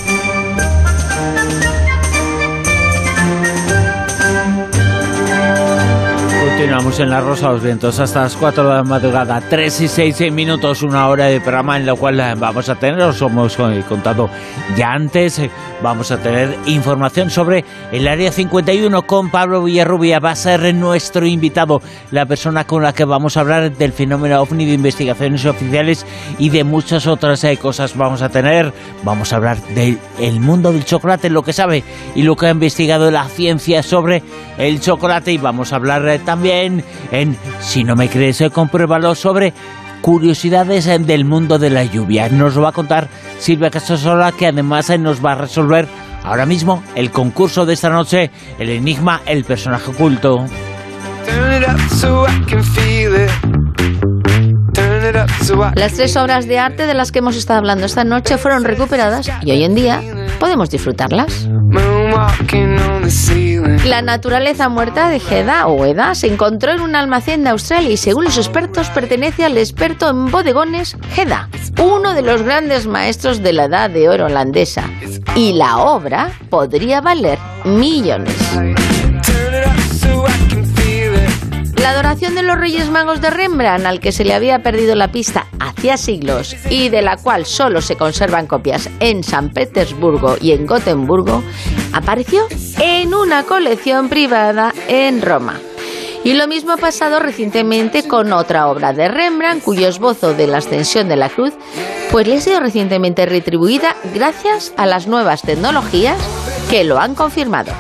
Continuamos en La Rosa de los Vientos hasta las 4 de la madrugada, 3 y 6 minutos, una hora de programa en la cual eh, vamos a tener, os hemos eh, contado ya antes, eh, vamos a tener información sobre el Área 51 con Pablo Villarrubia. Va a ser nuestro invitado, la persona con la que vamos a hablar del fenómeno OVNI, de investigaciones oficiales y de muchas otras cosas. Vamos a tener, vamos a hablar del mundo del chocolate, lo que sabe y lo que ha investigado la ciencia sobre el chocolate y vamos a hablar también en Si no me crees, compruébalo sobre curiosidades del mundo de la lluvia. Nos lo va a contar Silvia Casasola, que además nos va a resolver ahora mismo el concurso de esta noche, el enigma, el personaje oculto. Las tres obras de arte de las que hemos estado hablando esta noche fueron recuperadas y hoy en día podemos disfrutarlas. La naturaleza muerta de Heda o Eda se encontró en un almacén de Australia y según los expertos pertenece al experto en bodegones Heda, uno de los grandes maestros de la edad de oro holandesa. Y la obra podría valer millones. La adoración de los Reyes Magos de Rembrandt, al que se le había perdido la pista hacía siglos y de la cual solo se conservan copias en San Petersburgo y en Gotemburgo, apareció en una colección privada en Roma. Y lo mismo ha pasado recientemente con otra obra de Rembrandt, cuyo esbozo de la ascensión de la cruz, pues le ha sido recientemente retribuida gracias a las nuevas tecnologías que lo han confirmado.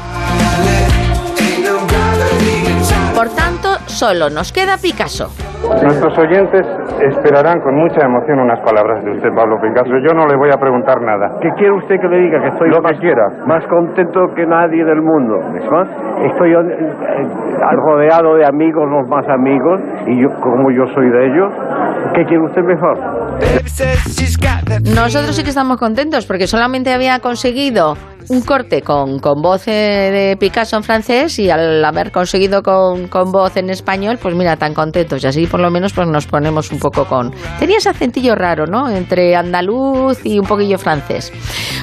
Por tanto, solo nos queda Picasso. Nuestros oyentes esperarán con mucha emoción unas palabras de usted, Pablo Picasso. Yo no le voy a preguntar nada. ¿Qué quiere usted que le diga? Que estoy Lo que quiera. más contento que nadie del mundo. ¿Es más? Estoy eh, rodeado de amigos, los más amigos, y yo, como yo soy de ellos, ¿qué quiere usted mejor? Nosotros sí que estamos contentos porque solamente había conseguido un corte con, con voz de Picasso en francés y al haber conseguido con, con, voz en español, pues mira, tan contentos. Y así por lo menos pues nos ponemos un poco con... Tenía ese acentillo raro, ¿no? Entre andaluz y un poquillo francés.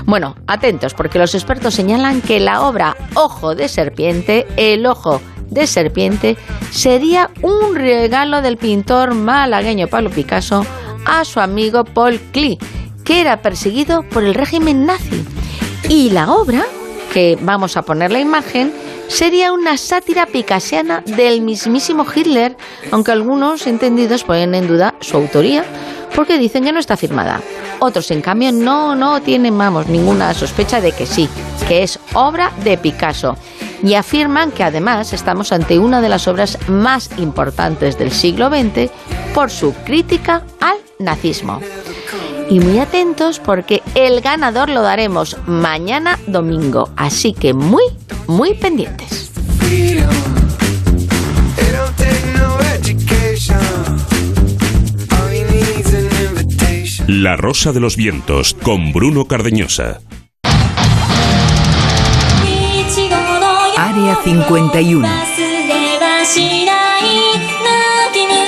Bueno, atentos, porque los expertos señalan que la obra Ojo de Serpiente, el ojo de serpiente, sería un regalo del pintor malagueño Pablo Picasso a su amigo Paul Klee, que era perseguido por el régimen nazi. Y la obra, que vamos a poner la imagen, sería una sátira picasiana del mismísimo Hitler, aunque algunos entendidos ponen en duda su autoría, porque dicen que no está firmada. Otros, en cambio, no, no tienen, vamos, ninguna sospecha de que sí, que es obra de Picasso. Y afirman que además estamos ante una de las obras más importantes del siglo XX por su crítica al nazismo. Y muy atentos porque el ganador lo daremos mañana domingo, así que muy, muy pendientes. La Rosa de los Vientos con Bruno Cardeñosa. Área 51.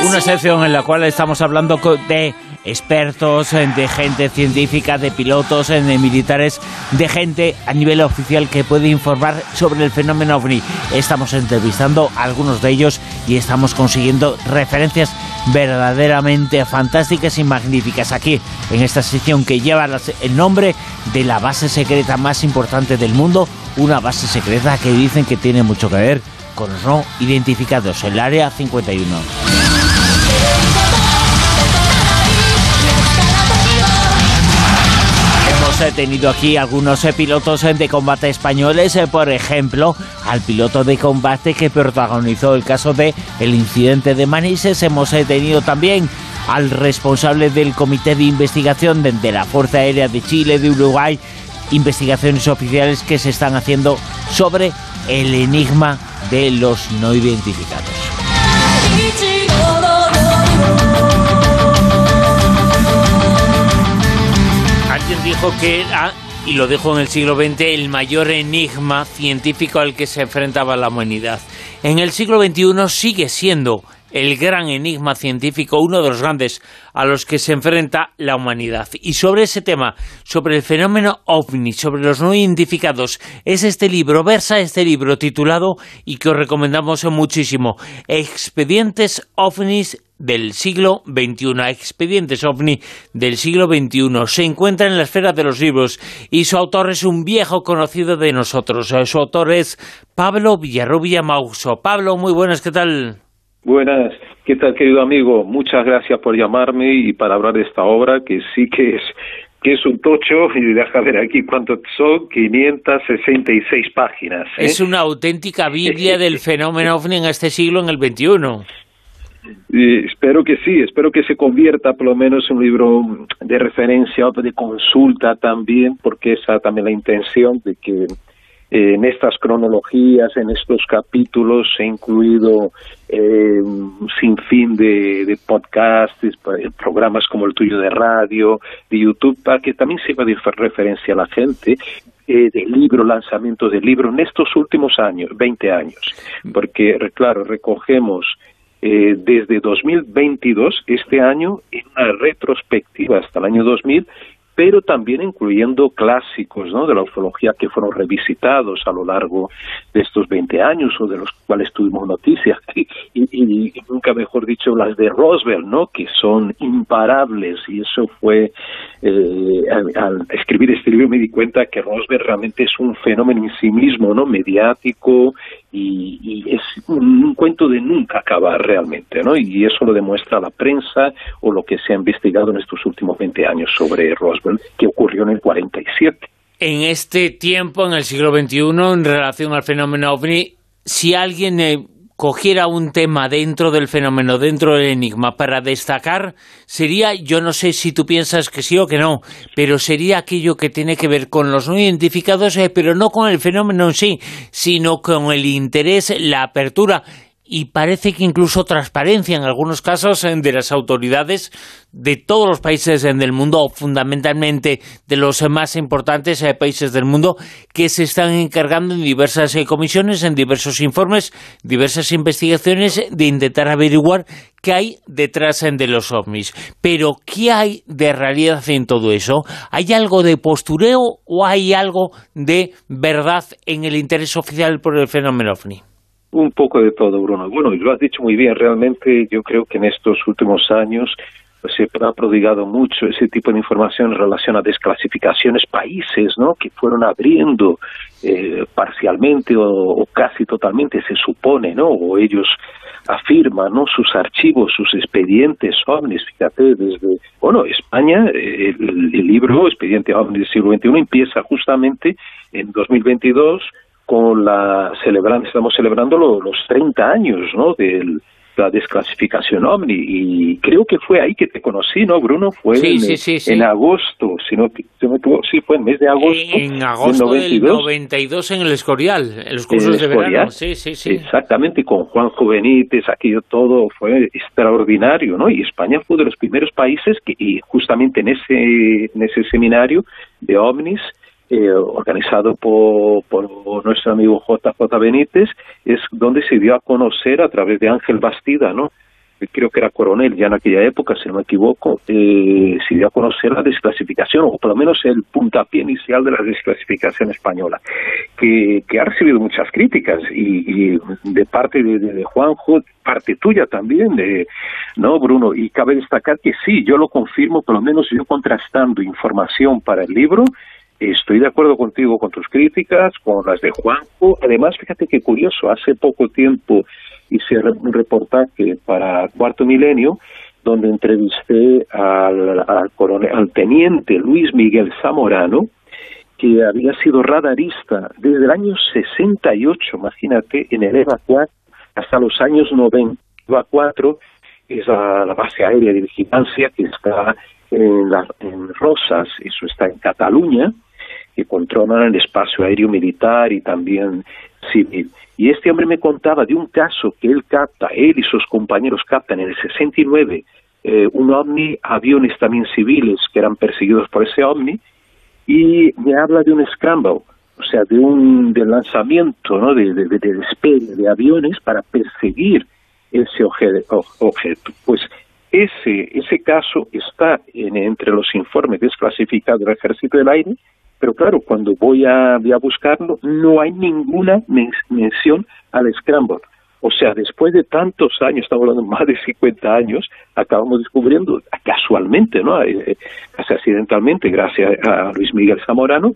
Una sección en la cual estamos hablando de expertos, de gente científica, de pilotos, de militares, de gente a nivel oficial que puede informar sobre el fenómeno ovni. Estamos entrevistando a algunos de ellos y estamos consiguiendo referencias verdaderamente fantásticas y magníficas aquí en esta sección que lleva el nombre de la base secreta más importante del mundo, una base secreta que dicen que tiene mucho que ver con los no identificados, el Área 51. Tenido aquí algunos pilotos de combate españoles, por ejemplo, al piloto de combate que protagonizó el caso de el incidente de Manises. Hemos tenido también al responsable del comité de investigación de, la Fuerza Aérea de Chile, de Uruguay, investigaciones oficiales que se están haciendo sobre el enigma de los no identificados. Que era, y lo dijo en el siglo XX, el mayor enigma científico al que se enfrentaba la humanidad. En el siglo XXI sigue siendo el gran enigma científico, uno de los grandes a los que se enfrenta la humanidad. Y sobre ese tema, sobre el fenómeno ovni, sobre los no identificados, es este libro, versa este libro titulado y que os recomendamos muchísimo, Expedientes ovnis del siglo XXI, Expedientes OVNI del siglo XXI. Se encuentra en la esfera de los libros y su autor es un viejo conocido de nosotros. Su autor es Pablo Villarrubia Mauso. Pablo, muy buenas, ¿qué tal? Buenas, ¿qué tal querido amigo? Muchas gracias por llamarme y para hablar de esta obra que sí que es que es un tocho, y deja ver aquí cuánto son, 566 páginas. ¿eh? Es una auténtica Biblia del fenómeno ovni en este siglo, en el XXI. Y espero que sí, espero que se convierta por lo menos en un libro de referencia, o de consulta también, porque esa también la intención de que en estas cronologías, en estos capítulos, he incluido eh, un sinfín de, de podcasts, programas como el tuyo de radio, de YouTube, para que también sirva de referencia a la gente eh, de libro, lanzamiento de libro en estos últimos años, 20 años, porque, claro, recogemos eh, desde 2022, este año, en una retrospectiva hasta el año 2000, pero también incluyendo clásicos ¿no? de la ufología que fueron revisitados a lo largo de estos 20 años o de los cuales tuvimos noticias y, nunca mejor dicho las de Roswell ¿no? que son imparables y eso fue eh, al, escribir este libro me di cuenta que Roswell realmente es un fenómeno en sí mismo no mediático y, es un, cuento de nunca acabar realmente, ¿no? Y eso lo demuestra la prensa o lo que se ha investigado en estos últimos 20 años sobre Roswell, que ocurrió en el 47. En este tiempo, en el siglo XXI, en relación al fenómeno OVNI, si alguien eh, cogiera un tema dentro del fenómeno, dentro del enigma, para destacar, sería, yo no sé si tú piensas que sí o que no, pero sería aquello que tiene que ver con los no identificados, eh, pero no con el fenómeno en sí, sino con el interés, la apertura y parece que incluso transparencia en algunos casos de las autoridades de todos los países del mundo, fundamentalmente de los más importantes eh, países del mundo, que se están encargando en diversas eh, comisiones, en diversos informes, diversas investigaciones de intentar averiguar qué hay detrás de los ovnis. Pero, ¿qué hay de realidad en todo eso? ¿Hay algo de postureo o hay algo de verdad en el interés oficial por el fenómeno ovni? Un poco de todo, Bruno. Bueno, y lo has dicho muy bien. Realmente yo creo que en estos últimos años pues, se ha prodigado mucho ese tipo de información en relación a desclasificaciones, países ¿no? que fueron abriendo eh, parcialmente o, casi totalmente, se supone, ¿no? o ellos afirman ¿no? sus archivos, sus expedientes ovnis. Fíjate, desde, bueno, España, el, el libro Expediente OVNI del siglo XXI empieza justamente en 2022 con la celebrando, estamos celebrando los 30 años ¿no? de la desclasificación OVNI y creo que fue ahí que te conocí, ¿no, Bruno? Fue en, en, agosto, si no, sí, fue en mes de agosto. En agosto del 92 en el Escorial, en los cursos de verano. Sí, sí, sí. Exactamente, con Juan Benítez, aquello todo fue extraordinario, ¿no? Y España fue de los primeros países que, y justamente en ese, en ese seminario de OVNIs, eh, organizado por, nuestro amigo JJ Benítez, es donde se dio a conocer a través de Ángel Bastida, ¿no? creo que era coronel ya en aquella época, si no me equivoco, eh, se dio a conocer la desclasificación, o por lo menos el puntapié inicial de la desclasificación española, que, que ha recibido muchas críticas, y, de parte de, de, Juanjo, parte tuya también, de, ¿no, Bruno? Y cabe destacar que sí, yo lo confirmo, por lo menos yo contrastando información para el libro, Estoy de acuerdo contigo con tus críticas, con las de Juanjo. Además, fíjate qué curioso, hace poco tiempo hice un reportaje para Cuarto Milenio donde entrevisté al, al teniente Luis Miguel Zamorano, que había sido radarista desde el año 68, imagínate, en el EVA 4 hasta los años 90. EVA 4 es la, base aérea de vigilancia que está en, en Rosas, eso está en Cataluña, que controlan el espacio aéreo militar y también civil. Y este hombre me contaba de un caso que él capta, él y sus compañeros captan en el 69 eh, un ovni, aviones también civiles que eran perseguidos por ese ovni, y me habla de un scramble, o sea, de un de lanzamiento, ¿no? de, de, de despegue de aviones para perseguir ese objeto. Pues ese, ese caso está en, entre los informes desclasificados del Ejército del Aire pero claro, cuando voy a, voy a buscarlo, no hay ninguna mención al Scramble. O sea, después de tantos años, estamos hablando más de 50 años, acabamos descubriendo casualmente, ¿no? Eh, eh, casi accidentalmente, gracias a Luis Miguel Zamorano,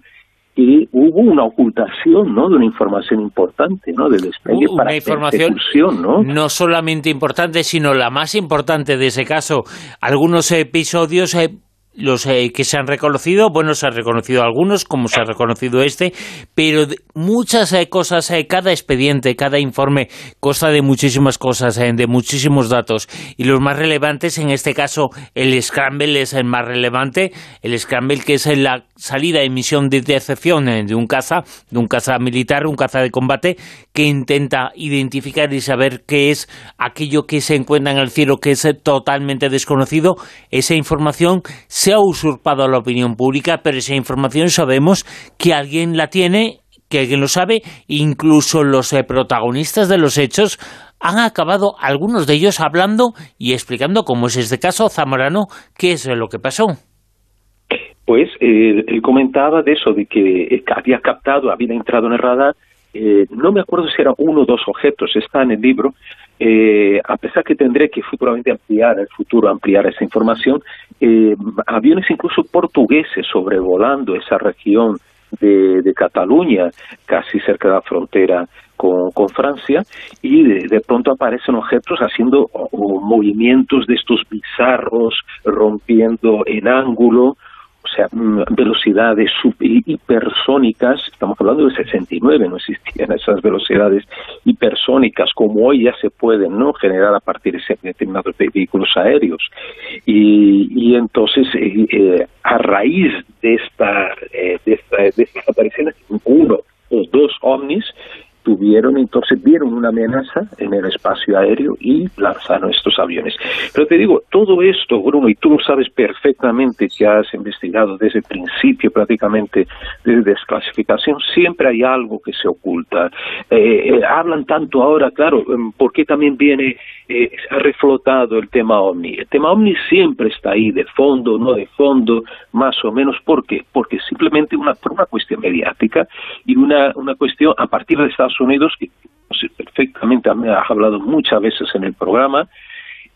que hubo una ocultación, ¿no? De una información importante, ¿no? Del despegue para una información ¿no? No solamente importante, sino la más importante de ese caso. Algunos episodios eh, los eh, que se han reconocido, bueno, se han reconocido algunos, como se ha reconocido este, pero muchas eh, cosas, eh, cada expediente, cada informe consta de muchísimas cosas, de muchísimos datos, y los más relevantes, en este caso, el Scramble es el más relevante, el Scramble que es la salida de misión de decepción de un caza, de un caza militar, un caza de combate, que intenta identificar y saber qué es aquello que se encuentra en el cielo, que es totalmente desconocido, esa información se ha usurpado la opinión pública, pero esa información sabemos que alguien la tiene, que alguien lo sabe, incluso los eh, protagonistas de los hechos han acabado, algunos de ellos, hablando y explicando, como es este caso, Zamorano, qué es lo que pasó. Pues eh, él comentaba de eso, de que eh, había captado, había entrado en el radar, no me acuerdo si eran uno o dos objetos, está en el libro, eh, a pesar que tendré que futuramente ampliar, el futuro ampliar esa información, eh, aviones incluso portugueses sobrevolando esa región de, Cataluña, casi cerca de la frontera con, con Francia y de, pronto aparecen objetos haciendo movimientos de estos bizarros, rompiendo en ángulo, o sea, mm, velocidades hipersónicas, estamos hablando de 69, no existían esas velocidades hipersónicas como hoy ya se pueden ¿no? generar a partir de determinados vehículos aéreos. Y, entonces, eh, eh, a raíz de, esta, eh, de, esta, de estas apariciones, uno o dos ovnis tuvieron, entonces vieron una amenaza en el espacio aéreo y lanzaron estos aviones. Pero te digo, todo esto, Bruno, y tú lo sabes perfectamente que has investigado desde el principio prácticamente de desclasificación, siempre hay algo que se oculta. Eh, eh, hablan tanto ahora, claro, em, ¿por qué también viene, eh, reflotado el tema OVNI? El tema OVNI siempre está ahí, de fondo, no de fondo, más o menos. ¿Por qué? Porque simplemente una, por una cuestión mediática y una, una cuestión a partir de Estados Unidos, que perfectamente me has hablado muchas veces en el programa,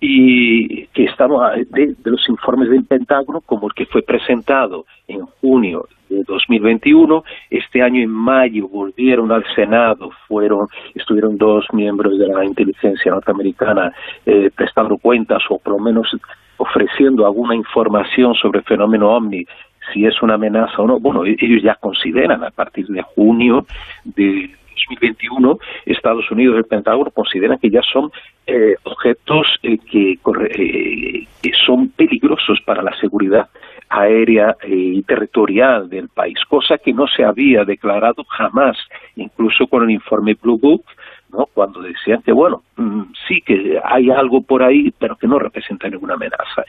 y que estamos de, los informes del Pentágono, como el que fue presentado en junio de 2021. Este año, en mayo, volvieron al Senado, fueron, estuvieron dos miembros de la inteligencia norteamericana eh, prestando cuentas o por lo menos ofreciendo alguna información sobre el fenómeno OVNI si es una amenaza o no. Bueno, ellos ya consideran a partir de junio de 2021, Estados Unidos y el Pentágono consideran que ya son eh, objetos eh, que, eh, que son peligrosos para la seguridad aérea y territorial del país, cosa que no se había declarado jamás, incluso con el informe Blue Book, ¿no? cuando decían que, bueno, mm, sí que hay algo por ahí, pero que no representa ninguna amenaza.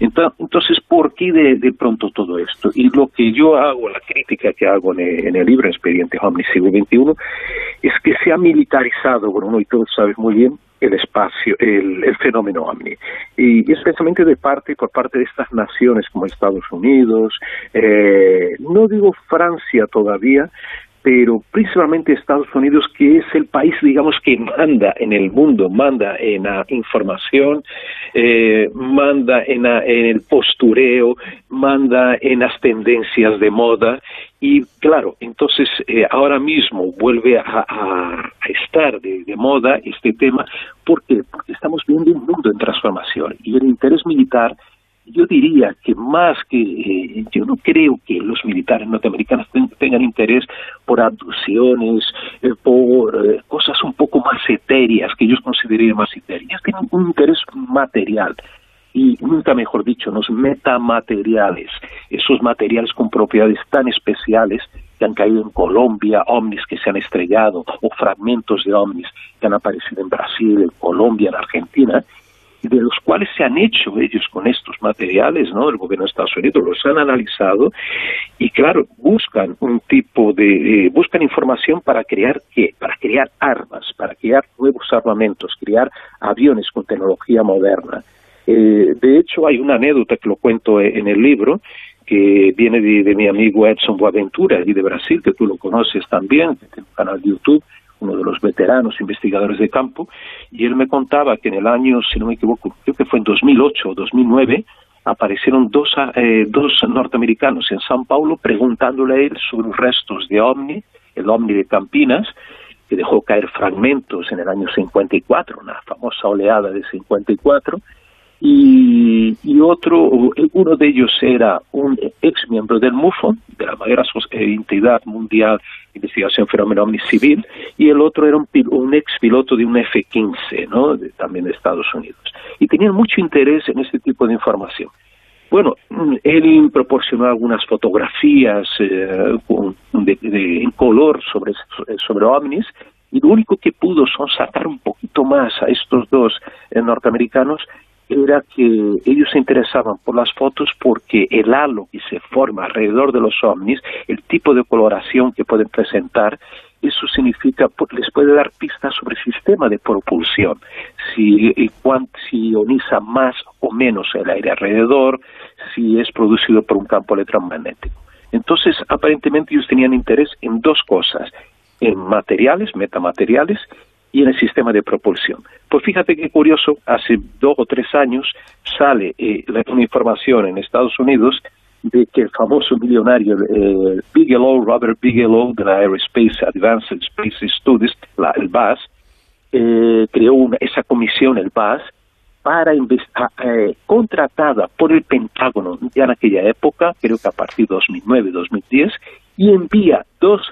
Entonces, ¿por qué de, pronto todo esto? Y lo que yo hago, la crítica que hago en el, libro Expediente Omni Siglo XXI, es que se ha militarizado, bueno, y tú sabes muy bien, el espacio, el, fenómeno OVNI. Y, especialmente de parte, por parte de estas naciones como Estados Unidos, eh, no digo Francia todavía, pero principalmente Estados Unidos, que es el país, digamos, que manda en el mundo, manda en la información, eh, manda en, el postureo, manda en las tendencias de moda, y claro, entonces eh, ahora mismo vuelve a, estar de, de, moda este tema, ¿por qué? Porque estamos viendo un mundo en transformación, y el interés militar yo diría que más que eh, yo no creo que los militares norteamericanos tengan interés por abducciones, eh, por eh, cosas un poco más etéreas, que ellos considerarían más etéreas, tienen un interés material. Y nunca mejor dicho, los metamateriales, esos materiales con propiedades tan especiales que han caído en Colombia, ovnis que se han estrellado o fragmentos de ovnis que han aparecido en Brasil, en Colombia, en Argentina, de los cuales se han hecho ellos con estos materiales, ¿no? El gobierno de Estados Unidos los han analizado y claro, buscan un tipo de, buscan información para crear qué, para crear armas, para crear nuevos armamentos, crear aviones con tecnología moderna. Eh, de hecho, hay una anécdota que lo cuento en el libro, que viene de, mi amigo Edson Boaventura, y de Brasil, que tú lo conoces también, que tiene un canal de YouTube, uno de los veteranos investigadores de campo, y él me contaba que en el año, si no me equivoco, creo que fue en 2008 o 2009, aparecieron dos, eh, dos norteamericanos en San Paulo preguntándole a él sobre los restos de OVNI, el OVNI de Campinas, que dejó caer fragmentos en el año 54, una famosa oleada de 54, y, y otro, uno de ellos era un ex miembro del MUFON, de la mayor entidad mundial de investigación fenómeno civil, y el otro era un, un ex piloto de un F-15, ¿no? también de Estados Unidos. Y tenían mucho interés en este tipo de información. Bueno, él proporcionó algunas fotografías eh, de, en color sobre, sobre ovnis, y lo único que pudo son sacar un poquito más a estos dos eh, norteamericanos era que ellos se interesaban por las fotos porque el halo que se forma alrededor de los ovnis, el tipo de coloración que pueden presentar, eso significa, les puede dar pistas sobre el sistema de propulsión, si, si ioniza más o menos el aire alrededor, si es producido por un campo electromagnético. Entonces, aparentemente ellos tenían interés en dos cosas, en materiales, metamateriales, y en el sistema de propulsión. Pues fíjate qué curioso, hace dos o tres años sale eh, una información en Estados Unidos de que el famoso millonario eh, Bigelow, Robert Bigelow, de la Aerospace Advanced Space Studies, la, el BAS, eh, creó una, esa comisión, el BAS, para eh, contratada por el Pentágono ya en aquella época, creo que a partir de 2009-2010, y envía dos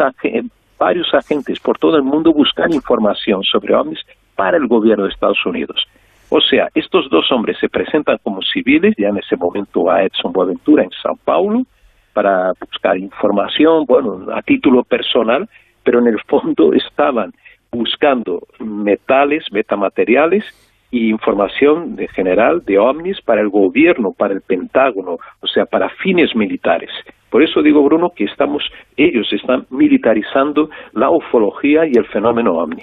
varios agentes por todo el mundo buscar información sobre ovnis para el gobierno de Estados Unidos. O sea, estos dos hombres se presentan como civiles, ya en ese momento a Edson Boaventura en Sao Paulo, para buscar información, bueno, a título personal, pero en el fondo estaban buscando metales, metamateriales y información de general de ovnis para el gobierno, para el Pentágono, o sea, para fines militares. Por eso digo, Bruno, que estamos, ellos están militarizando la ufología y el fenómeno ovni.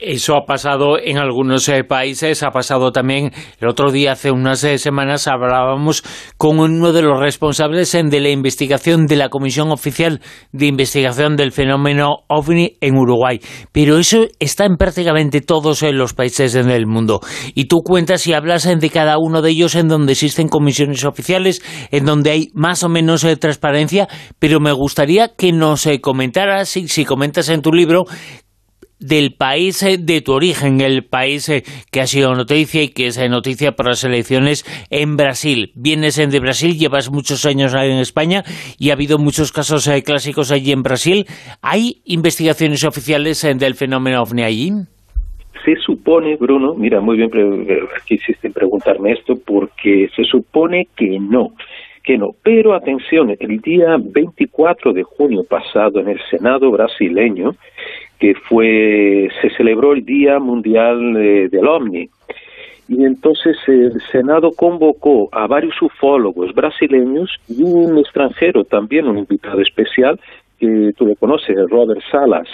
Eso ha pasado en algunos eh, países, ha pasado también el otro día, hace unas eh, semanas, hablábamos con uno de los responsables de la investigación de la Comisión Oficial de Investigación del Fenómeno OVNI en Uruguay. Pero eso está en prácticamente todos eh, los países del mundo. Y tú cuentas y hablas de cada uno de ellos en donde existen comisiones oficiales, en donde hay más o menos transparencia, pero me gustaría que nos comentaras, si comentas en tu libro, del país eh, de tu origen, el país eh, que ha sido noticia y que es eh, noticia por las elecciones en Brasil. Vienes de Brasil, llevas muchos años en España y ha habido muchos casos clásicos allí en Brasil. ¿Hay investigaciones oficiales del fenómeno OVNI allí? Se supone, Bruno, mira, muy bien que hiciste preguntarme esto, porque se supone que no, que no. Pero atención, el día 24 de junio pasado en el Senado brasileño, que fue, se celebró el Día Mundial del OVNI. Y entonces el Senado convocó a varios ufólogos brasileños y un extranjero también, un invitado especial, que tú lo conoces, Robert Salas.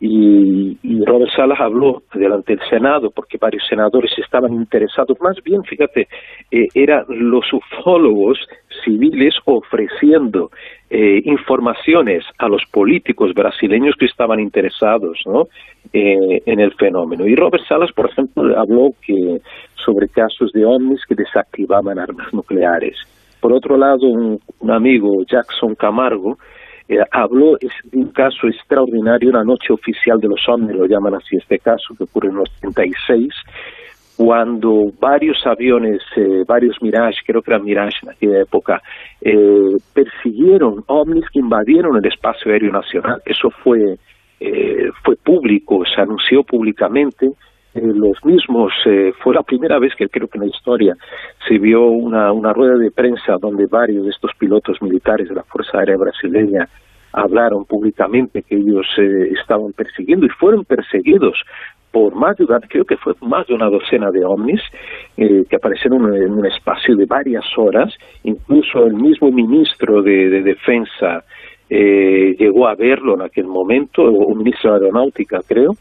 Y, Robert Salas habló delante del Senado porque varios senadores estaban interesados, más bien, fíjate, eh, eran los ufólogos civiles ofreciendo eh, informaciones a los políticos brasileños que estaban interesados ¿no? Eh, en el fenómeno. Y Robert Salas, por ejemplo, habló que sobre casos de ovnis que desactivaban armas nucleares. Por otro lado, un, amigo, Jackson Camargo, eh, habló de un caso extraordinario, una noche oficial de los ovnis, lo llaman así este caso, que ocurre en los 36, cuando varios aviones, eh, varios Mirage, creo que eran Mirage en aquella época, eh, persiguieron ovnis que invadieron el espacio aéreo nacional. Eso fue, eh, fue público, se anunció públicamente. Los mismos, fue la primera vez que creo que en la historia se vio una, una rueda de prensa donde varios de estos pilotos militares de la Fuerza Aérea Brasileña hablaron públicamente que ellos estaban persiguiendo y fueron perseguidos por más de creo que fue más de una docena de ovnis eh, que aparecieron en un espacio de varias horas, incluso el mismo ministro de, Defensa eh, llegó a verlo en aquel momento, un ministro de Aeronáutica creo,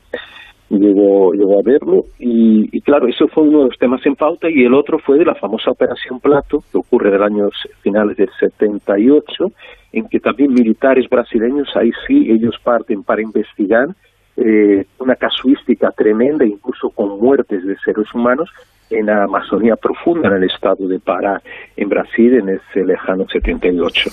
llegó, llegó a verlo y, claro, eso fue uno de los temas en pauta y el otro fue de la famosa Operación Plato, que ocurre los años finales del 78, en que también militares brasileños, ahí sí, ellos parten para investigar eh, una casuística tremenda, incluso con muertes de seres humanos, en la Amazonía profunda, en el estado de Pará, en Brasil, en ese lejano 78.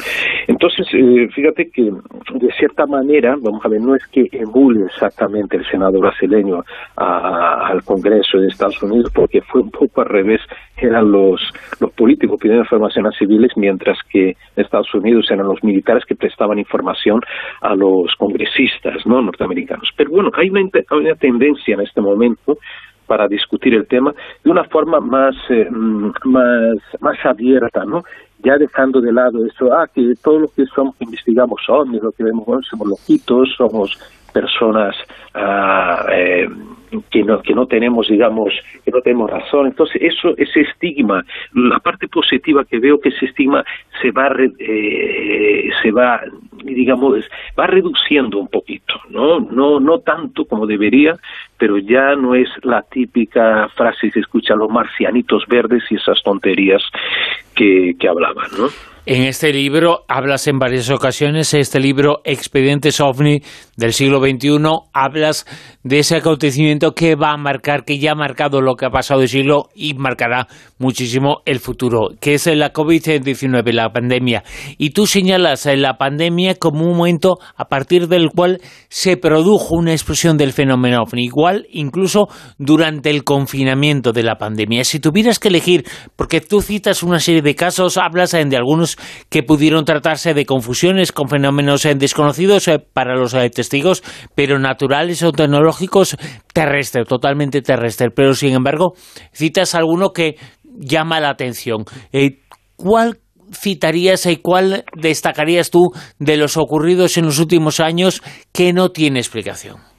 Entonces, eh, fíjate que de cierta manera, vamos a ver, no es que emule exactamente el Senado brasileño al Congreso de Estados Unidos, porque fue un poco al revés, eran los, los políticos pidiendo información a civiles, mientras que en Estados Unidos eran los militares que prestaban información a los congresistas no norteamericanos. Pero bueno, hay una, hay una tendencia en este momento para discutir el tema de una forma más, eh, mm, más, más abierta, ¿no? Ya dejando de lado eso, ah, que todo lo que somos, investigamos son, lo que vemos, somos loquitos, somos personas ah, eh, que no que no tenemos digamos que no tenemos razón. Entonces eso ese estigma la parte positiva que veo que ese estigma se va eh, se va digamos va reduciendo un poquito no no no tanto como debería pero ya no es la típica frase que se escucha los marcianitos verdes y esas tonterías que, que hablaban no En este libro hablas en varias ocasiones, este libro Expedientes OVNI del siglo XXI, hablas de ese acontecimiento que va a marcar, que ya ha marcado lo que ha pasado el siglo y marcará muchísimo el futuro, que es la COVID-19, la pandemia. Y tú señalas la pandemia como un momento a partir del cual se produjo una explosión del fenómeno OVNI, igual incluso durante el confinamiento de la pandemia. Si tuvieras que elegir, porque tú citas una serie de casos, hablas de algunos que pudieron tratarse de confusiones con fenómenos eh, desconocidos eh, para los eh, testigos, pero naturales o tecnológicos terrestres, totalmente terrestres. Pero sin embargo, citas alguno que llama la atención. ¿Cuál citarías y cuál destacarías tú de los ocurridos en los últimos años que no tiene explicación?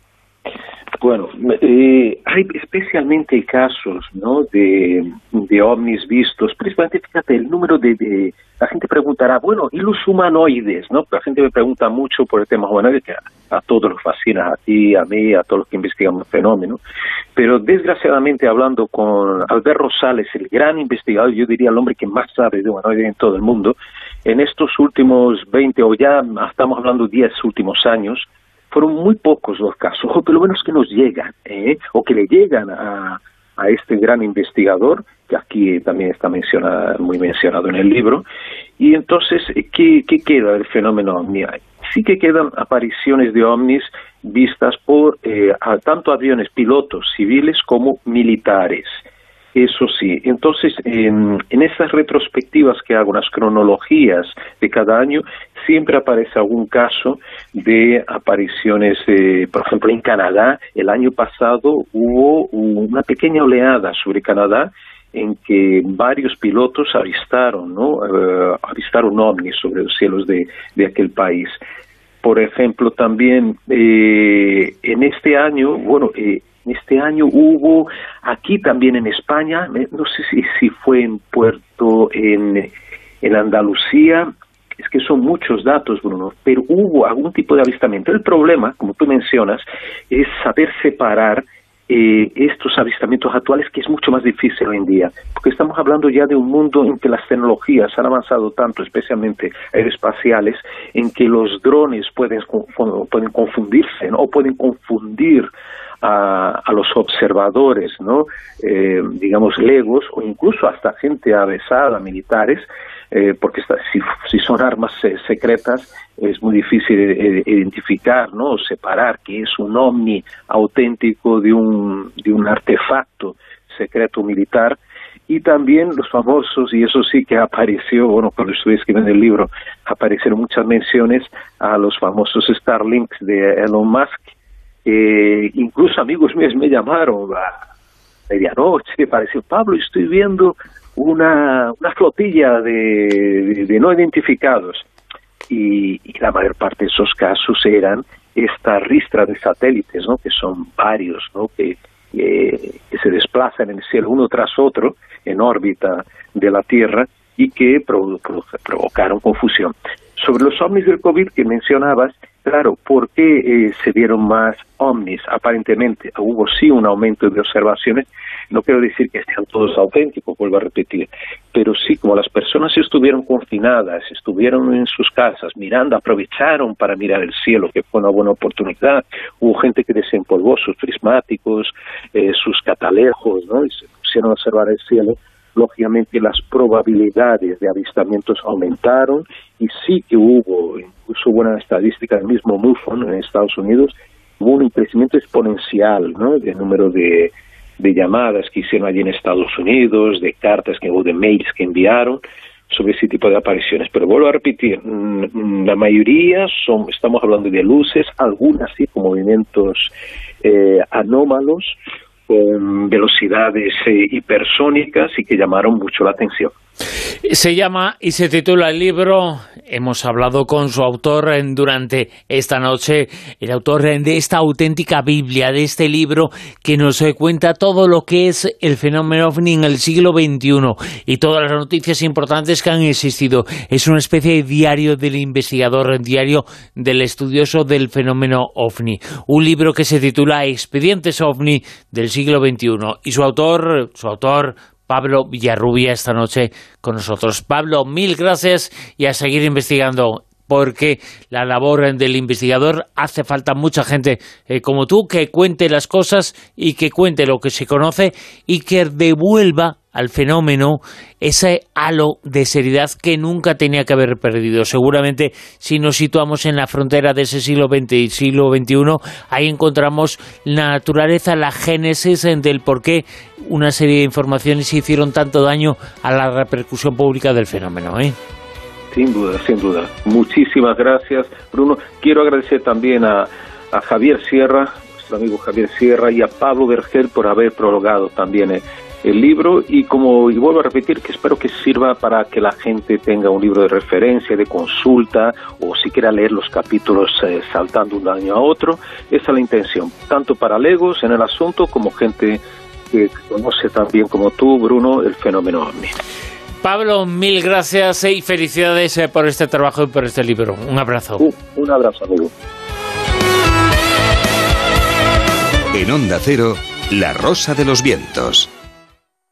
Bueno, eh, hay especialmente casos ¿no? de, de ovnis vistos, principalmente, fíjate, el número de, La gente preguntará, bueno, ¿y los humanoides? ¿no? La gente me pregunta mucho por el tema humanoide, que a, todos los fascina, a ti, a mí, a todos los que investigamos el fenómeno, pero desgraciadamente hablando con Albert Rosales, el gran investigador, yo diría el hombre que más sabe de humanoides en todo el mundo, en estos últimos 20 o ya estamos hablando 10 últimos años, fueron muy pocos los casos, o por lo menos que nos llegan, ¿eh? o que le llegan a, este gran investigador, que aquí también está mencionado, muy mencionado en el libro. Y entonces, ¿qué, qué queda del fenómeno ovni? Sí que quedan apariciones de ovnis vistas por eh, tanto aviones pilotos civiles como militares. Eso sí, entonces en, estas retrospectivas que hago, las cronologías de cada año, siempre aparece algún caso de apariciones, por ejemplo, en Canadá, el año pasado hubo una pequeña oleada sobre Canadá en que varios pilotos avistaron, ¿no? Uh, avistaron ovnis sobre los cielos de, de aquel país. Por ejemplo, también eh, en este año, bueno, eh, este año hubo aquí también en España, no sé si, si fue en Puerto, en, en Andalucía, es que son muchos datos, Bruno, pero hubo algún tipo de avistamiento. El problema, como tú mencionas, es saber separar eh, estos avistamientos actuales, que es mucho más difícil hoy en día, porque estamos hablando ya de un mundo en que las tecnologías han avanzado tanto, especialmente aeroespaciales, en que los drones pueden, pueden confundirse o pueden confundir a, a los observadores, ¿no? Eh, digamos, legos o incluso hasta gente avesada, militares, eh, porque si, si, son armas secretas es muy difícil eh, identificar, ¿no? separar que es un ovni auténtico de un, de un artefacto secreto militar y también los famosos, y eso sí que apareció, bueno, cuando estuve escribiendo el libro, aparecieron muchas menciones a los famosos Starlinks de Elon Musk, eh, incluso amigos míos me llamaron a medianoche, pareció Pablo, estoy viendo una, una flotilla de, no identificados. Y, la mayor parte de esos casos eran esta ristra de satélites, ¿no? que son varios, ¿no? que, que se desplazan en el cielo uno tras otro en órbita de la Tierra y que provocaron confusión. Sobre los ovnis del COVID que mencionabas, claro, ¿por qué eh, se vieron más ovnis? Aparentemente hubo sí un aumento de observaciones, no quiero decir que sean todos auténticos, vuelvo a repetir, pero sí, como las personas estuvieron confinadas, estuvieron en sus casas mirando, aprovecharon para mirar el cielo, que fue una buena oportunidad, hubo gente que desempolvó sus prismáticos, eh, sus catalejos, ¿no? y se pusieron a observar el cielo, lógicamente las probabilidades de avistamientos aumentaron y sí que hubo, incluso hubo una estadística del mismo MUFON en Estados Unidos, hubo un crecimiento exponencial ¿no? del número de, de llamadas que hicieron allí en Estados Unidos, de cartas que, o de mails que enviaron sobre ese tipo de apariciones. Pero vuelvo a repetir, mm, la mayoría son, estamos hablando de luces, algunas sí con movimientos eh, anómalos, con velocidades eh, hipersónicas y que llamaron mucho la atención. Se llama y se titula el libro, hemos hablado con su autor durante esta noche, el autor de esta auténtica Biblia, de este libro que nos cuenta todo lo que es el fenómeno ovni en el siglo XXI y todas las noticias importantes que han existido. Es una especie de diario del investigador, diario del estudioso del fenómeno ovni. Un libro que se titula Expedientes ovni del siglo XXI y su autor, su autor Pablo Villarrubia esta noche con nosotros. Pablo, mil gracias y a seguir investigando porque la labor del investigador hace falta mucha gente eh, como tú que cuente las cosas y que cuente lo que se conoce y que devuelva al fenómeno ese halo de seriedad que nunca tenía que haber perdido. Seguramente si nos situamos en la frontera de ese siglo XX y siglo XXI, ahí encontramos la naturaleza, la génesis del por qué una serie de informaciones hicieron tanto daño a la repercusión pública del fenómeno. ¿eh? Sin duda, sin duda. Muchísimas gracias, Bruno. Quiero agradecer también a, a Javier Sierra, nuestro amigo Javier Sierra, y a Pablo Vergel por haber prologado también eh, el libro y como y vuelvo a repetir que espero que sirva para que la gente tenga un libro de referencia, de consulta o si quiera leer los capítulos eh, saltando un año a otro. Esa es la intención, tanto para legos en el asunto como gente que conoce también como tú, Bruno, el fenómeno OVNI. Pablo, mil gracias y felicidades eh, por este trabajo y por este libro. Un abrazo. Uh, un abrazo, amigo. En Onda Cero, La Rosa de los Vientos.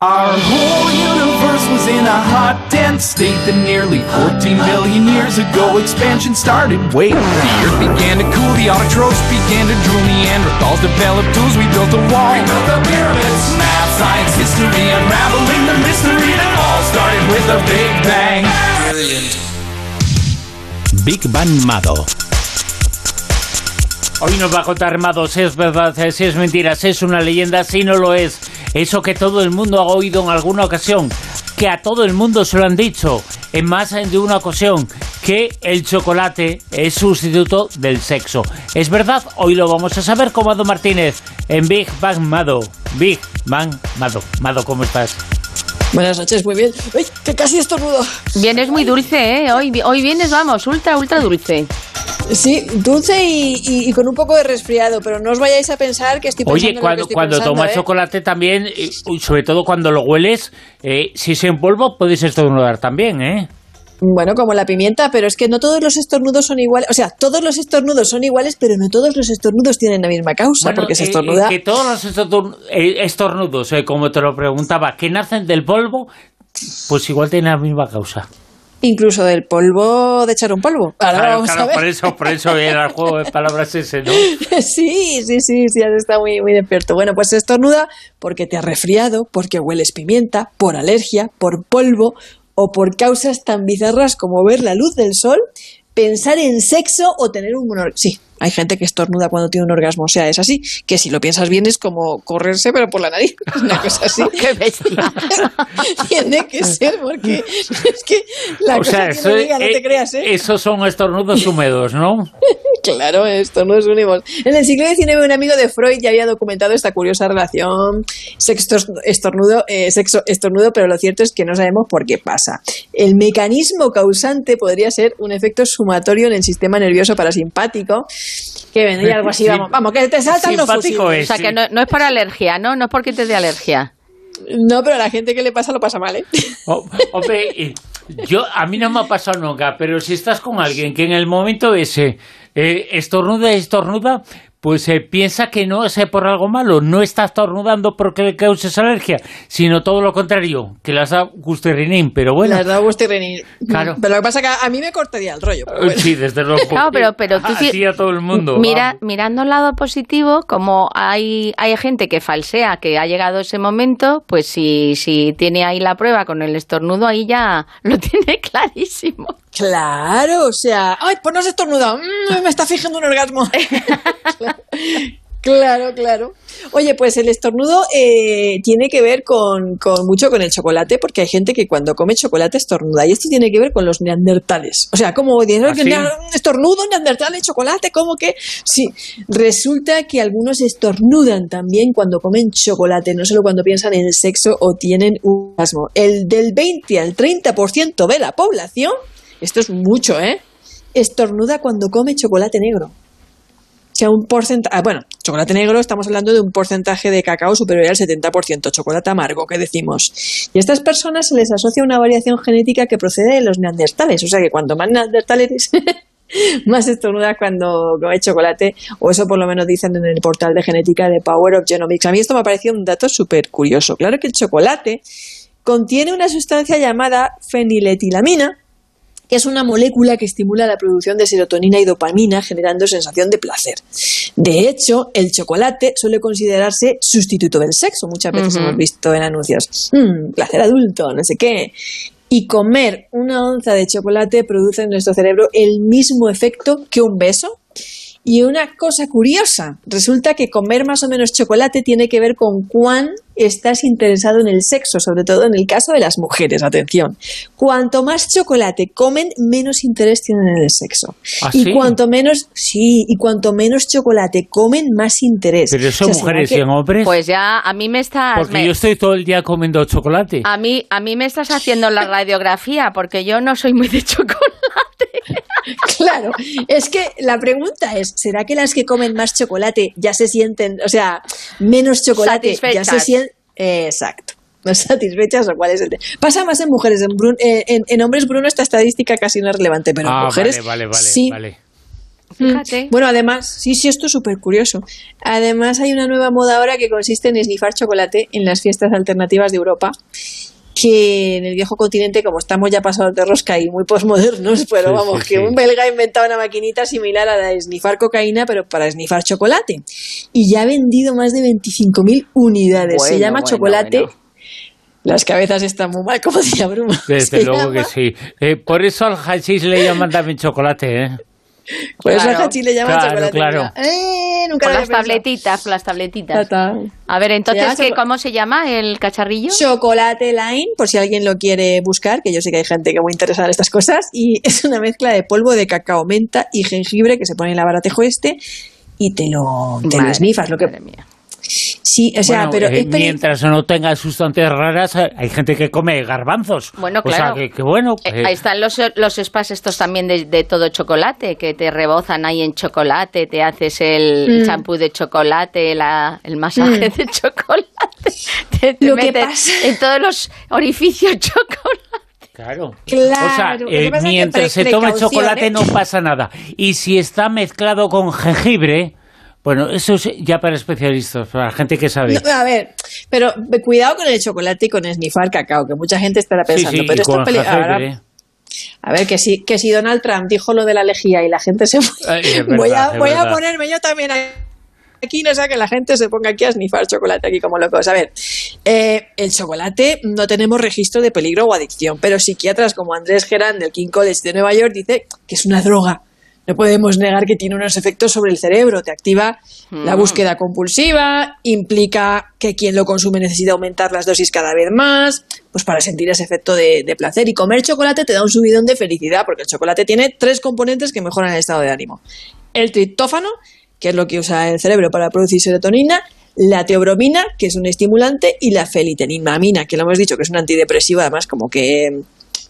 Our whole universe was in a hot, dense state that nearly 14 billion years ago expansion started. Wait, the earth began to cool, the autotrophs began to drool, Neanderthals developed tools, we built a wall. We built the pyramids. Math, science, history, unraveling the mystery that all started with a Big Bang. Brilliant. Big Bang Mado. Hoy nos va a contar Mado si es verdad, si es mentira, si es una leyenda, si no lo es. Eso que todo el mundo ha oído en alguna ocasión, que a todo el mundo se lo han dicho en más de una ocasión, que el chocolate es sustituto del sexo. ¿Es verdad? Hoy lo vamos a saber con Mado Martínez en Big Bang Mado. Big Bang Mado. Mado, ¿cómo estás? Buenas noches, muy bien. ¡Ay, que casi estornudo! Vienes muy dulce, ¿eh? Hoy, hoy vienes, vamos, ultra, ultra dulce. Sí, dulce y, con un poco de resfriado, pero no os vayáis a pensar que estoy Oye, cuando, cuando tomas ¿eh? chocolate también, sobre todo cuando lo hueles, eh, si es en polvo, podéis estornudar también, ¿eh? Bueno, como la pimienta, pero es que no todos los estornudos son iguales. O sea, todos los estornudos son iguales, pero no todos los estornudos tienen la misma causa, porque se estornuda. que todos los estornudos, como te lo preguntaba, que nacen del polvo, pues igual tienen la misma causa incluso del polvo de echar un polvo. Ahora vamos a ver. Por eso, por eso era el juego de palabras ese, ¿no? sí, sí, sí, sí, has estado muy, muy despierto. Bueno, pues estornuda porque te has resfriado, porque hueles pimienta, por alergia, por polvo o por causas tan bizarras como ver la luz del sol, pensar en sexo o tener un... Sí, hay gente que estornuda cuando tiene un orgasmo, o sea, es así, que si lo piensas bien es como correrse pero por la nariz, una cosa así. ¡Qué bestia! tiene que ser, porque es que la cosa tiene no te creas, ¿eh? Esos son estornudos húmedos, ¿no? claro, estornudos húmedos. En el siglo XIX un amigo de Freud ya había documentado esta curiosa relación sexo estornudo, eh, sexo estornudo, pero lo cierto es que no sabemos por qué pasa. El mecanismo causante podría ser un efecto sumatorio en el sistema nervioso parasimpático que vendría algo así, vamos, vamos, que te saltan los fusibles. o sea, que no, es por alergia, ¿no? No es porque te dé alergia. No, pero a la gente que le pasa lo pasa mal, ¿eh? Oh, hombre, yo, a mí no me ha pasado nunca, pero si estás con alguien que en el momento ese eh, estornuda, estornuda, pues se piensa que no es por algo malo, no está estornudando porque le causes alergia, sino todo lo contrario, que le has dado gustirrinín, pero bueno. Le has dado. Claro. Pero lo que pasa es que a mí me cortaría el rollo. Sí, desde luego. Claro, pero, pero tú Así a todo el mundo. Mira, mirando el lado positivo, como hay, hay gente que falsea que ha llegado ese momento, pues si, si tiene ahí la prueba con el estornudo, ahí ya lo tiene clarísimo. Claro, o sea, ay, pues no has estornudado, mm, me está fijando un orgasmo. Claro, claro. Oye, pues el estornudo eh, tiene que ver con, mucho con el chocolate, porque hay gente que cuando come chocolate estornuda. Y esto tiene que ver con los neandertales. O sea, como dicen, ¿Ah, estornudo, neandertal, chocolate, ¿cómo que? Sí, resulta que algunos estornudan también cuando comen chocolate, no solo cuando piensan en el sexo o tienen un asmo. El del 20 al 30% de la población, esto es mucho, ¿eh? Estornuda cuando come chocolate negro sea un porcentaje, ah, bueno, chocolate negro estamos hablando de un porcentaje de cacao superior al 70%, chocolate amargo que decimos. Y a estas personas se les asocia una variación genética que procede de los neandertales, o sea que cuanto más neandertales más estornudas cuando comes chocolate, o eso por lo menos dicen en el portal de genética de Power of Genomics. A mí esto me ha parecido un dato súper curioso. Claro que el chocolate contiene una sustancia llamada feniletilamina, que es una molécula que estimula la producción de serotonina y dopamina, generando sensación de placer. De hecho, el chocolate suele considerarse sustituto del sexo. Muchas veces hemos visto en anuncios, "Mm, placer adulto, no sé qué. Y comer una onza de chocolate produce en nuestro cerebro el mismo efecto que un beso. Y una cosa curiosa, resulta que comer más o menos chocolate tiene que ver con cuán estás interesado en el sexo, sobre todo en el caso de las mujeres, atención. Cuanto más chocolate comen, menos interés tienen en el sexo. ¿Ah, y sí? cuanto menos, sí, y cuanto menos chocolate comen, más interés. Pero eso O sea, ¿será mujeres y hombres. Pues ya, a mí me estás... porque me- yo estoy todo el día comiendo chocolate. A mí, a mí me estás haciendo la radiografía porque yo no soy muy de chocolate. Claro, es que la pregunta es, ¿será que las que comen más chocolate ya se sienten, o sea, menos chocolate ya se Satisfechas. sienten... exacto. ¿No satisfechas o cuál es el tema? Pasa más en mujeres, en, Brun- eh, en, en hombres, Bruno, esta estadística casi no es relevante, pero en ah, mujeres vale, vale, vale, sí. vale. Mm. Bueno, además, sí, sí, esto es súper curioso. Además, hay una nueva moda ahora que consiste en esnifar chocolate en las fiestas alternativas de Europa, que en el viejo continente, como estamos ya pasados de rosca y muy posmodernos, pero Sí, vamos, sí, que sí. un belga ha inventado una maquinita similar a la de esnifar cocaína, pero para esnifar chocolate. Y ya ha vendido más de 25.000 unidades. Se llama bueno, chocolate... bueno. Las cabezas están muy mal, como decía Bruno. Desde luego llama- que sí. Eh, por eso al hachís le llaman también chocolate, ¿eh? Por eso Claro. a Hachi le llaman Claro, chocolate. claro. Eh, nunca Con las pensado. tabletitas, con las tabletitas. Ta, ta. A ver, entonces, ¿qué, ¿cómo se llama el cacharrillo? Chocolate Line, por si alguien lo quiere buscar, que yo sé que hay gente que muy interesada en estas cosas, y es una mezcla de polvo de cacao, menta y jengibre que se pone en el abaratejo este y te lo, te lo Madre esnifas. Lo que... Sí, o sea, Bueno, pero eh, mientras no tenga sustancias raras, hay gente que come garbanzos. Bueno, O sea, claro. que, que bueno. Eh, ahí están los, los spas estos también de, de todo chocolate, que te rebozan ahí en chocolate, te haces el Mm. champú de chocolate, la- el masaje Mm. de chocolate, te, te Lo que meten pasa- en todos los orificios chocolate. Claro. Claro, o sea, que eh, que mientras se tome precaución, chocolate ¿eh? no pasa nada. Y si está mezclado con jengibre, bueno, eso es ya para especialistas, para gente que sabe. No, a ver, pero cuidado con el chocolate y con esnifar cacao, que mucha gente estará Sí, pensando. sí, pero y esto es peli- ahora- jengibre. A ver, que si, que si Donald Trump dijo lo de la lejía y la gente se fue. Ay, voy a, voy a ponerme yo también aquí, no sea que la gente se ponga aquí a snifar chocolate aquí como locos. A ver, eh, el chocolate no tenemos registro de peligro o adicción, pero psiquiatras como Andrés Gerán del King College de Nueva York dice que es una droga. No podemos negar que tiene unos efectos sobre el cerebro, te activa la Mm. búsqueda compulsiva, implica que quien lo consume necesita aumentar las dosis cada vez más, pues para sentir ese efecto de, de placer. Y comer chocolate te da un subidón de felicidad, porque el chocolate tiene tres componentes que mejoran el estado de ánimo. El triptófano, que es lo que usa el cerebro para producir serotonina, la teobromina, que es un estimulante, y la felitenimamina, que lo hemos dicho que es un antidepresivo, además como que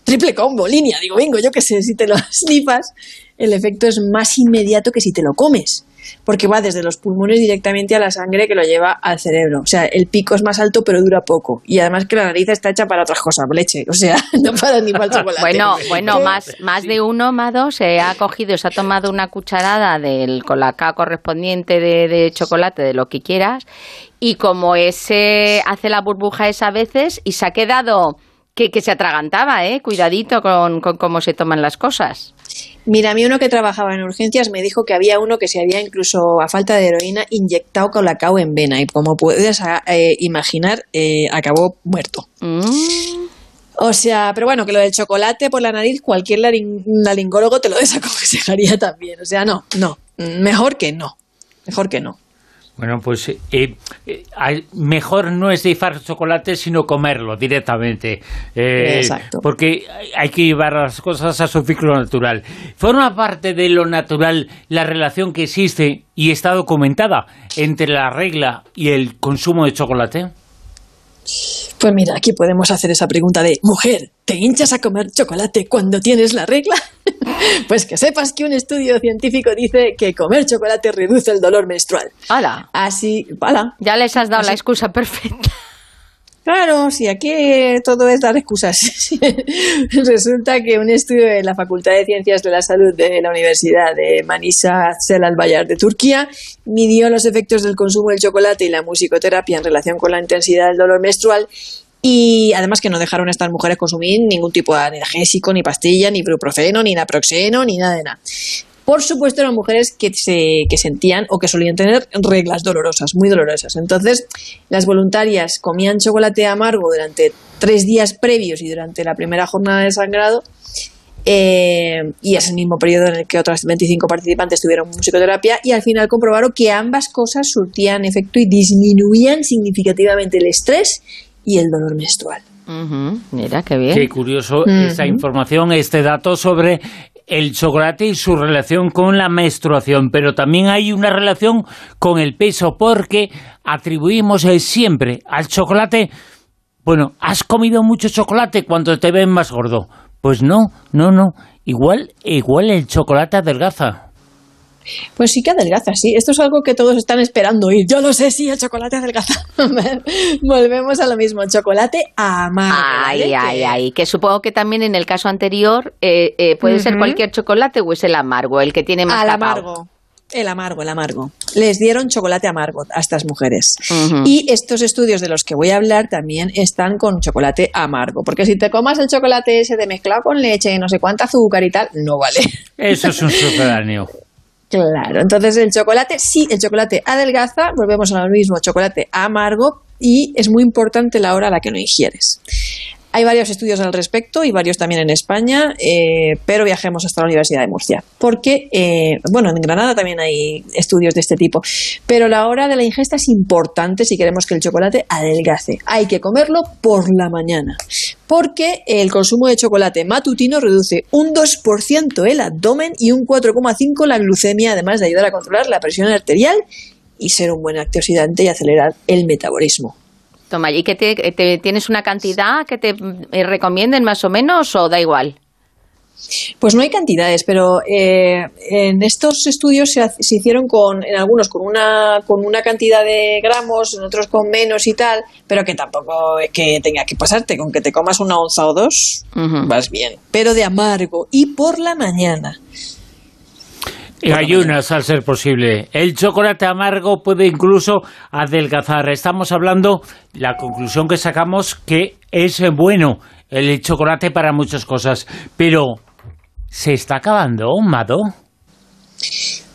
triple combo, línea, digo, vengo, yo que sé, si te lo sniffas, el efecto es más inmediato que si te lo comes, porque va desde los pulmones directamente a la sangre que lo lleva al cerebro. O sea, el pico es más alto pero dura poco. Y además que la nariz está hecha para otras cosas, leche. O sea, no para ni para el chocolate. Bueno, bueno, más, más de uno, Mado, se ha cogido, se ha tomado una cucharada del colacao correspondiente de, de chocolate, de lo que quieras, y como ese hace la burbuja esa a veces y se ha quedado que, que se atragantaba, ¿eh? Cuidadito con, con cómo se toman las cosas. Mira, a mí uno que trabajaba en urgencias me dijo que había uno que se había incluso a falta de heroína inyectado colacao en vena y como puedes eh, imaginar eh, acabó muerto. O sea, pero bueno, que lo del chocolate por la nariz cualquier laring- laringólogo te lo desaconsejaría también. O sea, no, no, mejor que no, mejor que no. Bueno, pues eh, eh, mejor no es difar chocolate, sino comerlo directamente. Eh, Exacto. Porque hay- hay que llevar las cosas a su ciclo natural. Forma parte de lo natural la relación que existe y está documentada entre la regla y el consumo de chocolate. Pues mira, aquí podemos hacer esa pregunta de, mujer, ¿te hinchas a comer chocolate cuando tienes la regla? pues que sepas que un estudio científico dice que comer chocolate reduce el dolor menstrual. ¡Hala! Así, ¡hala! Ya les has dado Así- la excusa perfecta. Claro, si aquí todo es dar excusas. Resulta que un estudio de la Facultad de Ciencias de la Salud de la Universidad de Manisa Celal Bayar de Turquía midió los efectos del consumo del chocolate y la musicoterapia en relación con la intensidad del dolor menstrual y además que no dejaron a estas mujeres consumir ningún tipo de analgésico, ni pastilla, ni ibuprofeno, ni naproxeno, ni nada de nada. Por supuesto, eran mujeres que, se, que sentían o que solían tener reglas dolorosas, muy dolorosas. Entonces, las voluntarias comían chocolate amargo durante tres días previos y durante la primera jornada de sangrado. Eh, y ese mismo periodo en el que otras 25 participantes tuvieron musicoterapia y al final comprobaron que ambas cosas surtían efecto y disminuían significativamente el estrés y el dolor menstrual. Mira, qué bien. Qué curioso esta información, este dato sobre el chocolate y su relación con la menstruación, pero también hay una relación con el peso porque atribuimos eh, siempre al chocolate, bueno, has comido mucho chocolate cuando te ven más gordo. Pues no, no, no, igual, igual el chocolate adelgaza. Pues sí que adelgaza, sí. Esto es algo que todos están esperando oír. Yo lo sé, sí, el chocolate adelgaza. Volvemos a lo mismo, chocolate amargo. Ay, ay, ay. Que supongo que también en el caso anterior eh, eh, puede ser cualquier chocolate o es el amargo, el que tiene más Al amargo. El amargo, el amargo. Les dieron chocolate amargo a estas mujeres. Y estos estudios de los que voy a hablar también están con chocolate amargo. Porque si te comas el chocolate ese de mezclado con leche, no sé cuánta azúcar y tal, no vale. Eso es un subterráneo. Claro, entonces el chocolate, sí, el chocolate adelgaza, volvemos a lo mismo, chocolate amargo y es muy importante la hora a la que lo ingieres. Hay varios estudios al respecto y varios también en España, eh, pero viajemos hasta la Universidad de Murcia. Porque, eh, bueno, en Granada también hay estudios de este tipo. Pero la hora de la ingesta es importante si queremos que el chocolate adelgace. Hay que comerlo por la mañana. Porque el consumo de chocolate matutino reduce un 2% el abdomen y un 4,5% la glucemia, además de ayudar a controlar la presión arterial y ser un buen antioxidante y acelerar el metabolismo. Toma, ¿y que te, tienes una cantidad que te eh, recomienden más o menos o da igual? Pues no hay cantidades, pero eh, en estos estudios se, hicieron con, en algunos con una, con una cantidad de gramos, en otros con menos y tal, pero que tampoco es que tenga que pasarte, con que te comas una onza o dos, vas bien. Pero de amargo y por la mañana. Y ayunas, al ser posible. El chocolate amargo puede incluso adelgazar. Estamos hablando, la conclusión que sacamos, que es bueno el chocolate para muchas cosas. Pero, ¿se está acabando, Mado?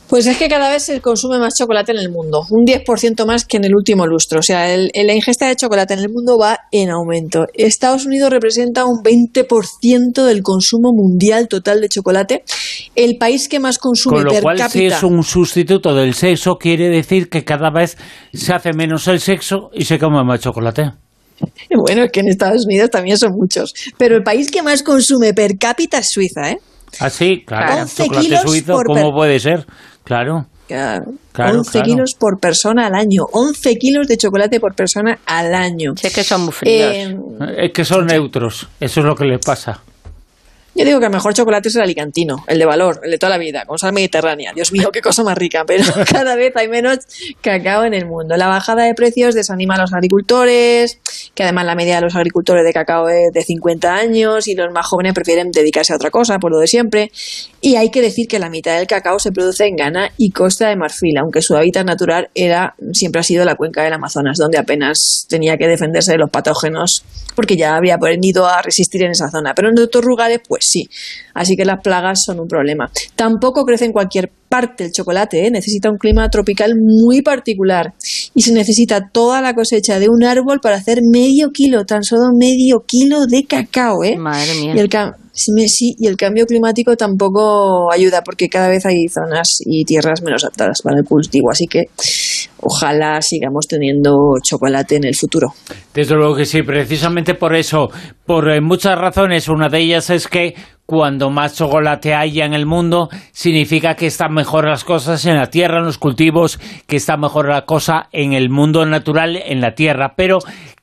Pues es que cada vez se consume más chocolate en el mundo, un 10% más que en el último lustro. O sea, el, la ingesta de chocolate en el mundo va en aumento. Estados Unidos representa un 20% del consumo mundial total de chocolate. El país que más consume Con lo cual, si es un sustituto del sexo, quiere decir que cada vez se hace menos el sexo y se come más chocolate. Bueno, es que en Estados Unidos también son muchos. Pero el país que más consume per cápita es Suiza, ¿eh? Ah, sí, claro. Chocolate suizo, ¿cómo puede ser? Claro. Claro. 11 kilos por persona al año. 11 kilos de chocolate por persona al año. Sé que son muy fríos. Eh, es que son neutros. Eso es lo que les pasa. Yo digo que el mejor chocolate es el alicantino, el de valor, el de toda la vida, con sal mediterránea. Dios mío, qué cosa más rica, pero cada vez hay menos cacao en el mundo. La bajada de precios desanima a los agricultores, que además la media de los agricultores de cacao es de 50 años y los más jóvenes prefieren dedicarse a otra cosa, por lo de siempre. Y hay que decir que la mitad del cacao se produce en Ghana y Costa de Marfil, aunque su hábitat natural era siempre ha sido la cuenca del Amazonas, donde apenas tenía que defenderse de los patógenos, porque ya había aprendido a resistir en esa zona. Pero en otros lugares, pues sí. Así que las plagas son un problema. Tampoco crece en cualquier parte el chocolate, ¿eh? necesita un clima tropical muy particular y se necesita toda la cosecha de un árbol para hacer medio kilo, tan solo medio kilo de cacao. ¿eh? Madre mía. Y el, sí, y el cambio climático tampoco ayuda porque cada vez hay zonas y tierras menos aptas para el cultivo. Así que ojalá sigamos teniendo chocolate en el futuro. Desde luego que sí, precisamente por eso, por eh, muchas razones. Una de ellas es que cuando más chocolate haya en el mundo, significa que están mejor las cosas en la tierra, en los cultivos, que está mejor la cosa en el mundo natural, en la tierra. Pero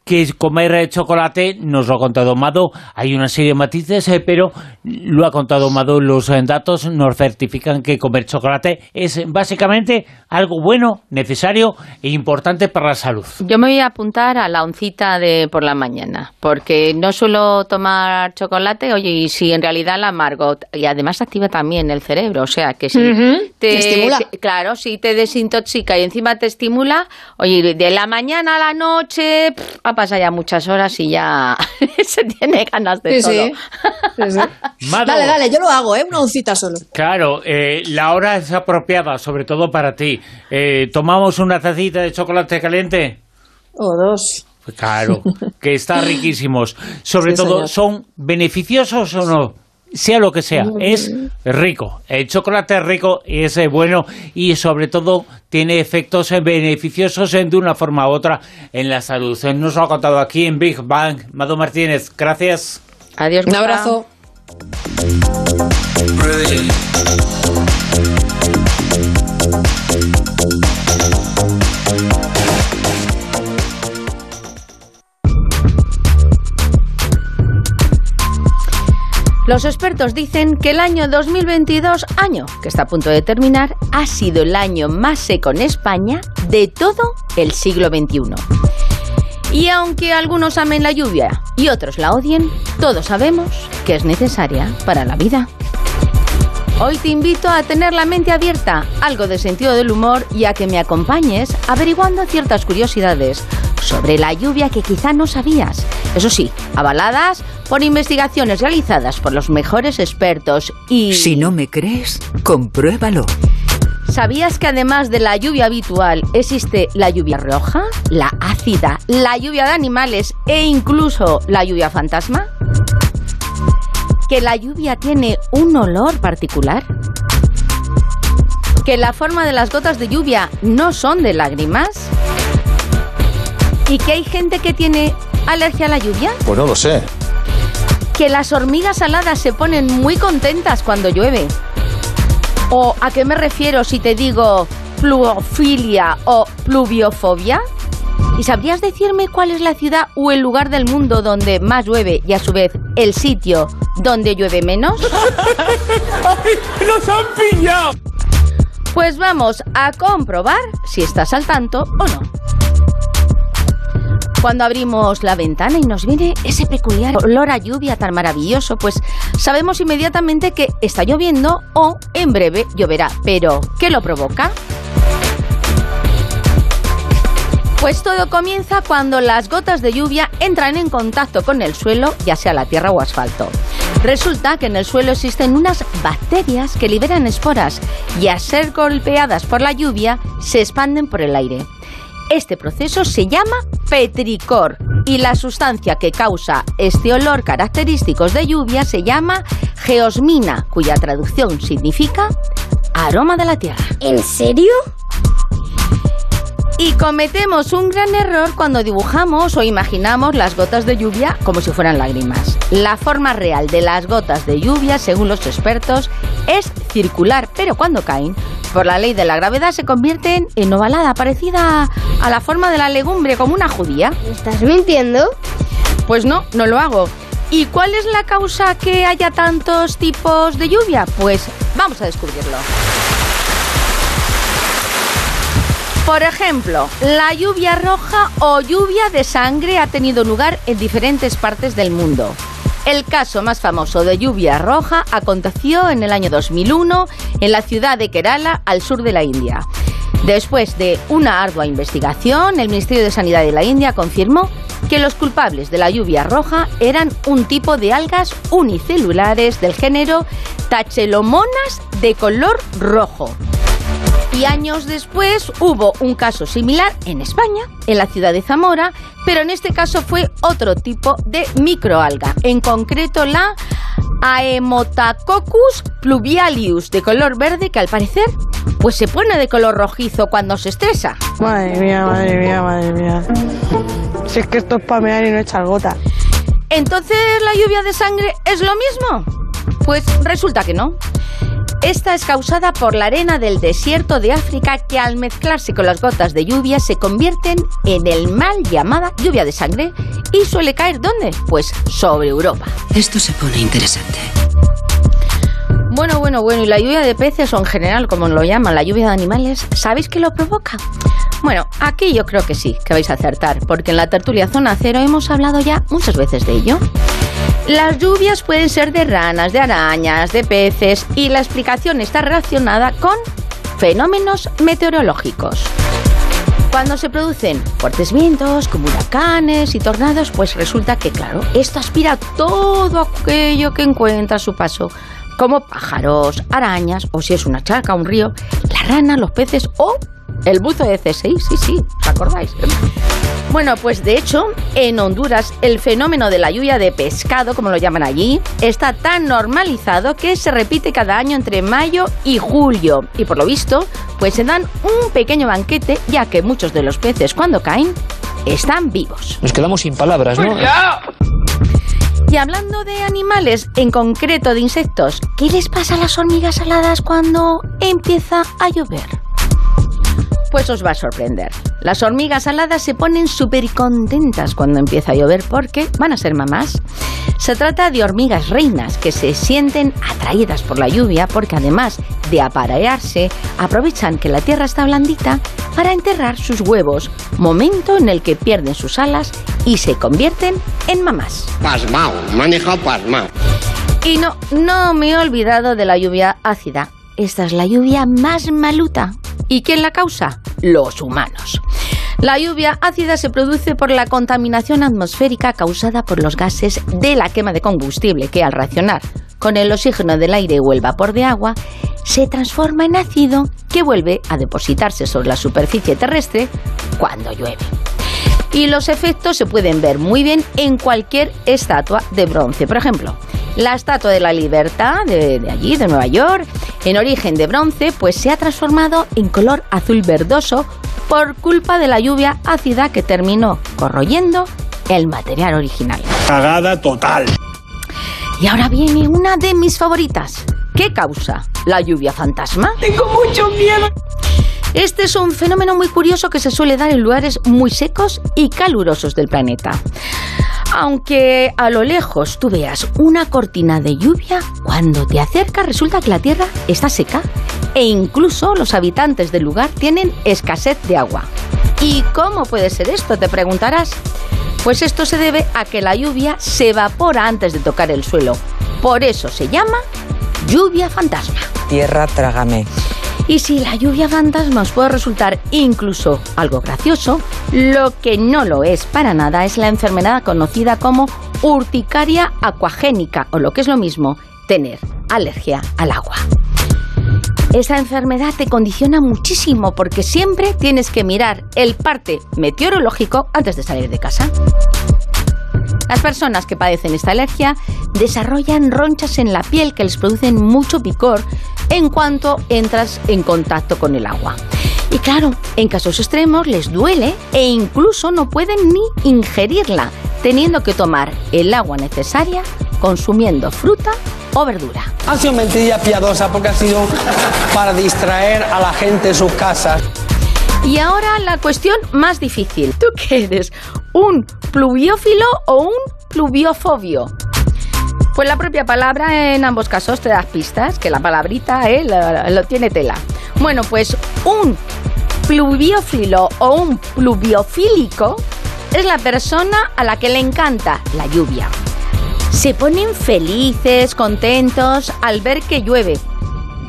que comer chocolate, nos lo ha contado Mado, hay una serie de matices, eh, pero lo ha contado Mado, los eh, datos nos certifican que comer chocolate es básicamente algo bueno, necesario e importante para la salud. Yo me voy a apuntar a la oncita de por la mañana, porque no suelo tomar chocolate, oye, y si en realidad la amargo, y además activa también el cerebro, o sea, que si te, estimula. claro, si te desintoxica y encima te estimula, oye, de la mañana a la noche, pasa ya muchas horas y ya se tiene ganas de todo. Sí. Dale, dale, yo lo hago, ¿eh? Una oncita solo. Claro, eh, la hora es apropiada, sobre todo para ti. Eh, ¿Tomamos una tacita de chocolate caliente? O dos. Pues claro, que está riquísimos. Sobre todo, ¿son beneficiosos o no? Sea lo que sea, es rico. El chocolate es rico y es bueno y sobre todo tiene efectos beneficiosos de una forma u otra en la salud. Nos lo ha contado aquí en Big Bang. Mado Martínez, gracias. Adiós. Un abrazo. Los expertos dicen que el año 2022, año que está a punto de terminar, ha sido el año más seco en España de todo el siglo XXI. Y aunque algunos amen la lluvia y otros la odien, todos sabemos que es necesaria para la vida. Hoy te invito a tener la mente abierta, algo de sentido del humor y a que me acompañes averiguando ciertas curiosidades sobre la lluvia que quizá no sabías. Eso sí, avaladas por investigaciones realizadas por los mejores expertos y... Si no me crees, compruébalo. ¿Sabías que además de la lluvia habitual existe la lluvia roja, la ácida, la lluvia de animales e incluso la lluvia fantasma? ¿Que la lluvia tiene un olor particular? ¿Que la forma de las gotas de lluvia no son de lágrimas? ¿Y que hay gente que tiene alergia a la lluvia? Pues no lo sé. ¿Que las hormigas aladas se ponen muy contentas cuando llueve? ¿O a qué me refiero si te digo pluofilia o pluviofobia? ¿Y sabrías decirme cuál es la ciudad o el lugar del mundo donde más llueve y a su vez el sitio donde llueve menos? ¡Ay, ¡Nos han pillado! Pues vamos a comprobar si estás al tanto o no. Cuando abrimos la ventana y nos viene ese peculiar olor a lluvia tan maravilloso, pues sabemos inmediatamente que está lloviendo o en breve lloverá. Pero, ¿qué lo provoca? Pues todo comienza cuando las gotas de lluvia entran en contacto con el suelo, ya sea la tierra o asfalto. Resulta que en el suelo existen unas bacterias que liberan esporas y a ser golpeadas por la lluvia se expanden por el aire. Este proceso se llama petricor y la sustancia que causa este olor característicos de lluvia se llama geosmina, cuya traducción significa aroma de la tierra. ¿En serio? Y cometemos un gran error cuando dibujamos o imaginamos las gotas de lluvia como si fueran lágrimas. La forma real de las gotas de lluvia, según los expertos, es circular, pero cuando caen, por la ley de la gravedad se convierten en ovalada, parecida a la forma de la legumbre, como una judía. ¿Me estás mintiendo? Pues no, no lo hago. ¿Y cuál es la causa que haya tantos tipos de lluvia? Pues vamos a descubrirlo. Por ejemplo, la lluvia roja o lluvia de sangre ha tenido lugar en diferentes partes del mundo. El caso más famoso de lluvia roja aconteció en el año 2001 en la ciudad de Kerala, al sur de la India. Después de una ardua investigación, el Ministerio de Sanidad de la India confirmó que los culpables de la lluvia roja eran un tipo de algas unicelulares del género Tachelomonas de color rojo y años después hubo un caso similar en España, en la ciudad de Zamora, pero en este caso fue otro tipo de microalga, en concreto la Aemotacoccus pluvialius de color verde que al parecer pues se pone de color rojizo cuando se estresa. Madre mía, madre mía, madre mía. Si es que esto es pamear y no echar gota. Entonces la lluvia de sangre es lo mismo. Pues resulta que no. Esta es causada por la arena del desierto de África que al mezclarse con las gotas de lluvia se convierten en el mal llamada lluvia de sangre y suele caer ¿dónde? Pues sobre Europa. Esto se pone interesante. Bueno, bueno, bueno, y la lluvia de peces o en general, como lo llaman, la lluvia de animales, ¿sabéis qué lo provoca? Bueno, aquí yo creo que sí, que vais a acertar, porque en la tertulia Zona Cero hemos hablado ya muchas veces de ello. Las lluvias pueden ser de ranas, de arañas, de peces y la explicación está relacionada con fenómenos meteorológicos. Cuando se producen fuertes vientos, como huracanes y tornados, pues resulta que, claro, esto aspira todo aquello que encuentra a su paso, como pájaros, arañas, o si es una charca, un río, la rana, los peces o el buzo de C6, sí, sí, ¿os acordáis? Bueno, pues de hecho, en Honduras el fenómeno de la lluvia de pescado, como lo llaman allí, está tan normalizado que se repite cada año entre mayo y julio. Y por lo visto, pues se dan un pequeño banquete, ya que muchos de los peces cuando caen están vivos. Nos quedamos sin palabras, ¿no? Y hablando de animales, en concreto de insectos, ¿qué les pasa a las hormigas aladas cuando empieza a llover? Pues os va a sorprender. Las hormigas aladas se ponen súper contentas cuando empieza a llover porque van a ser mamás. Se trata de hormigas reinas que se sienten atraídas por la lluvia porque además de aparearse, aprovechan que la tierra está blandita para enterrar sus huevos, momento en el que pierden sus alas y se convierten en mamás. Pasmao, manejado pasmao. Y no, no me he olvidado de la lluvia ácida. Esta es la lluvia más maluta. ¿Y quién la causa? Los humanos. La lluvia ácida se produce por la contaminación atmosférica causada por los gases de la quema de combustible que al reaccionar con el oxígeno del aire o el vapor de agua se transforma en ácido que vuelve a depositarse sobre la superficie terrestre cuando llueve. Y los efectos se pueden ver muy bien en cualquier estatua de bronce. Por ejemplo, la Estatua de la Libertad de, de, allí, de Nueva York, en origen de bronce, pues se ha transformado en color azul verdoso por culpa de la lluvia ácida que terminó corroyendo el material original. Cagada total. Y ahora viene una de mis favoritas. ¿Qué causa? ¿La lluvia fantasma? Tengo mucho miedo. Este es un fenómeno muy curioso que se suele dar en lugares muy secos y calurosos del planeta. Aunque a lo lejos tú veas una cortina de lluvia, cuando te acercas resulta que la tierra está seca e incluso los habitantes del lugar tienen escasez de agua. ¿Y cómo puede ser esto? Te preguntarás. Pues esto se debe a que la lluvia se evapora antes de tocar el suelo. Por eso se llama lluvia fantasma. Tierra, trágame. Y si la lluvia fantasma os puede resultar incluso algo gracioso, lo que no lo es para nada es la enfermedad conocida como urticaria acuagénica, o lo que es lo mismo, tener alergia al agua. Esa enfermedad te condiciona muchísimo porque siempre tienes que mirar el parte meteorológico antes de salir de casa. Las personas que padecen esta alergia desarrollan ronchas en la piel que les producen mucho picor en cuanto entras en contacto con el agua. Y claro, en casos extremos les duele e incluso no pueden ni ingerirla, teniendo que tomar el agua necesaria consumiendo fruta o verdura. Ha sido mentira piadosa porque ha sido para distraer a la gente en sus casas. Y ahora la cuestión más difícil. ¿Tú qué eres? ¿Un pluviófilo o un pluviofobio? Pues la propia palabra en ambos casos te das pistas, que la palabrita eh, lo, lo tiene tela. Bueno, pues un pluviófilo o un pluviofílico es la persona a la que le encanta la lluvia. Se ponen felices, contentos al ver que llueve.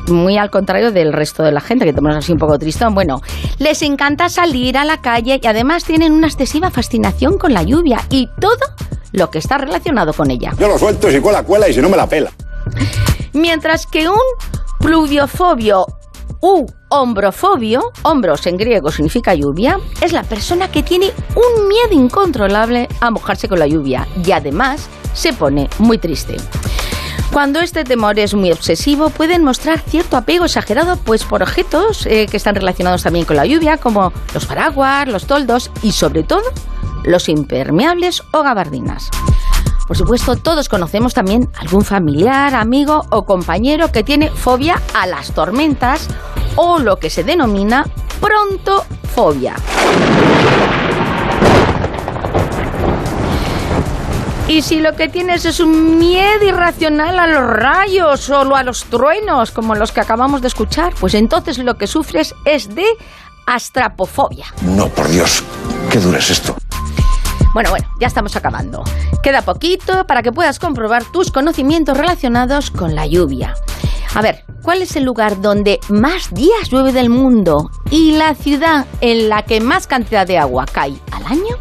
Muy al contrario del resto de la gente, que tenemos así un poco tristón. Bueno, les encanta salir a la calle y además tienen una excesiva fascinación con la lluvia y todo lo que está relacionado con ella. Yo lo suelto si cuela, cuela y si no me la pela. Mientras que un pluviofobio u hombrofobio, hombros en griego significa lluvia, es la persona que tiene un miedo incontrolable a mojarse con la lluvia y además se pone muy triste. Cuando este temor es muy obsesivo, pueden mostrar cierto apego exagerado pues por objetos eh, que están relacionados también con la lluvia, como los paraguas, los toldos y sobre todo los impermeables o gabardinas. Por supuesto, todos conocemos también algún familiar, amigo o compañero que tiene fobia a las tormentas o lo que se denomina prontofobia. Y si lo que tienes es un miedo irracional a los rayos o a los truenos, como los que acabamos de escuchar, pues entonces lo que sufres es de astrapofobia. No, por Dios, qué duro es esto. Bueno, bueno, ya estamos acabando. Queda poquito para que puedas comprobar tus conocimientos relacionados con la lluvia. A ver, cuál es el lugar donde más días llueve del mundo y la ciudad en la que más cantidad de agua cae al año?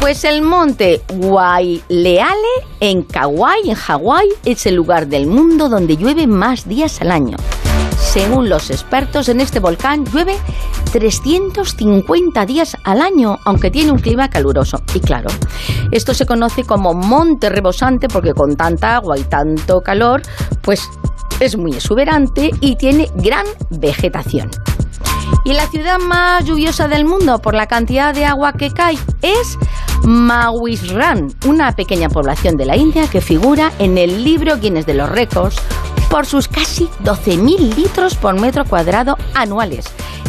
Pues el monte Waileale en Kauai, en Hawái, es el lugar del mundo donde llueve más días al año. Según los expertos, en este volcán llueve 350 días al año, aunque tiene un clima caluroso. Y claro, esto se conoce como monte rebosante porque con tanta agua y tanto calor, pues es muy exuberante y tiene gran vegetación. Y la ciudad más lluviosa del mundo por la cantidad de agua que cae es Mawisran, una pequeña población de la India que figura en el libro Guinness de los Récords por sus casi 12.000 litros por metro cuadrado anuales,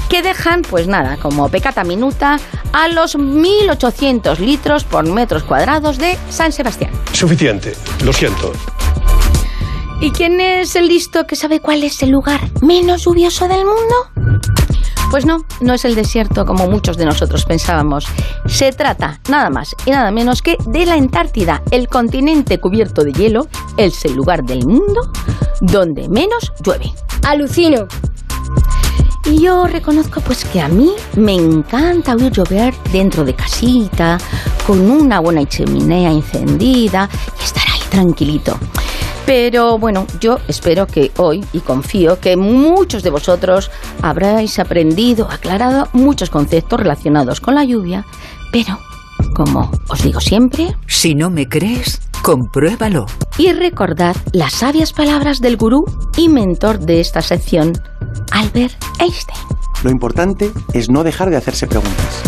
que dejan, pues nada, como pecata minuta a los 1.800 litros por metros cuadrados de San Sebastián. Suficiente, lo siento. ¿Y quién es el listo que sabe cuál es el lugar menos lluvioso del mundo? Pues no, no es el desierto como muchos de nosotros pensábamos. Se trata nada más y nada menos que de la Antártida, el continente cubierto de hielo, es el lugar del mundo donde menos llueve. Alucino. Y yo reconozco pues que a mí me encanta oír llover dentro de casita, con una buena chimenea encendida y estar ahí tranquilito. Pero bueno, yo espero que hoy, y confío que muchos de vosotros habráis aprendido, aclarado muchos conceptos relacionados con la lluvia, pero, como os digo siempre... Si no me crees, compruébalo. Y recordad las sabias palabras del gurú y mentor de esta sección, Albert Einstein. Lo importante es no dejar de hacerse preguntas.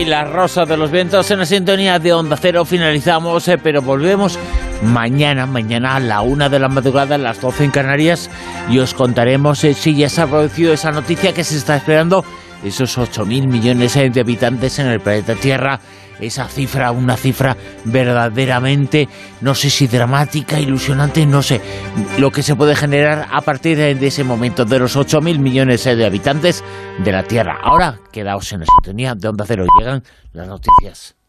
Pues hasta aquí la rosa de los vientos en la sintonía de Onda Cero. Finalizamos, eh, pero volvemos mañana, mañana a la una de la madrugada, a las 12 en Canarias, y os contaremos eh, si ya se ha producido esa noticia que se está esperando, esos 8.000 millones eh, de habitantes en el planeta Tierra. Esa cifra, una cifra verdaderamente, no sé si dramática, ilusionante, no sé, lo que se puede generar a partir de ese momento, de los 8.000 millones de habitantes de la Tierra. Ahora, quedaos en la sintonía de Onda Cero, llegan las noticias.